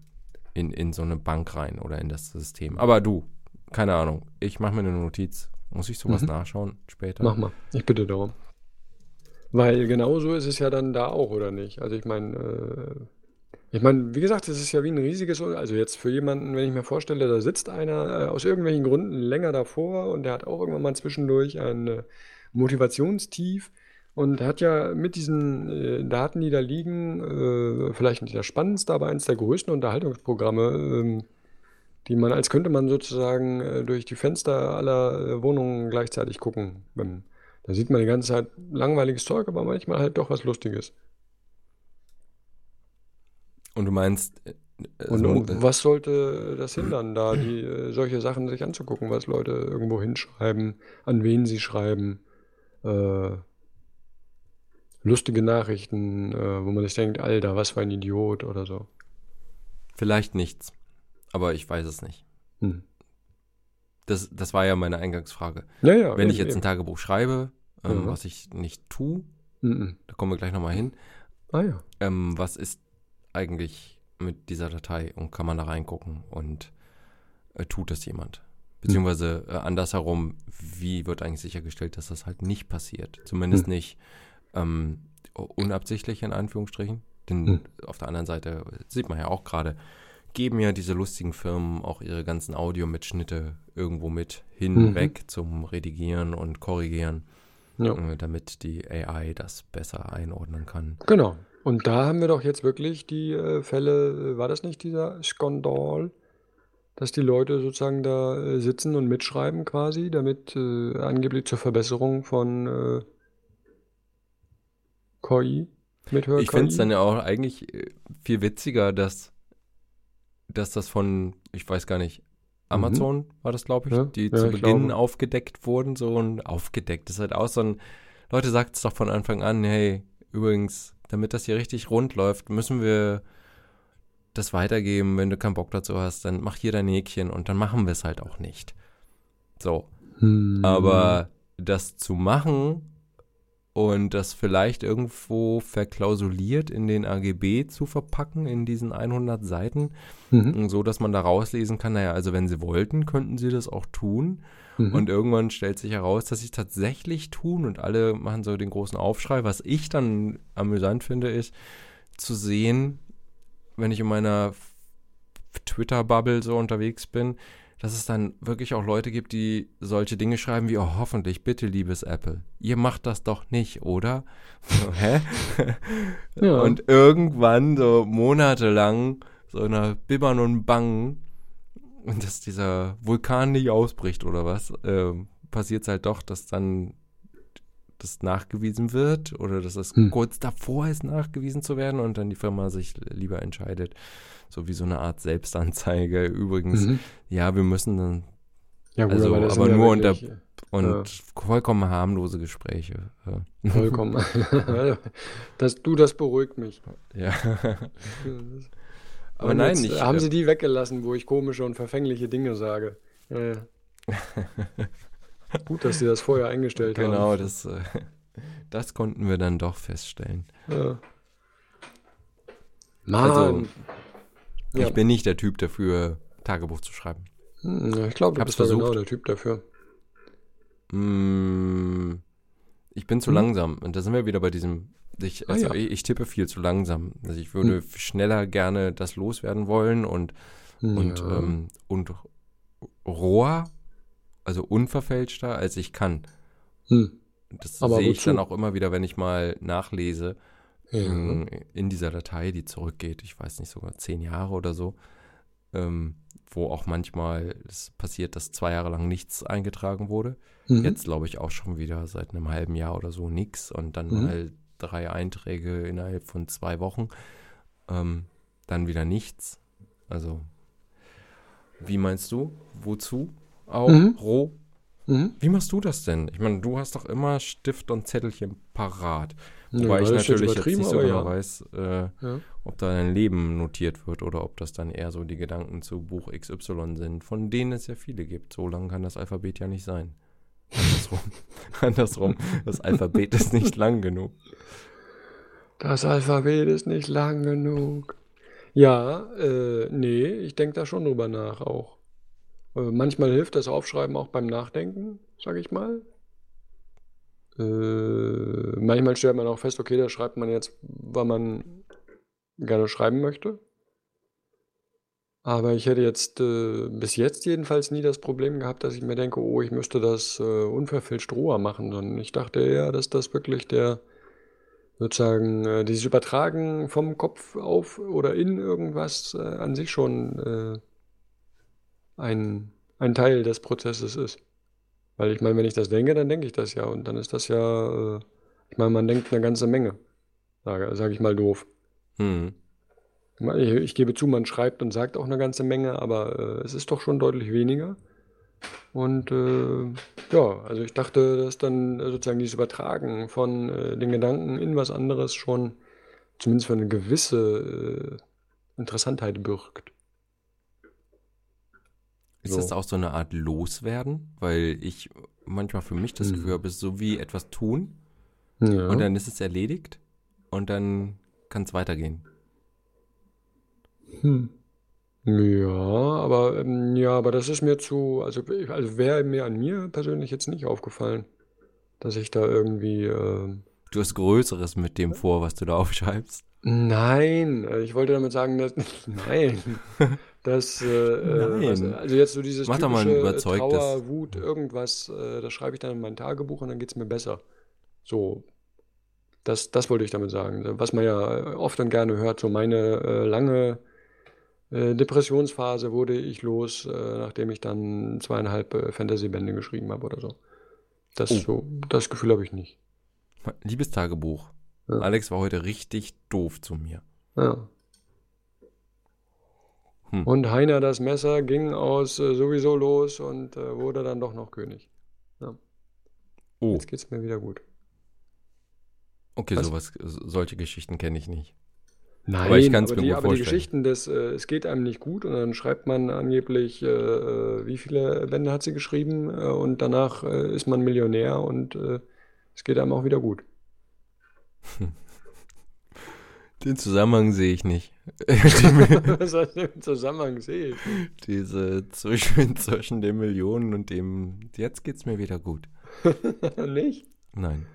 in, in so eine Bank rein oder in das System. Aber du, keine Ahnung, ich mache mir eine Notiz. Muss ich sowas Mhm. nachschauen später? Mach mal, ich bitte darum. Weil genauso ist es ja dann da auch, oder nicht? Also ich meine, äh, ich meine, wie gesagt, es ist ja wie ein riesiges, also jetzt für jemanden, wenn ich mir vorstelle, da sitzt einer äh, aus irgendwelchen Gründen länger davor und der hat auch irgendwann mal zwischendurch ein äh, Motivationstief und hat ja mit diesen äh, Daten, die da liegen, vielleicht nicht das Spannendste, aber eines der größten Unterhaltungsprogramme, ähm, die man, als könnte man sozusagen durch die Fenster aller Wohnungen gleichzeitig gucken. Da sieht man die ganze Zeit langweiliges Zeug, aber manchmal halt doch was Lustiges. Und du meinst, äh, Und, äh, was sollte das hindern, da die solche Sachen sich anzugucken, was Leute irgendwo hinschreiben, an wen sie schreiben, äh, lustige Nachrichten, äh, wo man sich denkt, Alter, was für ein Idiot oder so. vielleicht nichts, aber ich weiß es nicht. Hm. Das, das war ja meine Eingangsfrage. Ja, ja, Wenn ich eben, jetzt ein Tagebuch schreibe, ähm, Ja. was ich nicht tue. Mhm. da kommen wir gleich nochmal hin, Ah ja. ähm, was ist eigentlich mit dieser Datei und kann man da reingucken und äh, tut das jemand? Beziehungsweise äh, andersherum, wie wird eigentlich sichergestellt, dass das halt nicht passiert? Zumindest Hm. nicht ähm, unabsichtlich in Anführungsstrichen. Denn Hm. auf der anderen Seite sieht man ja auch gerade, geben ja diese lustigen Firmen auch ihre ganzen Audiomitschnitte irgendwo mit hinweg zum Redigieren und Korrigieren, Ja. äh, damit die AI das besser einordnen kann. Genau. Und da haben wir doch jetzt wirklich die äh, Fälle, äh, war das nicht dieser Skandal, dass die Leute sozusagen da äh, sitzen und mitschreiben quasi, damit äh, angeblich zur Verbesserung von äh, KI, Mithör Ich finde es dann ja auch eigentlich äh, viel witziger, dass, dass das von, ich weiß gar nicht, Amazon war das, glaube ich, Mhm. Ja, die ja, zu ich Beginn glaube. aufgedeckt wurden. So und aufgedeckt ist halt auch so ein, Leute sagt es doch von Anfang an, hey, übrigens, damit das hier richtig rund läuft, müssen wir das weitergeben. Wenn du keinen Bock dazu hast, dann mach hier dein Häkchen und dann machen wir es halt auch nicht. So. Hm. Aber das zu machen und das vielleicht irgendwo verklausuliert in den AGB zu verpacken, in diesen 100 Seiten, Mhm. so dass man da rauslesen kann, naja, also wenn sie wollten, könnten sie das auch tun. Mhm. Und irgendwann stellt sich heraus, dass sie es tatsächlich tun und alle machen so den großen Aufschrei. Was ich dann amüsant finde, ist zu sehen, wenn ich in meiner Twitter-Bubble so unterwegs bin, dass es dann wirklich auch Leute gibt, die solche Dinge schreiben wie, oh, hoffentlich, bitte, liebes Apple, ihr macht das doch nicht, oder? So, hä? [LAUGHS] Ja. Und irgendwann, so monatelang, so in einer Bibbern und Bangen, und dass dieser Vulkan nicht ausbricht oder was, ähm, passiert es halt doch, dass dann das nachgewiesen wird oder dass es Hm. kurz davor ist, nachgewiesen zu werden und dann die Firma sich lieber entscheidet, so wie so eine Art Selbstanzeige. Übrigens, Mhm. ja, wir müssen dann Ja, gut, also, aber das aber nur unter- äh, und Ja. vollkommen harmlose Gespräche. Ja. Vollkommen. [LAUGHS] [LAUGHS] das, du, das beruhigt mich. ja. Aber Und nein, äh, haben äh, sie die weggelassen, wo ich komische und verfängliche Dinge sage. Ja, ja. [LAUGHS] Gut, dass sie das vorher eingestellt haben. Genau, das, äh, [LAUGHS] das konnten wir dann doch feststellen. Ja. Mann. Also, Ja. Ich bin nicht der Typ dafür, Tagebuch zu schreiben. Hm, ja, ich glaube, du hab's bist da genau versucht. der Typ dafür. Mm, ich bin zu Hm? langsam. Und da sind wir wieder bei diesem. Ich, Ah, also ja. ich, ich tippe viel zu langsam. Also ich würde schneller gerne das loswerden wollen und, und, ja. ähm, und roher, also unverfälschter, als ich kann. hm. Das Aber sehe ich dann auch immer wieder, wenn ich mal nachlese ja. in, in dieser Datei, die zurückgeht, ich weiß nicht, sogar zehn Jahre oder so. Ähm, wo auch manchmal es passiert, dass zwei Jahre lang nichts eingetragen wurde. Mhm. Jetzt glaube ich auch schon wieder seit einem halben Jahr oder so nichts und dann Mhm. mal drei Einträge innerhalb von zwei Wochen. Ähm, dann wieder nichts. Also, wie meinst du? Wozu? Auch Mhm. roh? Mhm. Wie machst du das denn? Ich meine, du hast doch immer Stift und Zettelchen parat. Ja, Wobei ich ist jetzt natürlich jetzt nicht so genau ja. weiß, äh, Ja. ob da dein Leben notiert wird oder ob das dann eher so die Gedanken zu Buch XY sind, von denen es ja viele gibt. So lang kann das Alphabet ja nicht sein. Andersrum. [LAUGHS] Andersrum. Das Alphabet ist nicht lang genug. Das Alphabet ist nicht lang genug. Ja, äh, nee, ich denke da schon drüber nach auch. Äh, manchmal hilft das Aufschreiben auch beim Nachdenken, sag ich mal. Äh, manchmal stellt man auch fest, okay, da schreibt man jetzt, weil man gerne schreiben möchte. Aber ich hätte jetzt äh, bis jetzt jedenfalls nie das Problem gehabt, dass ich mir denke, oh, ich müsste das äh, unverfälscht roher machen, sondern ich dachte eher, dass das wirklich der sozusagen äh, dieses Übertragen vom Kopf auf oder in irgendwas äh, an sich schon äh, ein, ein Teil des Prozesses ist. Weil ich meine, wenn ich das denke, dann denke ich das ja und dann ist das ja, äh, ich meine, man denkt eine ganze Menge, sage, sage ich mal doof. Hm. Ich, ich gebe zu, man schreibt und sagt auch eine ganze Menge, aber äh, es ist doch schon deutlich weniger. Und äh, ja, also ich dachte, dass dann äh, sozusagen dieses Übertragen von äh, den Gedanken in was anderes schon zumindest für eine gewisse äh, Interessantheit birgt. Ist So. das auch so eine Art Loswerden? Weil ich manchmal für mich das. Gefühl habe, es ist so wie etwas tun Ja. und dann ist es erledigt und dann kann es weitergehen. Hm. Ja, aber ähm, ja, aber das ist mir zu, also, also wäre mir an mir persönlich jetzt nicht aufgefallen, dass ich da irgendwie ähm, Du hast Größeres mit dem vor, was du da aufschreibst. Nein, äh, ich wollte damit sagen, dass [LAUGHS] nein, [LAUGHS] dass äh, äh, was, Nein. also jetzt so dieses Mach doch mal ein typische äh, überzeugtes- Trauer, Wut, irgendwas, äh, das schreibe ich dann in mein Tagebuch und dann geht's mir besser. So, das, das wollte ich damit sagen. Was man ja äh, oft und gerne hört, so meine äh, lange äh, Depressionsphase wurde ich los, äh, nachdem ich dann zweieinhalb äh, Fantasy-Bände geschrieben habe oder so. Das Oh. so, das Gefühl habe ich nicht. Liebes Tagebuch. Ja. Alex war heute richtig doof zu mir. Ja. Hm. Und Heiner das Messer ging aus äh, sowieso los und äh, wurde dann doch noch König. Oh, Jetzt geht's mir wieder gut. okay, Was? sowas, solche Geschichten kenne ich nicht. Nein, Aber ich kann's mir die, gut aber die vorstellen. Geschichten des, äh, es geht einem nicht gut und dann schreibt man angeblich, äh, äh, wie viele Bände hat sie geschrieben äh, und danach äh, ist man Millionär und äh, es geht einem auch wieder gut. [LAUGHS] Den Zusammenhang sehe ich nicht. Was heißt denn im Zusammenhang sehe ich? Diese zwischen, [LAUGHS] zwischen den Millionen und dem, jetzt geht's mir wieder gut. [LAUGHS] Nicht? Nein,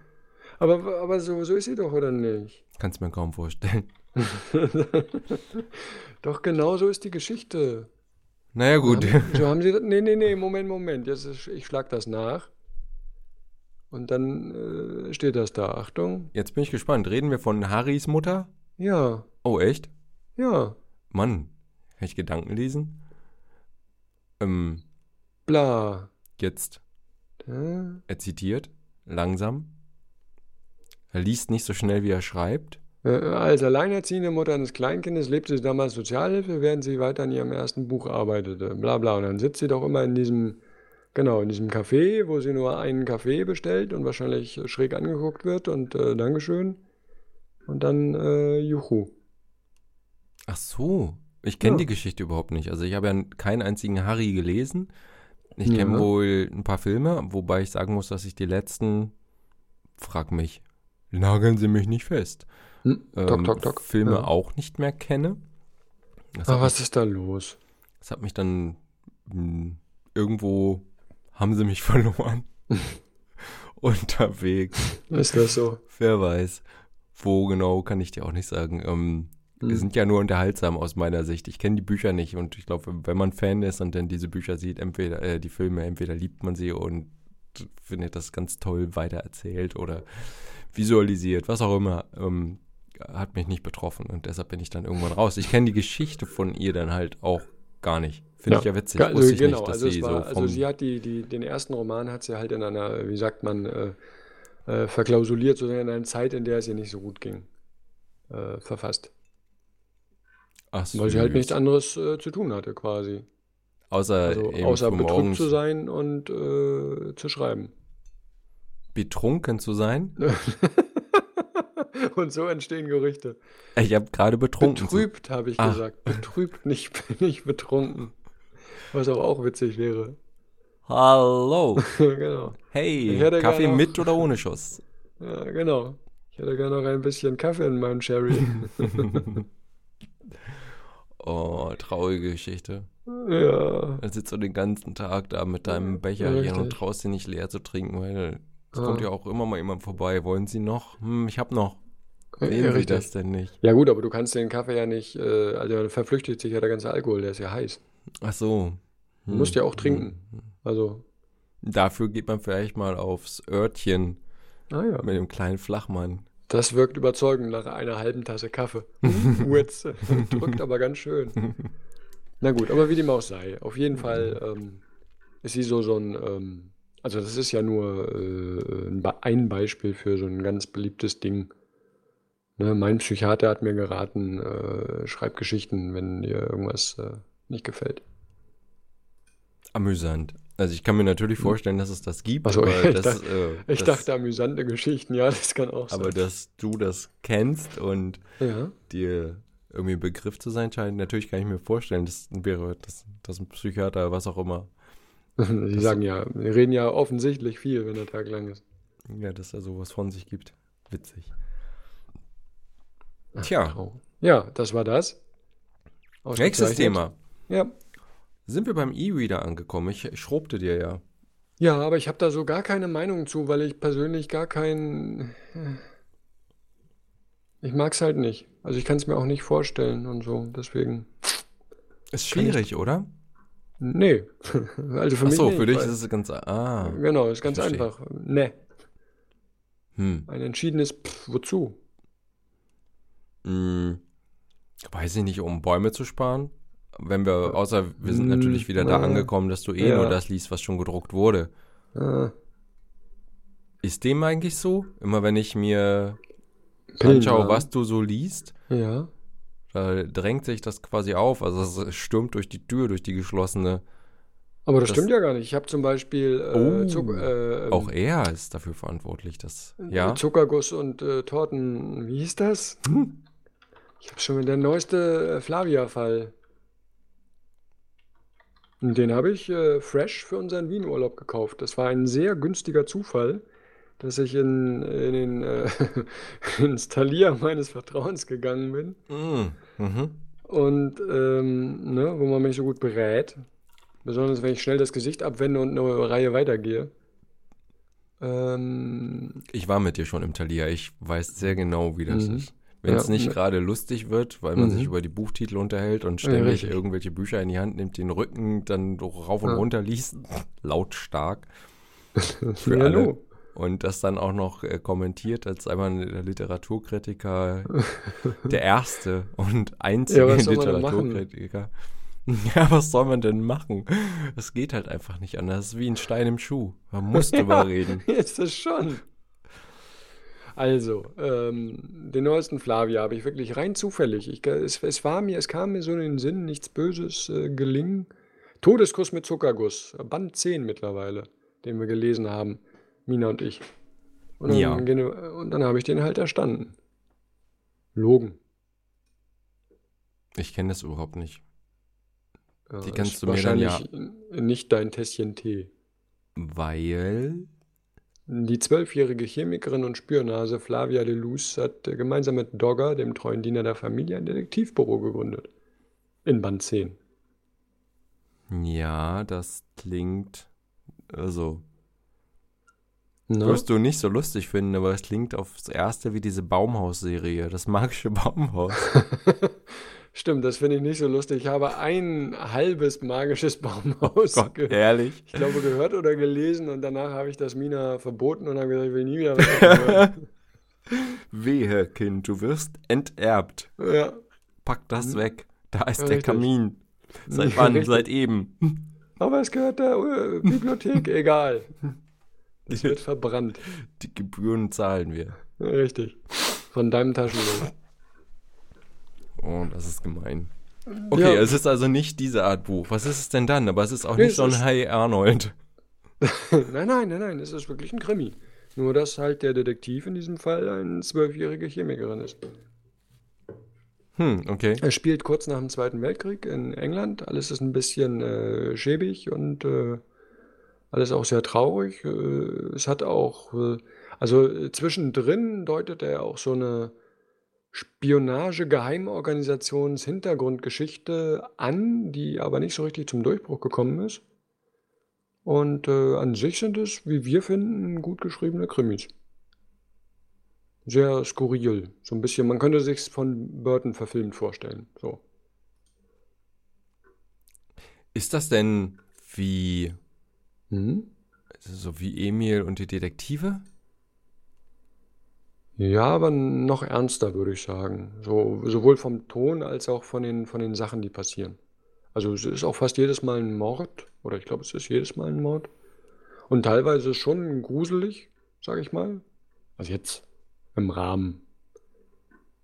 Aber, aber so, so ist sie doch, oder nicht? kannst mir kaum vorstellen. [LAUGHS] Doch genau so ist die Geschichte. Naja, gut. So haben, so haben sie das. Nee, nee, nee, Moment, Moment. Jetzt ist, ich schlag das nach. Und dann äh, steht das da. Achtung. Jetzt bin ich gespannt. Reden wir von Harrys Mutter? Ja, Oh, echt? ja. Mann, kann ich Gedanken lesen? Ähm, Bla. jetzt, Äh, er zitiert, langsam. Er liest nicht so schnell, wie er schreibt. Äh, als alleinerziehende Mutter eines Kleinkindes lebte sie damals Sozialhilfe, während sie weiter an ihrem ersten Buch arbeitete. Bla bla. Und dann sitzt sie doch immer in diesem, genau, in diesem Café, wo sie nur einen Kaffee bestellt und wahrscheinlich äh, schräg angeguckt wird und äh, Dankeschön. Und dann äh, Juhu. Ach so, ich kenne Ja. die Geschichte überhaupt nicht. Also ich habe ja keinen einzigen Harry gelesen. Ich kenne Ja. wohl ein paar Filme, wobei ich sagen muss, dass ich die letzten, frag mich, nageln Sie mich nicht fest, Hm? Ähm, tok, tok. Filme Ja. auch nicht mehr kenne. Aber hat, was ist da los? mich, das hat mich dann mh, irgendwo haben sie mich [LAUGHS] verloren. [LAUGHS] Unterwegs. Ist das so? Wer weiß. Wo genau, kann ich dir auch nicht sagen. Ähm, Hm. Die sind ja nur unterhaltsam aus meiner Sicht. Ich kenne die Bücher nicht und ich glaube, wenn man Fan ist und dann diese Bücher sieht, entweder äh, die Filme, entweder liebt man sie und findet das ganz toll weitererzählt oder visualisiert, was auch immer, ähm, hat mich nicht betroffen und deshalb bin ich dann irgendwann raus. Ich kenne die Geschichte von ihr dann halt auch gar nicht. Finde ich ja witzig. Also, Wusste ich genau, nicht, dass also, sie war, so also sie hat die, die, den ersten Roman hat sie halt in einer, wie sagt man, äh, äh, verklausuliert, sozusagen in einer Zeit, in der es ihr nicht so gut ging, äh, verfasst. Ach, Weil sie halt nichts anderes äh, zu tun hatte, quasi. Außer, Also außer betrunken zu sein und äh, zu schreiben. betrunken zu sein. [LAUGHS] [LAUGHS] und so entstehen Gerüchte. Ich habe gerade betrunken. Betrübt, habe ich Ah. gesagt. Betrübt, [LAUGHS] nicht, nicht betrunken. Was auch, auch witzig wäre. Hallo. [LAUGHS] genau. Hey, Kaffee noch- mit oder ohne Schuss? Ja, genau. Ich hätte gerne noch ein bisschen Kaffee in meinem Sherry. Oh, traurige Geschichte. ja. Dann sitzt du den ganzen Tag da mit deinem Becherchen und Richtig. traust dir nicht leer zu trinken, weil es Ah. kommt ja auch immer mal jemand vorbei. Wollen Sie noch? Hm, ich hab noch. Ja, Sehen Sie das denn nicht? Ja gut, aber du kannst den Kaffee ja nicht, äh, also dann verflüchtigt sich ja der ganze Alkohol, der ist ja heiß. Ach so. Du musst ja auch Hm, trinken. hm. Also, Dafür geht man vielleicht mal aufs Örtchen ah ja. mit dem kleinen Flachmann. Das wirkt überzeugend nach einer halben Tasse Kaffee. [LAUGHS] Witz. Drückt aber ganz schön. [LAUGHS] Na gut, aber wie dem auch sei. Auf jeden Fall ähm, ist sie so so ein, ähm, also das ist ja nur äh, ein Be- ein Beispiel für so ein ganz beliebtes Ding. Ne, mein Psychiater hat mir geraten, äh, schreib Geschichten, wenn dir irgendwas äh, nicht gefällt. Amüsant. Also ich kann mir natürlich vorstellen, dass es das gibt, Ach so, aber, [LAUGHS] ich das, dachte- äh, Ich das, dachte, amüsante Geschichten, ja, das kann auch aber sein. dass du das kennst und Ja. dir irgendwie ein Begriff zu sein scheint, natürlich kann ich mir vorstellen, das wäre, dass, dass ein Psychiater, was auch immer, [LAUGHS] Sie sagen ja, wir reden ja offensichtlich viel, wenn der Tag lang ist. ja, dass er sowas von sich gibt. Witzig. Tja, Oh. Ja, das war das. nächstes Ausgezeichnet. Thema. Ja. Sind wir beim E-Reader angekommen? Ich schrobte dir ja. Ja, aber ich habe da so gar keine Meinung zu, weil ich persönlich gar kein. Ich mag es halt nicht. Also ich kann es mir auch nicht vorstellen und so. Deswegen. Ist Kann ich- schwierig, oder? Nee. [LAUGHS] Also für Ach mich so, nicht, für dich weil- ist es ganz. Ah. Genau, ist ganz einfach. Nee. Hm. Ein entschiedenes Pff, wozu? Hm. Weiß ich nicht, um Bäume zu sparen? Wenn wir, Äh, außer wir sind hm, natürlich wieder da angekommen, dass du eh ja. nur das liest, was schon gedruckt wurde. Ah, Ist dem eigentlich so? Immer wenn ich mir anschaue, was du so liest, Ja. da drängt sich das quasi auf. Also es stürmt durch die Tür, durch die geschlossene. Aber das, Das- stimmt ja gar nicht. Ich habe zum Beispiel äh, Oh, Zuck- äh, Auch er ist dafür verantwortlich, dass. Ja. Zuckerguss und äh, Torten. Wie hieß das? [LAUGHS] Ich habe schon wieder der neueste äh, Flavia-Fall. Den habe ich äh, fresh für unseren Wien-Urlaub gekauft. Das war ein sehr günstiger Zufall, dass ich in, in den äh, [LAUGHS] ins Talier meines Vertrauens gegangen bin Mm, Mhm. und ähm, ne, wo man mich so gut berät. Besonders wenn ich schnell das Gesicht abwende und eine Reihe weitergehe. Ähm, Ich war mit dir schon im Talier. Ich weiß sehr genau, wie das Mhm. ist. Wenn es Ja, nicht ne- gerade lustig wird, weil man Mhm. sich über die Buchtitel unterhält und Ja, ständig richtig. irgendwelche Bücher in die Hand nimmt, den Rücken dann rauf und Ja. runter liest, [LAUGHS] lautstark [LAUGHS] für ja, alle. nu. Und das dann auch noch äh, kommentiert als einmal der Literaturkritiker, [LAUGHS] der erste und einzige Ja? Literaturkritiker. Ja, was soll man denn machen? Es geht halt einfach nicht anders. Es ist wie ein Stein im Schuh. Man muss drüber reden. Ist es schon. Also, ähm, den neuesten Flavia habe ich wirklich rein zufällig. Ich, es, es war mir, es kam mir so in den Sinn, nichts Böses äh, gelingen. Todeskuss mit Zuckerguss, Band 10 mittlerweile, den wir gelesen haben, Mina und ich. Und dann, Ja. und dann habe ich den halt erstanden. Logen. Ich kenne das überhaupt nicht. Ja, Die kannst du mir dann ja- nicht dein Tässchen Tee. Weil. Die zwölfjährige Chemikerin und Spürnase Flavia de Luz hat äh, gemeinsam mit Dogger, dem treuen Diener der Familie, ein Detektivbüro gegründet. In Band 10. Ja, das klingt. Also, Ne? wirst du nicht so lustig finden, aber es klingt aufs Erste wie diese Baumhaus-Serie, das magische Baumhaus. [LAUGHS] Stimmt, das finde ich nicht so lustig. Ich habe ein halbes magisches [LAUGHS] Baumhaus Gott, ehrlich. ich glaube, gehört oder gelesen und danach habe ich das Mina verboten und habe gesagt, ich will nie wieder [LAUGHS] was. Wehe, Kind, du wirst enterbt. Ja, Pack das weg. Da ist der Richtig. Kamin. Seit [LAUGHS] wann? Seit eben. Aber es gehört der äh, Bibliothek, egal. Es wird verbrannt. Die Gebühren zahlen wir. Richtig. Von deinem Taschengeld. Oh, das ist gemein. Okay, ja. es ist also nicht diese Art Buch. Was ist es denn dann? Aber es ist auch nicht so ein Hey Arnold. [LAUGHS] nein, nein, nein, nein, es ist wirklich ein Krimi. Nur, dass halt der Detektiv in diesem Fall eine zwölfjährige Chemikerin ist. Hm, okay. Er spielt kurz nach dem Zweiten Weltkrieg in England. Alles ist ein bisschen äh, schäbig und äh, alles auch sehr traurig. Äh, es hat auch, äh, also äh, zwischendrin deutet er auch so eine Spionage-Geheimorganisations-Hintergrundgeschichte an, die aber nicht so richtig zum Durchbruch gekommen ist. Und äh, an sich sind es, wie wir finden, gut geschriebene Krimis. Sehr skurril. So ein bisschen, man könnte sich von Burton verfilmt vorstellen. So. Ist das denn wie. Mhm. So wie Emil und die Detektive? Ja, aber noch ernster, würde ich sagen. So, sowohl vom Ton als auch von den, von den Sachen, die passieren. Also es ist auch fast jedes Mal ein Mord, oder ich glaube, es ist jedes Mal ein Mord. Und teilweise schon gruselig, sage ich mal. Also jetzt im Rahmen.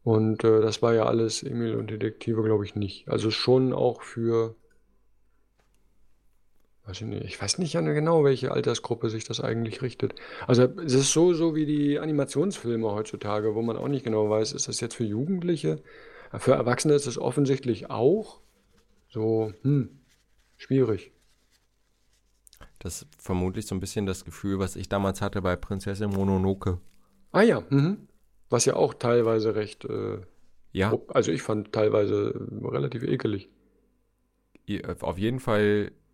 Und äh, das war ja alles Emil und Detektive, glaube ich, nicht. Also schon auch für Weiß ich nicht. Ich weiß nicht genau, welche Altersgruppe sich das eigentlich richtet. Also es ist so, so wie die Animationsfilme heutzutage, wo man auch nicht genau weiß, ist das jetzt für Jugendliche? Für Erwachsene ist es offensichtlich auch. So, hm, schwierig. Das ist vermutlich so ein bisschen das Gefühl, was ich damals hatte bei Prinzessin Mononoke. Ah ja, mhm. was ja auch teilweise recht. Äh, ja. Also ich fand teilweise relativ ekelig. Auf jeden Fall äh,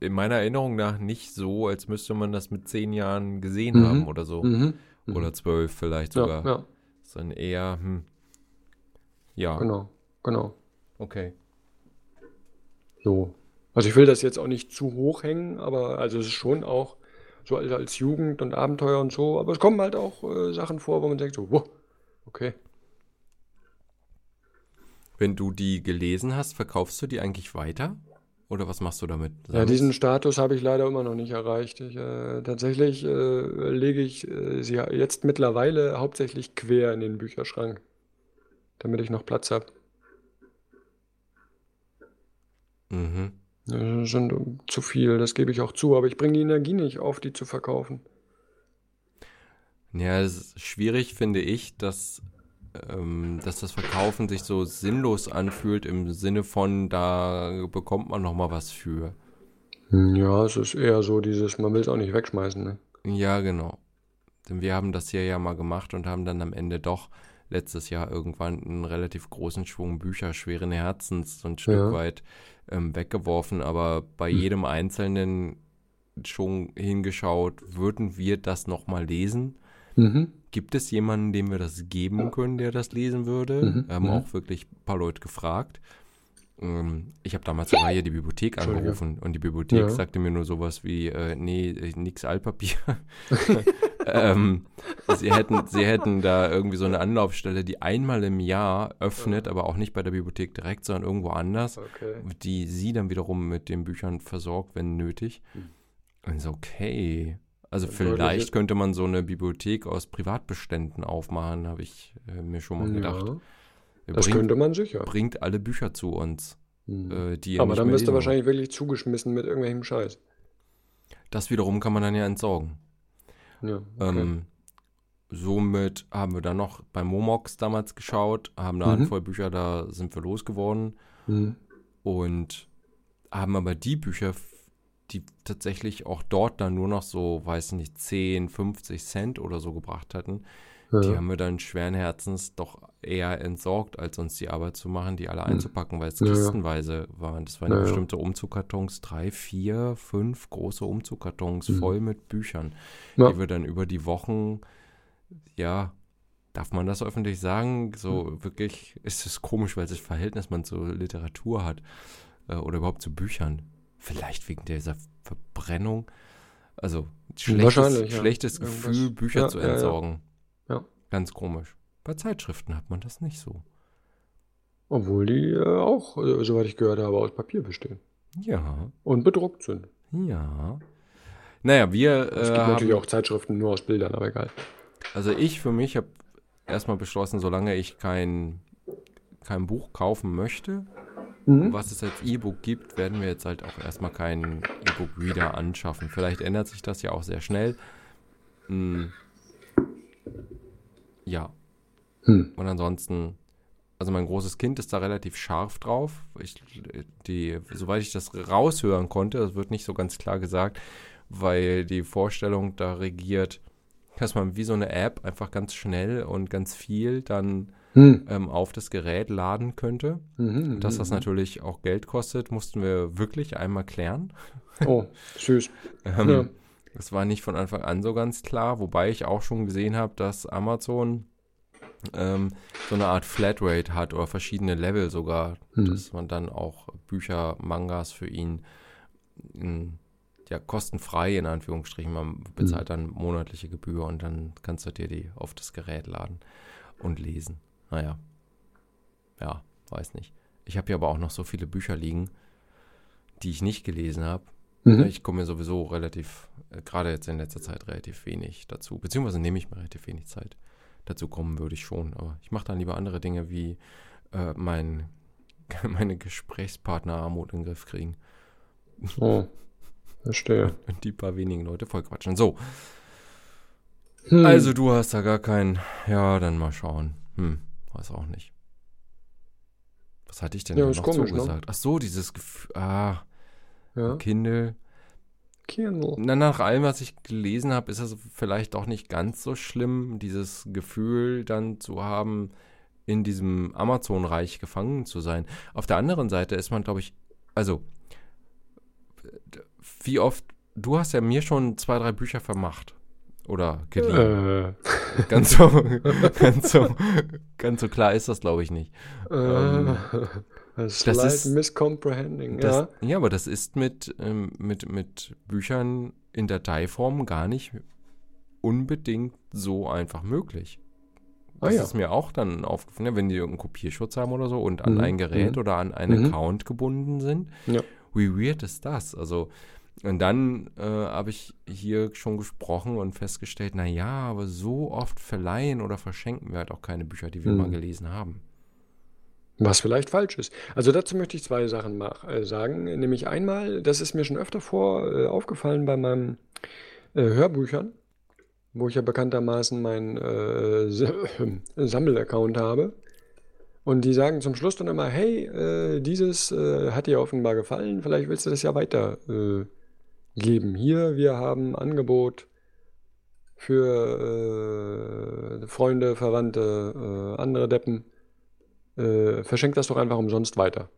in meiner Erinnerung nach nicht so, als müsste man das mit zehn Jahren gesehen mhm. haben oder so. Mhm. Mhm. Oder zwölf vielleicht sogar. Ja, ja. Sondern eher, hm, ja. Genau, genau. Okay. So. Also ich will das jetzt auch nicht zu hoch hängen, aber also es ist schon auch so als, als Jugend und Abenteuer und so, aber es kommen halt auch äh, Sachen vor, wo man denkt so, wow, okay. Wenn du die gelesen hast, verkaufst du die eigentlich weiter? Oder was machst du damit? Ja, diesen Status habe ich leider immer noch nicht erreicht. Ich, äh, tatsächlich äh, lege ich äh, sie jetzt mittlerweile hauptsächlich quer in den Bücherschrank, damit ich noch Platz habe. Mhm. Das sind zu viel, das gebe ich auch zu, aber ich bringe die Energie nicht auf, die zu verkaufen. Ja, es ist schwierig, finde ich, dass ähm, dass das Verkaufen sich so sinnlos anfühlt im Sinne von, da bekommt man noch mal was für. Ja, es ist eher so dieses, man will es auch nicht wegschmeißen, ne? Ja, genau. Denn wir haben das hier ja mal gemacht und haben dann am Ende doch letztes Jahr irgendwann einen relativ großen Schwung Bücher schweren Herzens so ein Stück ja. weit ähm, weggeworfen, aber bei hm. jedem einzelnen schon hingeschaut, würden wir das nochmal lesen? Mhm. Gibt es jemanden, dem wir das geben können, der das lesen würde? Mhm. Wir haben mhm. auch wirklich ein paar Leute gefragt. Ähm, ich habe damals sogar hier die Bibliothek angerufen und die Bibliothek ja. sagte mir nur sowas wie, äh, nee, nix Altpapier. [LAUGHS] ähm, sie, hätten, sie hätten da irgendwie so eine Anlaufstelle, die einmal im Jahr öffnet, aber auch nicht bei der Bibliothek direkt, sondern irgendwo anders, okay. die sie dann wiederum mit den Büchern versorgt, wenn nötig. Und so, okay. Also vielleicht könnte man so eine Bibliothek aus Privatbeständen aufmachen, habe ich äh, mir schon mal gedacht. Ja, das bringt, könnte man sicher. Bringt alle Bücher zu uns, mhm. äh, Aber dann bist du wahrscheinlich wirklich zugeschmissen mit irgendwelchem Scheiß. Das wiederum kann man dann ja entsorgen. Ja, okay. ähm, somit haben wir dann noch bei Momox damals geschaut, haben eine mhm. Handvoll Bücher, da sind wir losgeworden. Mhm. Und haben aber die Bücher die tatsächlich auch dort dann nur noch so, weiß nicht, 10, 50 Cent oder so gebracht hatten. Ja. Die haben wir dann schweren Herzens doch eher entsorgt, als uns die Arbeit zu machen, die alle hm. einzupacken, weil es ja, kistenweise waren. Das waren ja, bestimmte Umzugkartons, drei, vier, fünf große Umzugkartons mhm. voll mit Büchern, die wir dann über die Wochen, ja, darf man das öffentlich sagen? So mhm. wirklich ist es komisch, weil das Verhältnis man zur Literatur hat äh, oder überhaupt zu Büchern. Vielleicht wegen dieser Verbrennung. Also schlechtes, ja. schlechtes Gefühl, Bücher ja, zu entsorgen. Ja, Ganz komisch. Bei Zeitschriften hat man das nicht so. Obwohl die äh, auch, äh, soweit ich gehört habe, aus Papier bestehen. Ja, Und bedruckt sind. ja. Naja, wir Es äh, gibt natürlich haben, auch Zeitschriften nur aus Bildern, aber egal. also ich für mich habe erstmal beschlossen, solange ich kein, kein Buch kaufen möchte, Mhm. was es als E-Book gibt, werden wir jetzt halt auch erstmal keinen E-Book-Reader anschaffen. Vielleicht ändert sich das ja auch sehr schnell. Hm. Ja, Hm. und ansonsten, also mein großes Kind ist da relativ scharf drauf. Ich, die, soweit ich das raushören konnte, das wird nicht so ganz klar gesagt, weil die Vorstellung da regiert, dass man wie so eine App einfach ganz schnell und ganz viel dann Hm. ähm, auf das Gerät laden könnte. Mhm. Dass das mhm. natürlich auch Geld kostet, mussten wir wirklich einmal klären. Oh, süß. [LAUGHS] Ähm, Ja. Das war nicht von Anfang an so ganz klar, wobei ich auch schon gesehen habe, dass Amazon ähm, so eine Art Flatrate hat oder verschiedene Level sogar, Hm. dass man dann auch Bücher, Mangas für ihn in, ja, kostenfrei in Anführungsstrichen, man bezahlt dann monatliche Gebühr und dann kannst du dir die auf das Gerät laden und lesen. Naja, ja, weiß nicht. Ich habe hier aber auch noch so viele Bücher liegen, die ich nicht gelesen habe. Mhm. Ich komme mir sowieso relativ, äh, gerade jetzt in letzter Zeit, relativ wenig dazu. Beziehungsweise nehme ich mir relativ wenig Zeit. Dazu kommen würde ich schon. Aber ich mache dann lieber andere Dinge wie äh, mein, [LAUGHS] meine Gesprächspartnerarmut in den Griff kriegen. Oh, verstehe. [LAUGHS] Und die paar wenigen Leute voll quatschen. So, Hm. also du hast da gar keinen. Ja, dann mal schauen. Hm, weiß auch nicht. Was hatte ich denn Ja, noch komisch, ne? zugesagt? Ach so, dieses Gefühl. Ah, ja. Kindle. Kindle. Na, nach allem, was ich gelesen habe, ist es vielleicht auch nicht ganz so schlimm, dieses Gefühl dann zu haben, in diesem Amazon-Reich gefangen zu sein. Auf der anderen Seite ist man, glaube ich, also, wie oft, du hast ja mir schon zwei, drei Bücher vermacht. Oder geliehen. Äh, Ganz so, [LAUGHS] ganz so, ganz so klar ist das, glaube ich, nicht. äh, Ähm, das ist- miscomprehending. Das, ja. ja, aber das ist mit, ähm, mit, mit Büchern in Dateiform gar nicht unbedingt so einfach möglich. Ah Das ja. ist mir auch dann aufgefallen, wenn die irgendeinen Kopierschutz haben oder so und an Mhm, ein Gerät mhm. oder an einen Mhm. Account gebunden sind. Ja. Wie weird ist das? Also, und dann äh, habe ich hier schon gesprochen und festgestellt, na ja, aber so oft verleihen oder verschenken wir halt auch keine Bücher, die wir Mhm. mal gelesen haben. Was vielleicht falsch ist. Also dazu möchte ich zwei Sachen mach, äh, sagen. Nämlich einmal, das ist mir schon öfter vor äh, aufgefallen bei meinen äh, Hörbüchern, wo ich ja bekanntermaßen meinen äh, S- Sammelaccount habe. Und die sagen zum Schluss dann immer, hey, äh, dieses äh, hat dir offenbar gefallen, vielleicht willst du das ja weiter äh, geben. Hier, wir haben Angebot für äh, Freunde, Verwandte, äh, andere Deppen. Äh, verschenkt das doch einfach umsonst weiter.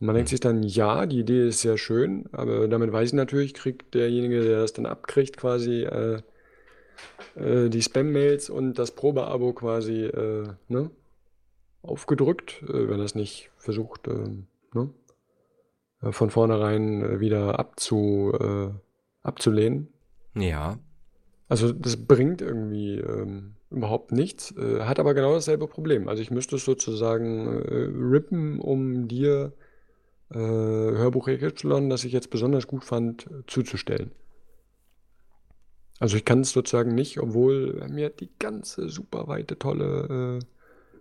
Und man denkt Hm. sich dann, ja, die Idee ist sehr schön, aber damit weiß ich natürlich, kriegt derjenige, der das dann abkriegt, quasi äh, äh, die Spam-Mails und das Probeabo quasi äh, ne, aufgedrückt, wenn er es nicht versucht, ähm, ne, von vornherein äh, wieder abzu, äh, abzulehnen. Ja, Also das bringt irgendwie ähm, überhaupt nichts, äh, hat aber genau dasselbe Problem. Also ich müsste es sozusagen äh, rippen, um dir äh, Hörbuch XY, das ich jetzt besonders gut fand, äh, zuzustellen. Also ich kann es sozusagen nicht, obwohl mir die ganze super weite, tolle äh,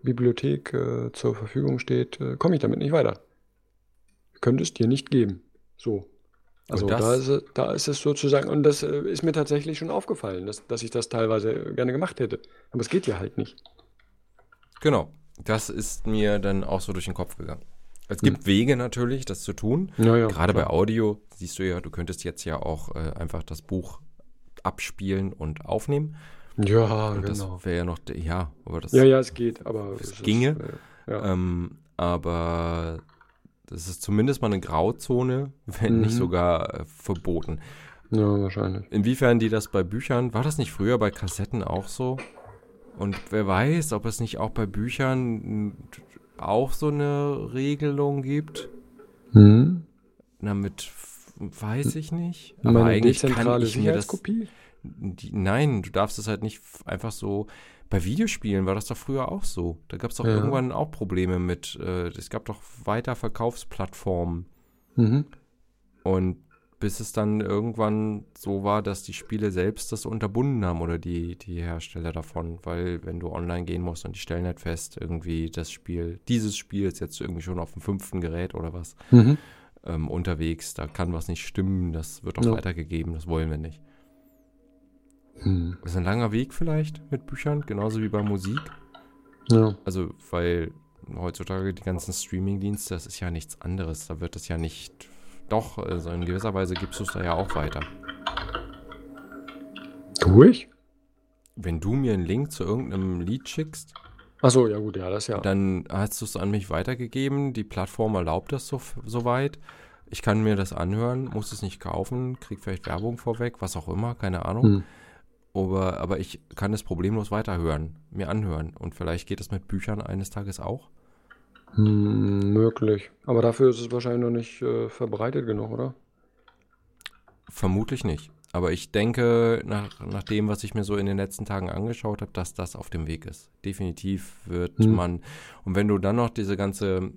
Bibliothek äh, zur Verfügung steht, äh, komme ich damit nicht weiter. Könnte es dir nicht geben. So. Also da ist, es- da ist es sozusagen, und das äh, ist mir tatsächlich schon aufgefallen, dass, dass ich das teilweise äh, gerne gemacht hätte. Aber es geht ja halt nicht. Genau, das ist mir dann auch so durch den Kopf gegangen. Es gibt Wege natürlich, das zu tun. Ja, ja, Gerade bei klar. Audio siehst du ja, du könntest jetzt ja auch äh, einfach das Buch abspielen und aufnehmen. Ja, Und genau. das wäre ja noch, ja, aber das, Ja, ja, es geht, aber Es es ist, ginge. äh, ja. Ähm, aber das ist zumindest mal eine Grauzone, wenn nicht Mhm. sogar äh, verboten. ja, wahrscheinlich. Inwiefern die das bei Büchern, war das nicht früher bei Kassetten auch so? Und wer weiß, ob es nicht auch bei Büchern mm, auch so eine Regelung gibt? Hm? Damit weiß ich nicht. Aber Meine eigentlich kann ich mir das. Die, nein, du darfst es halt nicht einfach so. Bei Videospielen war das doch früher auch so. Da gab es doch Ja. irgendwann auch Probleme mit. Äh, es gab doch Weiterverkaufsplattformen. Mhm. Und bis es dann irgendwann so war, dass die Spiele selbst das unterbunden haben oder die, die Hersteller davon, weil wenn du online gehen musst und die stellen halt fest, irgendwie das Spiel, dieses Spiel ist jetzt irgendwie schon auf dem fünften Gerät oder was Mhm. ähm, unterwegs, da kann was nicht stimmen, das wird auch Ja. weitergegeben, das wollen wir nicht. Hm. Das ist ein langer Weg vielleicht mit Büchern, genauso wie bei Musik. Ja. Also, weil heutzutage die ganzen Streaming-Dienste, das ist ja nichts anderes. Da wird es ja nicht. Doch, also in gewisser Weise gibst du es da ja auch weiter. Tu ich? Wenn du mir einen Link zu irgendeinem Lied schickst, Achso, ja gut, ja, das ja. dann hast du es an mich weitergegeben. Die Plattform erlaubt das so, soweit. Ich kann mir das anhören, muss es nicht kaufen, krieg vielleicht Werbung vorweg, was auch immer, keine Ahnung. Hm. Aber, aber ich kann es problemlos weiterhören, mir anhören. Und vielleicht geht es mit Büchern eines Tages auch. Hm, möglich. Aber dafür ist es wahrscheinlich noch nicht äh, verbreitet genug, oder? Vermutlich nicht. Aber ich denke, nach, nach dem, was ich mir so in den letzten Tagen angeschaut habe, dass das auf dem Weg ist. Definitiv wird Hm. man. Und wenn du dann noch diese ganze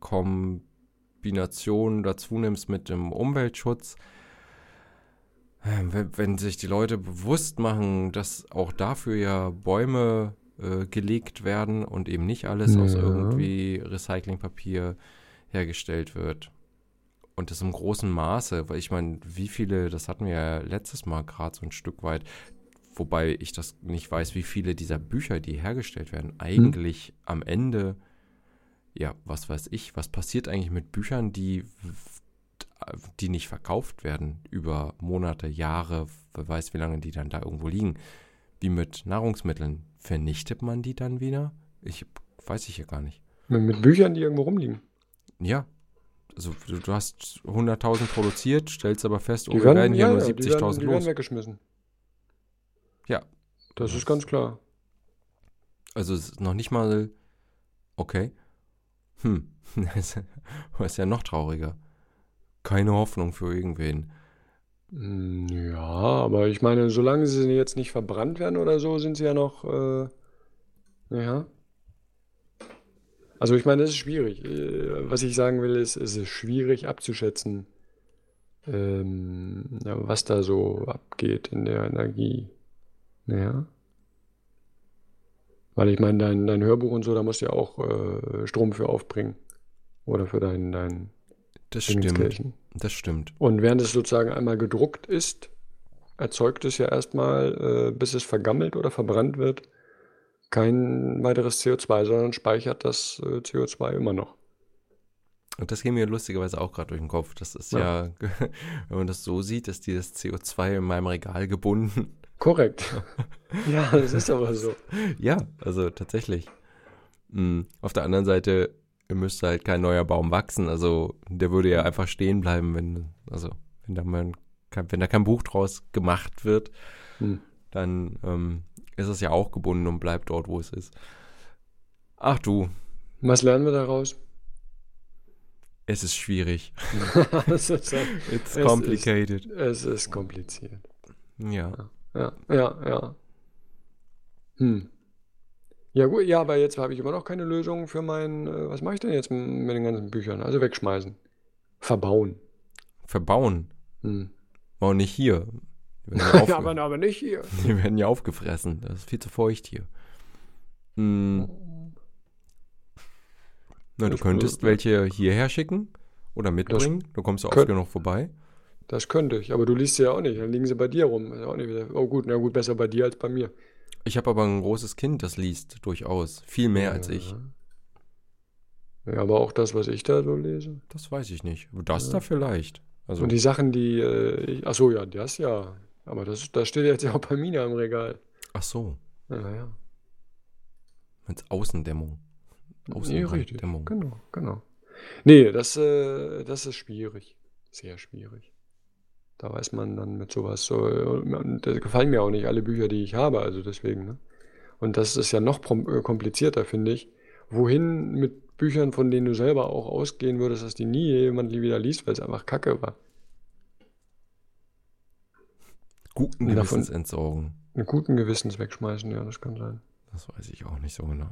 Kombination dazu nimmst mit dem Umweltschutz, wenn, wenn sich die Leute bewusst machen, dass auch dafür ja Bäume äh, gelegt werden und eben nicht alles aus Ja. irgendwie Recyclingpapier hergestellt wird. Und das im großen Maße, weil ich meine, wie viele, das hatten wir ja letztes Mal gerade so ein Stück weit, wobei ich das nicht weiß, wie viele dieser Bücher, die hergestellt werden, eigentlich am Ende, ja, was weiß ich, was passiert eigentlich mit Büchern, die, die nicht verkauft werden über Monate, Jahre, wer weiß, wie lange die dann da irgendwo liegen. Wie mit Nahrungsmitteln. Vernichtet man die dann wieder? Ich weiß ich ja gar nicht. Mit, Büchern, die irgendwo rumliegen. Ja. Also du, hast 100.000 produziert, stellst aber fest, oh, wir werden hier ja, nur ja, die werden, 70.000 die werden los. weggeschmissen. Ja. Das ist ganz klar. Also es ist noch nicht mal okay. Hm. [LAUGHS] Das ist ja noch trauriger. Keine Hoffnung für irgendwen. Hm, Ja, aber ich meine, solange sie jetzt nicht verbrannt werden oder so, sind sie ja noch, äh, ja. Also ich meine, das ist schwierig. Äh, Was ich sagen will, ist, es ist schwierig abzuschätzen, ähm, was da so abgeht in der Energie. Ja. Weil ich meine, dein, dein Hörbuch und so, da musst du ja auch äh, Strom für aufbringen. Oder für dein, dein Das stimmt. Das stimmt. Und während es sozusagen einmal gedruckt ist, erzeugt es ja erstmal, äh, bis es vergammelt oder verbrannt wird, kein weiteres CO2, sondern speichert das äh, CO2 immer noch. Und das ging mir lustigerweise auch gerade durch den Kopf. Das ist ja, Ja. [LAUGHS] wenn man das so sieht, ist dieses CO2 in meinem Regal gebunden. Korrekt. [LAUGHS] Ja, das ist aber so. Ja, also tatsächlich. Mm, Auf der anderen Seite müsste halt kein neuer Baum wachsen. Also der würde ja einfach stehen bleiben, wenn, also wenn da mal kein, wenn da kein Buch draus gemacht wird, Hm. dann ähm, ist es ja auch gebunden und bleibt dort, wo es ist. Ach du, Was lernen wir daraus? es ist schwierig. [LAUGHS] es, ist, It's Es complicated. es ist kompliziert. Ja. Ja, ja, ja. Hm. Ja, gut, ja, aber jetzt habe ich immer noch keine Lösung für mein, äh, was mache ich denn jetzt mit den ganzen Büchern? Also wegschmeißen. Verbauen. Verbauen. Hm. Aber nicht hier. Die werden [LAUGHS] ja, aber, aber nicht hier. [LAUGHS] die werden ja aufgefressen. Das ist viel zu feucht hier. Hm. Na, du Ich- könntest welche hierher schicken oder mitbringen. Du kommst ja oft genug vorbei. Das könnte ich, aber du liest sie ja auch nicht. Dann liegen sie bei dir rum. Auch nicht wieder, oh gut, na gut, besser bei dir als bei mir. Ich habe aber ein großes Kind, das liest durchaus. Viel mehr als ich. Ja, aber auch das, was ich da so lese. Das weiß ich nicht. Das Ja. da vielleicht. Also, Und die Sachen, die, äh, ich, ach so, ja, das ja. Aber das, das steht jetzt ja auch bei Mina im Regal. ach so, Ja, ja. als Außendämmung. Nee. Genau, genau. Nee, das, äh, das ist schwierig. Sehr schwierig. Da weiß man dann mit sowas so. Da gefallen mir auch nicht alle Bücher, die ich habe, also deswegen, ne? Und das ist ja noch äh, komplizierter, finde ich. Wohin mit Büchern, von denen du selber auch ausgehen würdest, dass die nie jemand wieder liest, weil es einfach Kacke war. Guten Davon- Gewissens entsorgen. Einen guten Gewissens wegschmeißen, ja, das kann sein. Das weiß ich auch nicht so genau.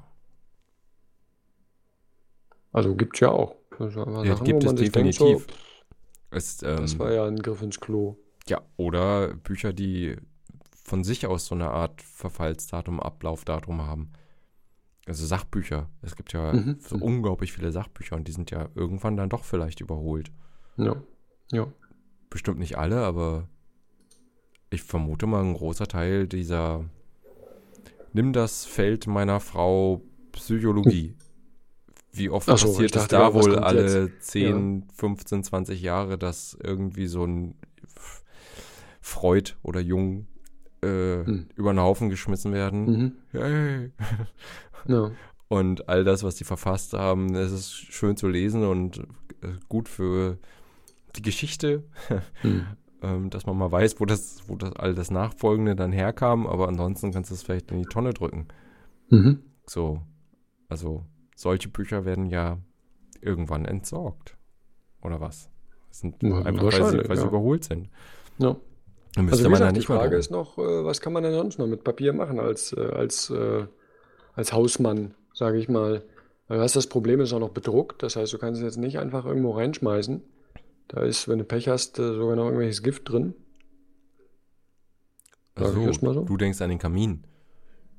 Also gibt's ja auch. Aber Ja, Sachen, gibt es sich denkt, so, Es, das ähm, war ja ein Griff ins Klo. Ja, oder Bücher, die von sich aus so eine Art Verfallsdatum, Ablaufdatum haben. Also Sachbücher. Es gibt ja Mhm. so unglaublich viele Sachbücher und die sind ja irgendwann dann doch vielleicht überholt. Ja. Ja. Bestimmt nicht alle, aber ich vermute mal, ein großer Teil dieser Nimm das Feld meiner Frau Psychologie. [LAUGHS] Wie oft so, passiert es da wohl alle 10, 15, 20 Jahre, dass irgendwie so ein Freud oder Jung äh, Hm. über den Haufen geschmissen werden? Mhm. Hey. [LAUGHS] Ja. Und all das, was die verfasst haben, es ist schön zu lesen und äh, gut für die Geschichte, [LAUGHS] Hm. ähm, dass man mal weiß, wo das, wo das all das Nachfolgende dann herkam, aber ansonsten kannst du es vielleicht in die Tonne drücken. Mhm. So, also solche Bücher werden ja irgendwann entsorgt. Oder was? Das sind Ja, einfach, weil sie, weil sie ja. überholt sind. Ja. Dann Also müsste wie man gesagt, die Frage ist noch, äh, was kann man denn sonst noch mit Papier machen als, äh, als, äh, als Hausmann, sage ich mal. Weil was das Problem ist auch noch bedruckt, das heißt, du kannst es jetzt nicht einfach irgendwo reinschmeißen. Da ist, wenn du Pech hast, sogar noch irgendwelches Gift drin. Sag Also, so. du denkst an den Kamin.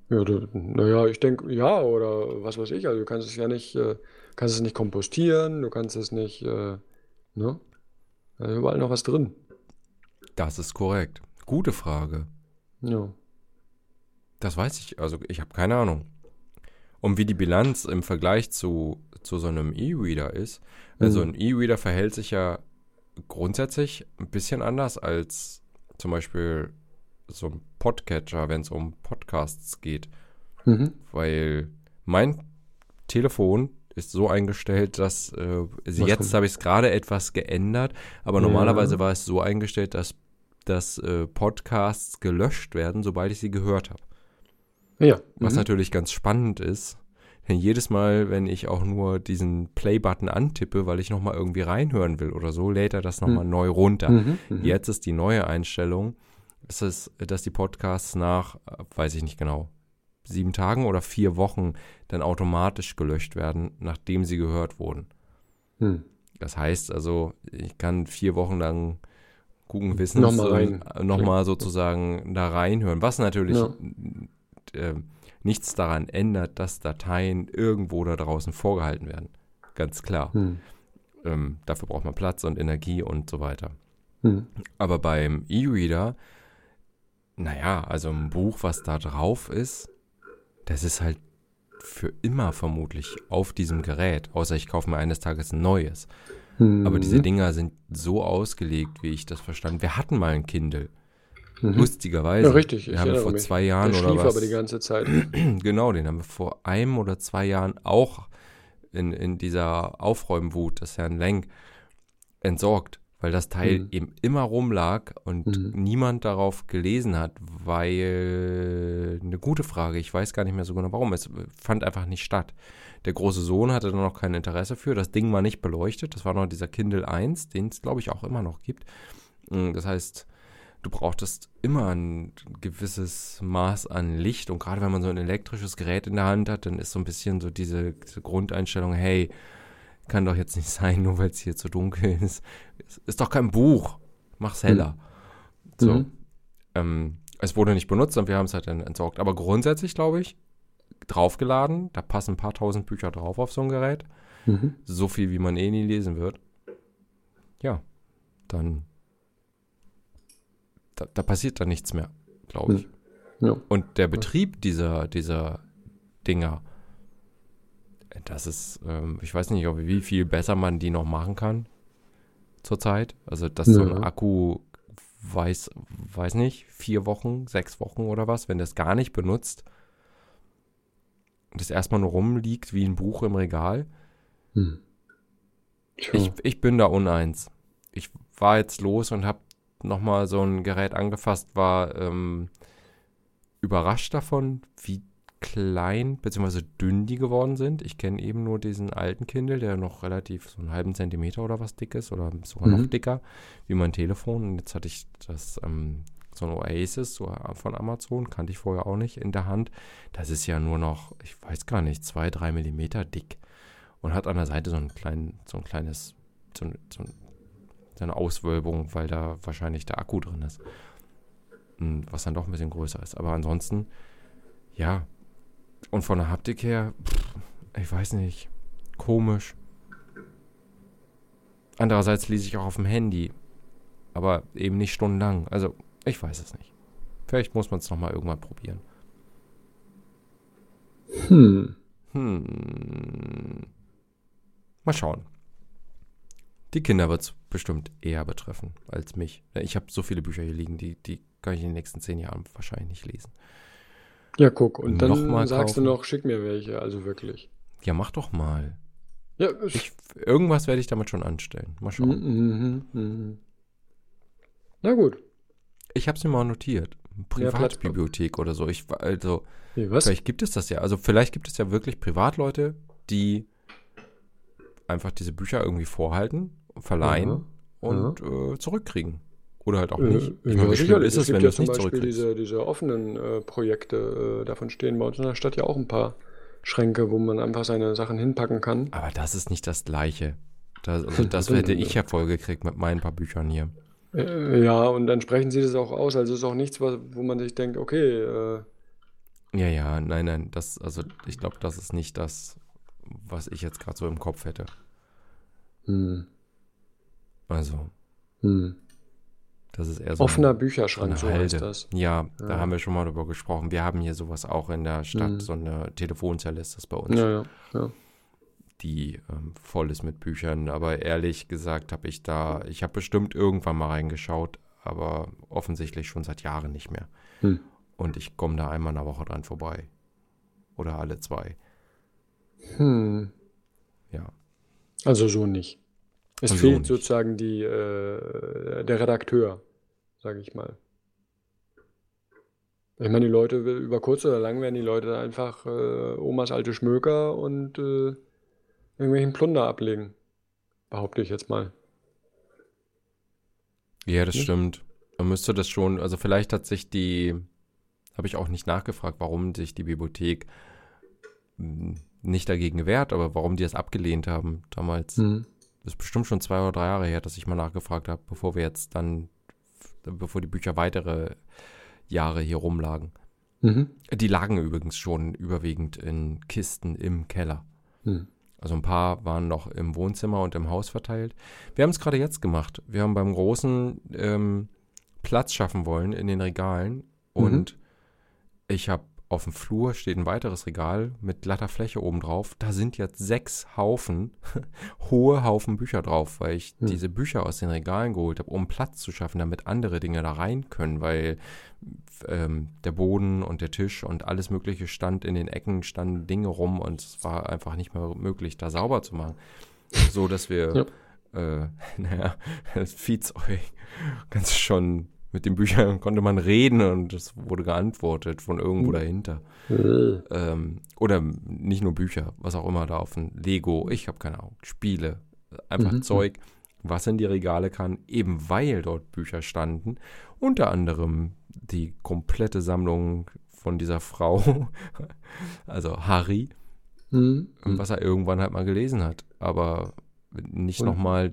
Ja, du, naja, ich denke, ja, oder was weiß ich, also du kannst es ja nicht, äh, kannst es nicht kompostieren, du kannst es nicht, äh, ne? Da ist überall noch was drin. Das ist korrekt. Gute Frage. Ja. Das weiß ich, also ich habe keine Ahnung. Und wie die Bilanz im Vergleich zu, zu so einem E-Reader ist, also Mhm. ein E-Reader verhält sich ja grundsätzlich ein bisschen anders als zum Beispiel so ein Podcatcher, wenn es um Podcasts geht. Mhm. Weil mein Telefon ist so eingestellt, dass äh, also Was jetzt habe ich es gerade etwas geändert, aber Ja. normalerweise war es so eingestellt, dass, dass äh, Podcasts gelöscht werden, sobald ich sie gehört habe. Ja. Was mhm. natürlich ganz spannend ist, denn jedes Mal, wenn ich auch nur diesen Play-Button antippe, weil ich nochmal irgendwie reinhören will oder so, lädt er das nochmal Hm. neu runter. Mhm. Mhm. Jetzt ist die neue Einstellung, dass, es, dass die Podcasts nach, weiß ich nicht genau, sieben Tagen oder vier Wochen dann automatisch gelöscht werden, nachdem sie gehört wurden. Hm. Das heißt also, ich kann vier Wochen lang guten Wissens Nochmal rein. nochmal sozusagen da reinhören, was natürlich Ja. äh, nichts daran ändert, dass Dateien irgendwo da draußen vorgehalten werden. Ganz klar. Hm. Ähm, dafür braucht man Platz und Energie und so weiter. Hm. Aber beim E-Reader, naja, also ein Buch, was da drauf ist, das ist halt für immer vermutlich auf diesem Gerät, außer ich kaufe mir eines Tages ein neues. Hm. Aber diese Dinger sind so ausgelegt, wie ich das verstanden. Wir hatten mal ein Kindle, Mhm. lustigerweise. Ja, richtig, Wir ich haben vor mich. zwei Jahren Der oder schlief was. aber die ganze Zeit. [CLEARS THROAT] Genau, den haben wir vor einem oder zwei Jahren auch in, in dieser Aufräumwut des Herrn Lenk entsorgt, weil das Teil Mhm. eben immer rumlag und Mhm. niemand darauf gelesen hat, weil eine gute Frage, ich weiß gar nicht mehr so genau warum, es fand einfach nicht statt. Der große Sohn hatte da noch kein Interesse für, das Ding war nicht beleuchtet, das war noch dieser Kindle 1, den es glaube ich auch immer noch gibt. Mm, Das heißt, du brauchtest immer ein gewisses Maß an Licht und gerade wenn man so ein elektrisches Gerät in der Hand hat, dann ist so ein bisschen so diese, diese Grundeinstellung, hey, kann doch jetzt nicht [LAUGHS] sein, nur weil es hier zu dunkel ist. Es ist doch kein Buch, mach's heller. So, Mhm. ähm, es wurde nicht benutzt und wir haben es halt dann entsorgt. Aber grundsätzlich, glaube ich, draufgeladen, da passen ein paar tausend Bücher drauf auf so ein Gerät, Mhm. so viel, wie man eh nie lesen wird. Ja, dann da, da passiert dann nichts mehr, glaube ich. Ja. Und der Betrieb dieser, dieser Dinger, das ist, ähm, ich weiß nicht, ob, wie viel besser man die noch machen kann zurzeit. Also, dass so ein. Akku, weiß, weiß nicht, vier Wochen, sechs Wochen oder was, wenn das gar nicht benutzt und das erstmal nur rumliegt wie ein Buch im Regal. Hm. Ich, ich bin da uneins. Ich war jetzt los und habe nochmal so ein Gerät angefasst, war ähm, überrascht davon, wie klein bzw. dünn die geworden sind. Ich kenne eben nur diesen alten Kindle, der noch relativ so einen halben Zentimeter oder was dick ist oder sogar noch Mhm. dicker wie mein Telefon. Und jetzt hatte ich das ähm, so ein Oasis so von Amazon, kannte ich vorher auch nicht, in der Hand. Das ist ja nur noch, ich weiß gar nicht, zwei, drei Millimeter dick und hat an der Seite so ein, klein, so ein kleines, so, so, so eine Auswölbung, weil da wahrscheinlich der Akku drin ist. Hm, was dann doch ein bisschen größer ist. Aber ansonsten, ja. Und von der Haptik her, ich weiß nicht, komisch. Andererseits lese ich auch auf dem Handy, aber eben nicht stundenlang. Also, ich weiß es nicht. Vielleicht muss man es nochmal irgendwann probieren. Hm. Hm. Mal schauen. Die Kinder wird es bestimmt eher betreffen als mich. Ich habe so viele Bücher hier liegen, die, die kann ich in den nächsten zehn Jahren wahrscheinlich nicht lesen. Ja, guck. Und dann sagst kaufen. du noch, schick mir welche, also wirklich. Ja, mach doch mal. Ja, Ich, irgendwas werde ich damit schon anstellen. Mal schauen. Mhm, mhm. Na gut. Ich habe es mir mal notiert. Ja, Privatbibliothek oder so. Ich, also, Nee, vielleicht gibt es das ja. Also, vielleicht gibt es ja wirklich Privatleute, die einfach diese Bücher irgendwie vorhalten, verleihen Aha, und äh, zurückkriegen. Oder halt auch Äh, nicht. Ich ja, meine, wie schlimm ist es, gibt wenn du es nicht Beispiel zurückkriegst? diese, diese offenen äh, Projekte, äh, davon stehen bei uns in der Stadt ja auch ein paar Schränke, wo man einfach seine Sachen hinpacken kann. Aber das ist nicht das Gleiche. Das, [LAUGHS] also das hätte ich ja voll gekriegt mit meinen paar Büchern hier. Äh, ja, und entsprechend sieht es auch aus. Also es ist auch nichts, was, wo man sich denkt, okay, äh, Ja, ja, nein, nein, das, also ich glaube, das ist nicht das, was ich jetzt gerade so im Kopf hätte. hm, Also, hm. Das ist eher so offener eine, so Bücherschrank, so heißt das. Ja, da Ja. haben wir schon mal drüber gesprochen. Wir haben hier sowas auch in der Stadt, Mhm. so eine Telefonzelle ist das bei uns, Ja, ja, ja. die ähm, voll ist mit Büchern. Aber ehrlich gesagt habe ich da, ich habe bestimmt irgendwann mal reingeschaut, aber offensichtlich schon seit Jahren nicht mehr. Hm. Und ich komme da einmal in der Woche dran vorbei. Oder alle zwei. Hm. Ja. Also so nicht. Es So fehlt sozusagen die, äh, der Redakteur, sage ich mal. Ich meine, die Leute, über kurz oder lang werden die Leute einfach äh, Omas alte Schmöker und äh, irgendwelchen Plunder ablegen. Behaupte ich jetzt mal. Ja, das Nicht? stimmt. Man müsste das schon, also vielleicht hat sich die, habe ich auch nicht nachgefragt, warum sich die Bibliothek mh, nicht dagegen gewehrt, aber warum die es abgelehnt haben damals. Hm. Ist bestimmt schon zwei oder drei Jahre her, dass ich mal nachgefragt habe, bevor wir jetzt dann, bevor die Bücher weitere Jahre hier rumlagen. Mhm. Die lagen übrigens schon überwiegend in Kisten im Keller. Hm. Also ein paar waren noch im Wohnzimmer und im Haus verteilt. Wir haben es gerade jetzt gemacht. Wir haben beim Großen ähm, Platz schaffen wollen in den Regalen. Und ich habe auf dem Flur steht ein weiteres Regal mit glatter Fläche oben drauf. Da sind jetzt sechs Haufen, [LAUGHS] hohe Haufen Bücher drauf, weil ich Hm. diese Bücher aus den Regalen geholt habe, um Platz zu schaffen, damit andere Dinge da rein können, weil ähm, der Boden und der Tisch und alles Mögliche stand in den Ecken, standen Dinge rum und es war einfach nicht mehr möglich, da sauber zu machen. So, dass wir, äh, [LAUGHS] naja, [LAUGHS] das Viehzeug ganz schon mit den Büchern [LAUGHS] konnte man reden und es wurde geantwortet von irgendwo Hm. dahinter. Äh. Ähm, oder nicht nur Bücher, was auch immer da auf dem Lego, ich habe keine Ahnung, Spiele, einfach Mhm. Zeug, was in die Regale kann, eben weil dort Bücher standen. Unter anderem die komplette Sammlung von dieser Frau, [LAUGHS] also Harry, Hm. Hm. was er irgendwann halt mal gelesen hat, aber nicht nochmal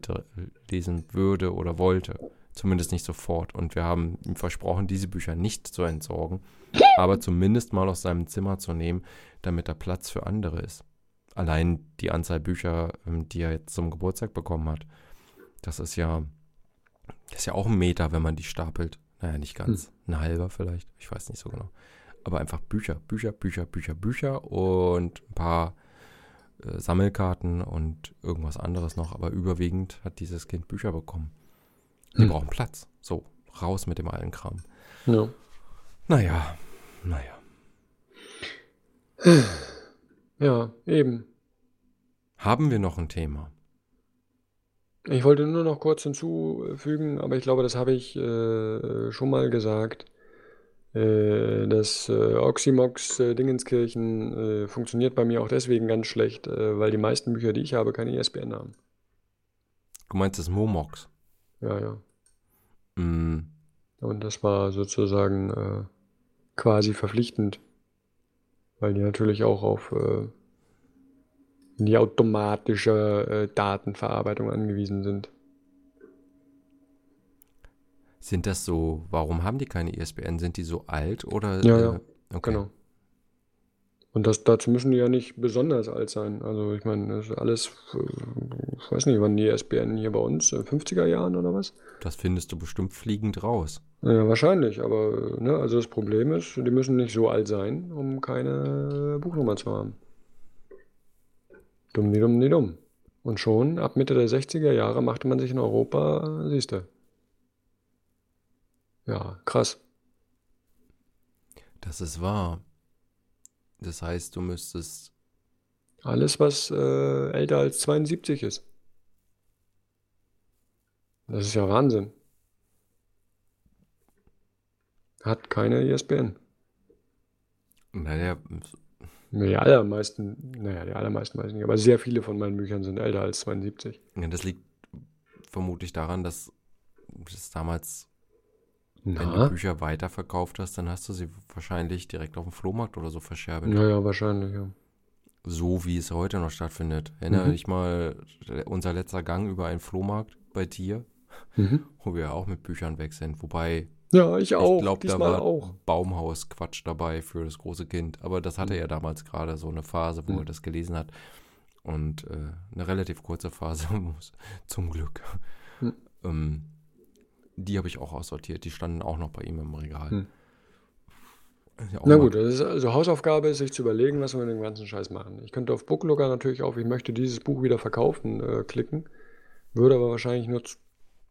lesen würde oder wollte. Zumindest nicht sofort. Und wir haben ihm versprochen, diese Bücher nicht zu entsorgen, aber zumindest mal aus seinem Zimmer zu nehmen, damit da Platz für andere ist. Allein die Anzahl Bücher, ähm, die er jetzt zum Geburtstag bekommen hat, das ist ja, das ist ja auch ein Meter, wenn man die stapelt. Naja, nicht ganz. Ein halber vielleicht. Ich weiß nicht so genau. Aber einfach Bücher, Bücher, Bücher, Bücher, Bücher und ein paar äh, Sammelkarten und irgendwas anderes noch. Aber überwiegend hat dieses Kind Bücher bekommen. Die Hm. brauchen Platz. So, raus mit dem alten Kram. Ja. Naja, naja. ja, eben. Haben wir noch ein Thema? Ich wollte nur noch kurz hinzufügen, aber ich glaube, das habe ich äh, schon mal gesagt. Äh, das äh, Oxymox äh, Dingenskirchen äh, funktioniert bei mir auch deswegen ganz schlecht, äh, weil die meisten Bücher, die ich habe, keine ISBN haben. Du meinst das Momox? Ja, ja. Mm, Und das war sozusagen äh, quasi verpflichtend, weil die natürlich auch auf äh, die automatische äh, Datenverarbeitung angewiesen sind. Sind das so, warum haben die keine ISBN? Sind die so alt oder? Ja, äh, ja, okay. genau. Und das, dazu müssen die ja nicht besonders alt sein. Also ich meine, das ist alles, äh, ich weiß nicht, wann die ISBN hier bei uns, in 50er Jahren oder was? Das findest du bestimmt fliegend raus. Ja, wahrscheinlich, aber ne, also das Problem ist, die müssen nicht so alt sein, um keine Buchnummer zu haben. Dumm, die dumm, die dumm. Und schon ab Mitte der 60er Jahre machte man sich in Europa, siehst du. Ja, krass. Das ist wahr. Das heißt, du müsstest. Alles, was äh, älter als 72 ist. Das ist ja Wahnsinn. Hat keine ISBN. Naja, Nee, Die allermeisten, naja, die allermeisten weiß ich nicht, aber sehr viele von meinen Büchern sind älter als 72. ja, das liegt vermutlich daran, dass das damals, wenn du Na? Bücher weiterverkauft hast, dann hast du sie wahrscheinlich direkt auf dem Flohmarkt oder so verscherbelt. Naja, wahrscheinlich, ja. So wie es heute noch stattfindet. Erinnere Mhm. dich mal, unser letzter Gang über einen Flohmarkt bei dir, Mhm. wo wir auch mit Büchern weg sind. Wobei, Ja, ich ich auch. glaube, da war auch. Baumhaus-Quatsch dabei für das große Kind. Aber das hatte er damals gerade so eine Phase, wo Mhm. er das gelesen hat. Und äh, eine relativ kurze Phase, [LAUGHS] zum Glück. Mhm. Ähm, die habe ich auch aussortiert. Die standen auch noch bei ihm im Regal. Mhm. Ist ja Na gut, das ist also Hausaufgabe ist, sich zu überlegen, was wir mit dem ganzen Scheiß machen. Ich könnte auf Booklooker natürlich auf, ich möchte dieses Buch wieder verkaufen, äh, klicken, würde aber wahrscheinlich nur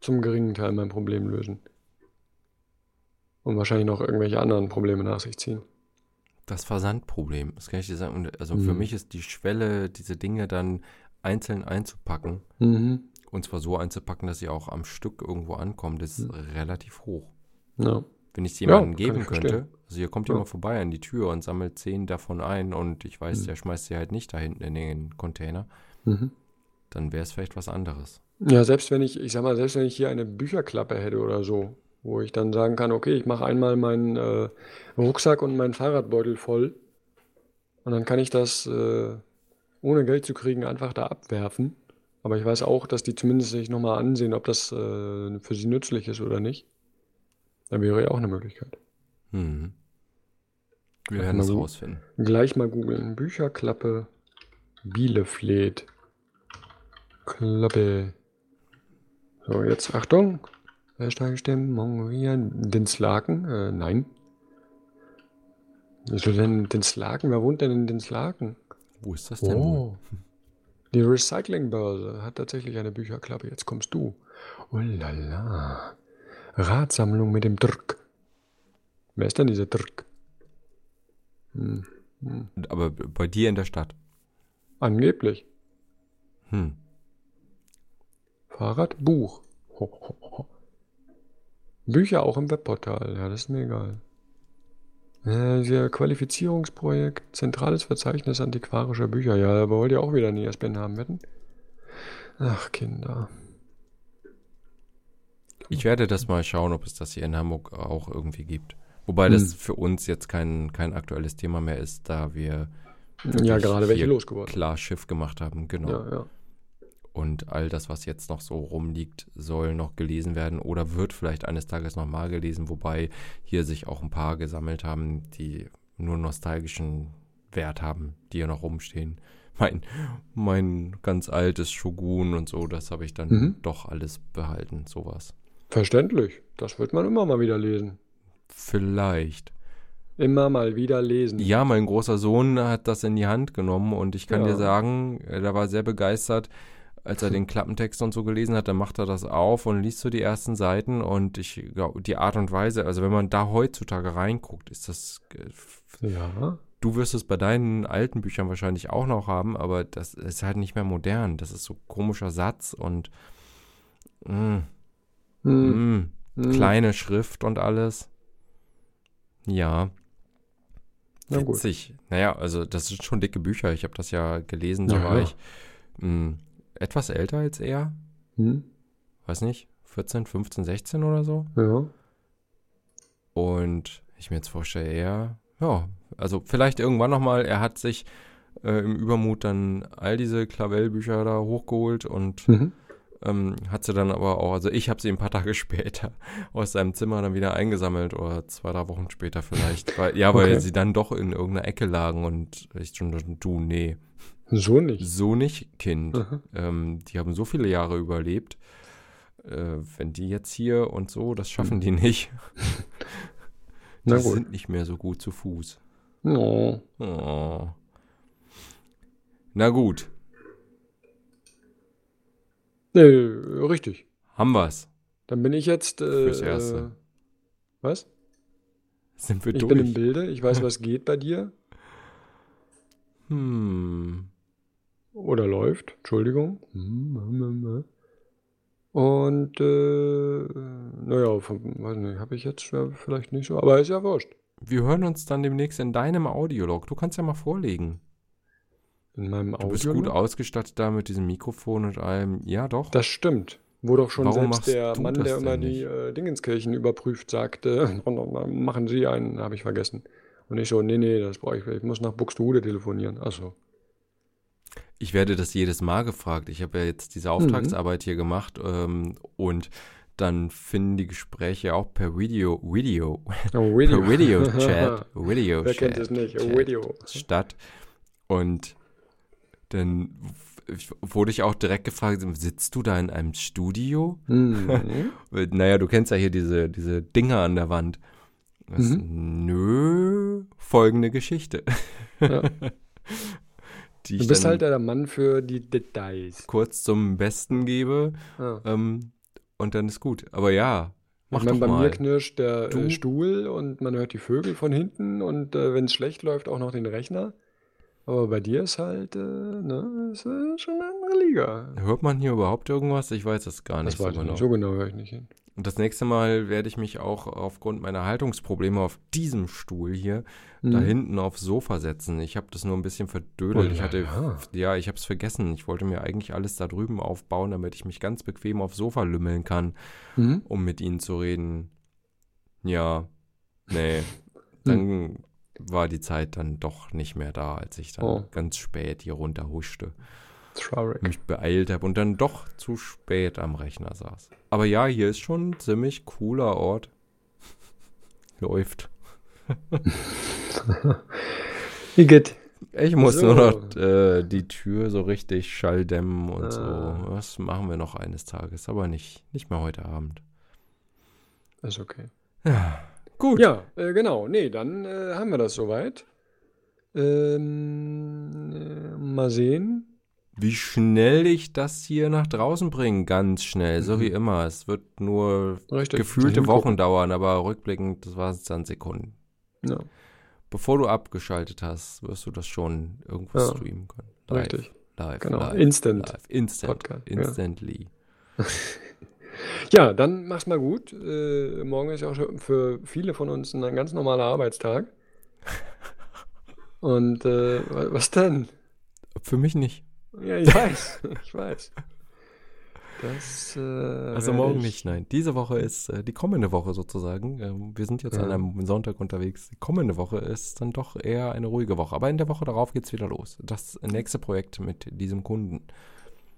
zum geringen Teil mein Problem lösen. Und wahrscheinlich noch irgendwelche anderen Probleme nach sich ziehen. Das Versandproblem, das kann ich dir sagen. Und Also für Mhm. mich ist die Schwelle, diese Dinge dann einzeln einzupacken, Mhm. Und zwar so einzupacken, dass sie auch am Stück irgendwo ankommen, das ist relativ hoch. Ja. Wenn ich es Ja, jemandem kann geben ich verstehen. könnte, also hier kommt Ja. jemand vorbei an die Tür und sammelt zehn davon ein und ich weiß, Mhm. der schmeißt sie halt nicht da hinten in den Container, Mhm. dann wäre es vielleicht was anderes. Ja, selbst wenn ich, ich sag mal, selbst wenn ich hier eine Bücherklappe hätte oder so, wo ich dann sagen kann, okay, ich mache einmal meinen äh, Rucksack und meinen Fahrradbeutel voll und dann kann ich das äh, ohne Geld zu kriegen einfach da abwerfen. Aber ich weiß auch, dass die zumindest sich nochmal ansehen, ob das äh, für sie nützlich ist oder nicht. Dann wäre ja auch eine Möglichkeit. Mhm. Wir werden es gut. rausfinden. Gleich mal googeln. Bücherklappe Bielefleet. Klappe. So, jetzt Achtung. Hashtag Stimmung wir Dinslaken? Äh, nein. Wieso denn Dinslaken? Wer wohnt denn in Dinslaken? Wo ist das denn wohl? Die Recyclingbörse hat tatsächlich eine Bücherklappe. Jetzt kommst du. Oh la la. Ratsammlung mit dem Drück. Wer ist denn dieser Drück? Hm. Hm. Aber bei dir in der Stadt. Angeblich. Hm. Fahrrad, Buch. Ho, ho, ho. Bücher auch im Webportal. Ja, das ist mir egal. Äh, hier Qualifizierungsprojekt, zentrales Verzeichnis antiquarischer Bücher. Ja, aber wollt ihr auch wieder eine ISBN haben, wetten? Ach, Kinder. Ich werde das mal schauen, ob es das hier in Hamburg auch irgendwie gibt. Wobei das Hm. für uns jetzt kein, kein aktuelles Thema mehr ist, da wir Ja, gerade welche losgeworden. klar Schiff gemacht haben. Genau. Ja, ja. Und all das, was jetzt noch so rumliegt, soll noch gelesen werden oder wird vielleicht eines Tages nochmal gelesen, wobei hier sich auch ein paar gesammelt haben, die nur nostalgischen Wert haben, die hier noch rumstehen. [LAUGHS] Mein, mein ganz altes Shogun und so, das habe ich dann Mhm. doch alles behalten, sowas. Verständlich. Das wird man immer mal wieder lesen. Vielleicht. Immer mal wieder lesen. Ja, mein großer Sohn hat das in die Hand genommen und ich kann Ja. dir sagen, er war sehr begeistert, als er den Klappentext und so gelesen hat, dann macht er das auf und liest so die ersten Seiten und ich glaube, die Art und Weise, also wenn man da heutzutage reinguckt, ist das, Ja. du wirst es bei deinen alten Büchern wahrscheinlich auch noch haben, aber das ist halt nicht mehr modern. Das ist so komischer Satz und mm, Hm. mm, Hm. kleine Schrift und alles. Ja. Na gut. Witzig. Naja, also das sind schon dicke Bücher. Ich habe das ja gelesen, da Ja, war ja. ich mh, etwas älter als er. Hm. Weiß nicht, 14, 15, 16 oder so. Ja. Und ich mir jetzt vorstelle, er, ja, also vielleicht irgendwann nochmal, er hat sich äh, im Übermut dann all diese Klavellbücher da hochgeholt und Mhm. ähm, hat sie dann aber auch, also ich habe sie ein paar Tage [LAUGHS] später aus seinem Zimmer dann wieder eingesammelt oder zwei, drei Wochen später vielleicht. Weil, ja, weil Okay. sie dann doch in irgendeiner Ecke lagen und ich schon, dachte, du, nee, So nicht. so nicht, Kind. Mhm. Ähm, die haben so viele Jahre überlebt. Äh, wenn die jetzt hier und so, das schaffen die nicht. [LAUGHS] die sind nicht mehr so gut zu Fuß. Oh. Oh. Na gut, Nee, richtig. haben wir's. Dann bin ich jetzt. Äh, Fürs Erste. äh, Was? Sind wir Ich durch? bin im Bilde. Ich weiß, was geht bei dir. hm. Oder läuft. Entschuldigung. Und, äh, naja, weiß nicht, habe ich jetzt ja, vielleicht nicht so, aber ist ja wurscht. Wir hören uns dann demnächst in deinem Audiolog. Du kannst ja mal vorlegen. In meinem Du bist gut ausgestattet da mit diesem Mikrofon und allem. Ja, doch. Das stimmt. Wo doch schon Warum selbst der Mann, der immer die äh, Dingenskirchen überprüft, sagte, [LAUGHS] machen Sie einen, habe ich vergessen. Und ich so, nee, nee, das brauche ich, ich muss nach Buxtehude telefonieren. Achso. Ich werde das jedes Mal gefragt. Ich habe ja jetzt diese Auftragsarbeit hier gemacht ähm, und dann finden die Gespräche auch per Video, Video, Oh, [LAUGHS] per Video-Chat, [LAUGHS] Video Wer kennt es nicht? Chat Video. statt. Und dann wurde ich auch direkt gefragt, sitzt du da in einem Studio? Mhm. [LAUGHS] Naja, du kennst ja hier diese, diese Dinger an der Wand. Das, Mhm. Nö, folgende Geschichte. Ja. Die Du ich bist dann halt der Mann für die Details. kurz zum Besten gebe Ja. ähm, und dann ist gut. Aber ja, mach ich meine, doch bei mal. mir knirscht der Du- äh, Stuhl und man hört die Vögel von hinten und äh, wenn es schlecht läuft, auch noch den Rechner. Aber bei dir ist halt, äh, ne, ist äh, schon eine andere Liga. Hört man hier überhaupt irgendwas? Ich weiß es gar Das nicht so weiß ich genau. nicht. So genau höre ich nicht hin. Und das nächste Mal werde ich mich auch aufgrund meiner Haltungsprobleme auf diesem Stuhl hier da Mhm. hinten aufs Sofa setzen. Ich habe das nur ein bisschen verdödelt. Oh, ich hatte, ja. ja, ich habe es vergessen. Ich wollte mir eigentlich alles da drüben aufbauen, damit ich mich ganz bequem aufs Sofa lümmeln kann, Mhm. um mit ihnen zu reden. Ja, nee. [LAUGHS] Dann war die Zeit dann doch nicht mehr da, als ich dann Oh. ganz spät hier runter huschte, Traurig. mich beeilt habe und dann doch zu spät am Rechner saß. Aber ja, hier ist schon ein ziemlich cooler Ort. [LAUGHS] Läuft. [LAUGHS] Wie geht? Ich muss So. nur noch äh, die Tür so richtig schalldämmen und Ah. so. Das machen wir noch eines Tages, aber nicht, nicht mehr heute Abend. Ist okay. Ja, gut. Ja, äh, genau. Nee, dann äh, haben wir das soweit. Ähm, äh, mal sehen. Wie schnell ich das hier nach draußen bringe, ganz schnell, so Mhm. wie immer. Es wird nur Richtig. gefühlte. Wochen dauern, aber rückblickend, das waren es dann Sekunden. Ja, Bevor du abgeschaltet hast, wirst du das schon irgendwo Ja, streamen können. Live, richtig. live, Genau. live, Instant. live, instant, Podcast, ja. instantly. [LAUGHS] Ja, dann mach's mal gut. Äh, morgen ist ja auch schon für viele von uns ein ganz normaler Arbeitstag. [LAUGHS] Und äh, wa- was denn? Für mich nicht. Ja, ich [LAUGHS] weiß. Ich weiß. Das, äh, Also morgen ich- nicht, nein. Diese Woche ist äh, die kommende Woche sozusagen. Ähm, wir sind jetzt an Ja. einem Sonntag unterwegs. Die kommende Woche ist dann doch eher eine ruhige Woche. Aber in der Woche darauf geht's wieder los. Das nächste Projekt mit diesem Kunden.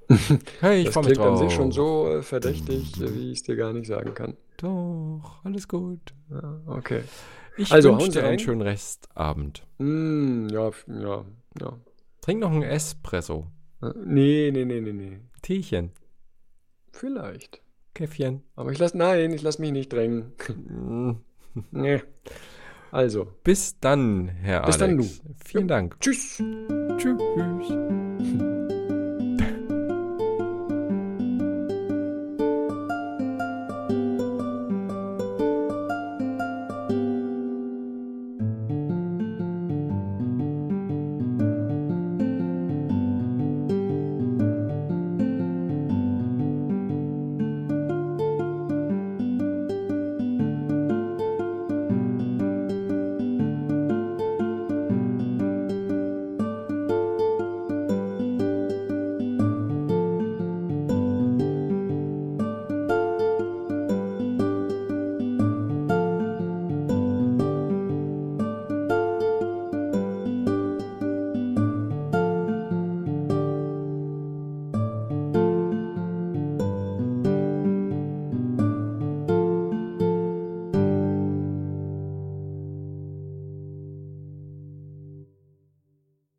[LAUGHS] Hey, ich Das freue mich klingt an drauf. sich schon so äh, verdächtig, äh, wie ich es dir gar nicht sagen kann. Doch, alles gut. Ja, okay. Ich Also, wünsche dir einen schönen Restabend. Mm, ja, ja, ja. Trink noch einen Espresso. Nee, nee, nee, nee, nee. Teechen. Vielleicht. Käffchen. Aber ich lass, nein, ich lass mich nicht drängen. [LAUGHS] Nee. Also, Bis dann, Herr Bis dann, Alex. Vielen Dank. tschüss. Tschüss.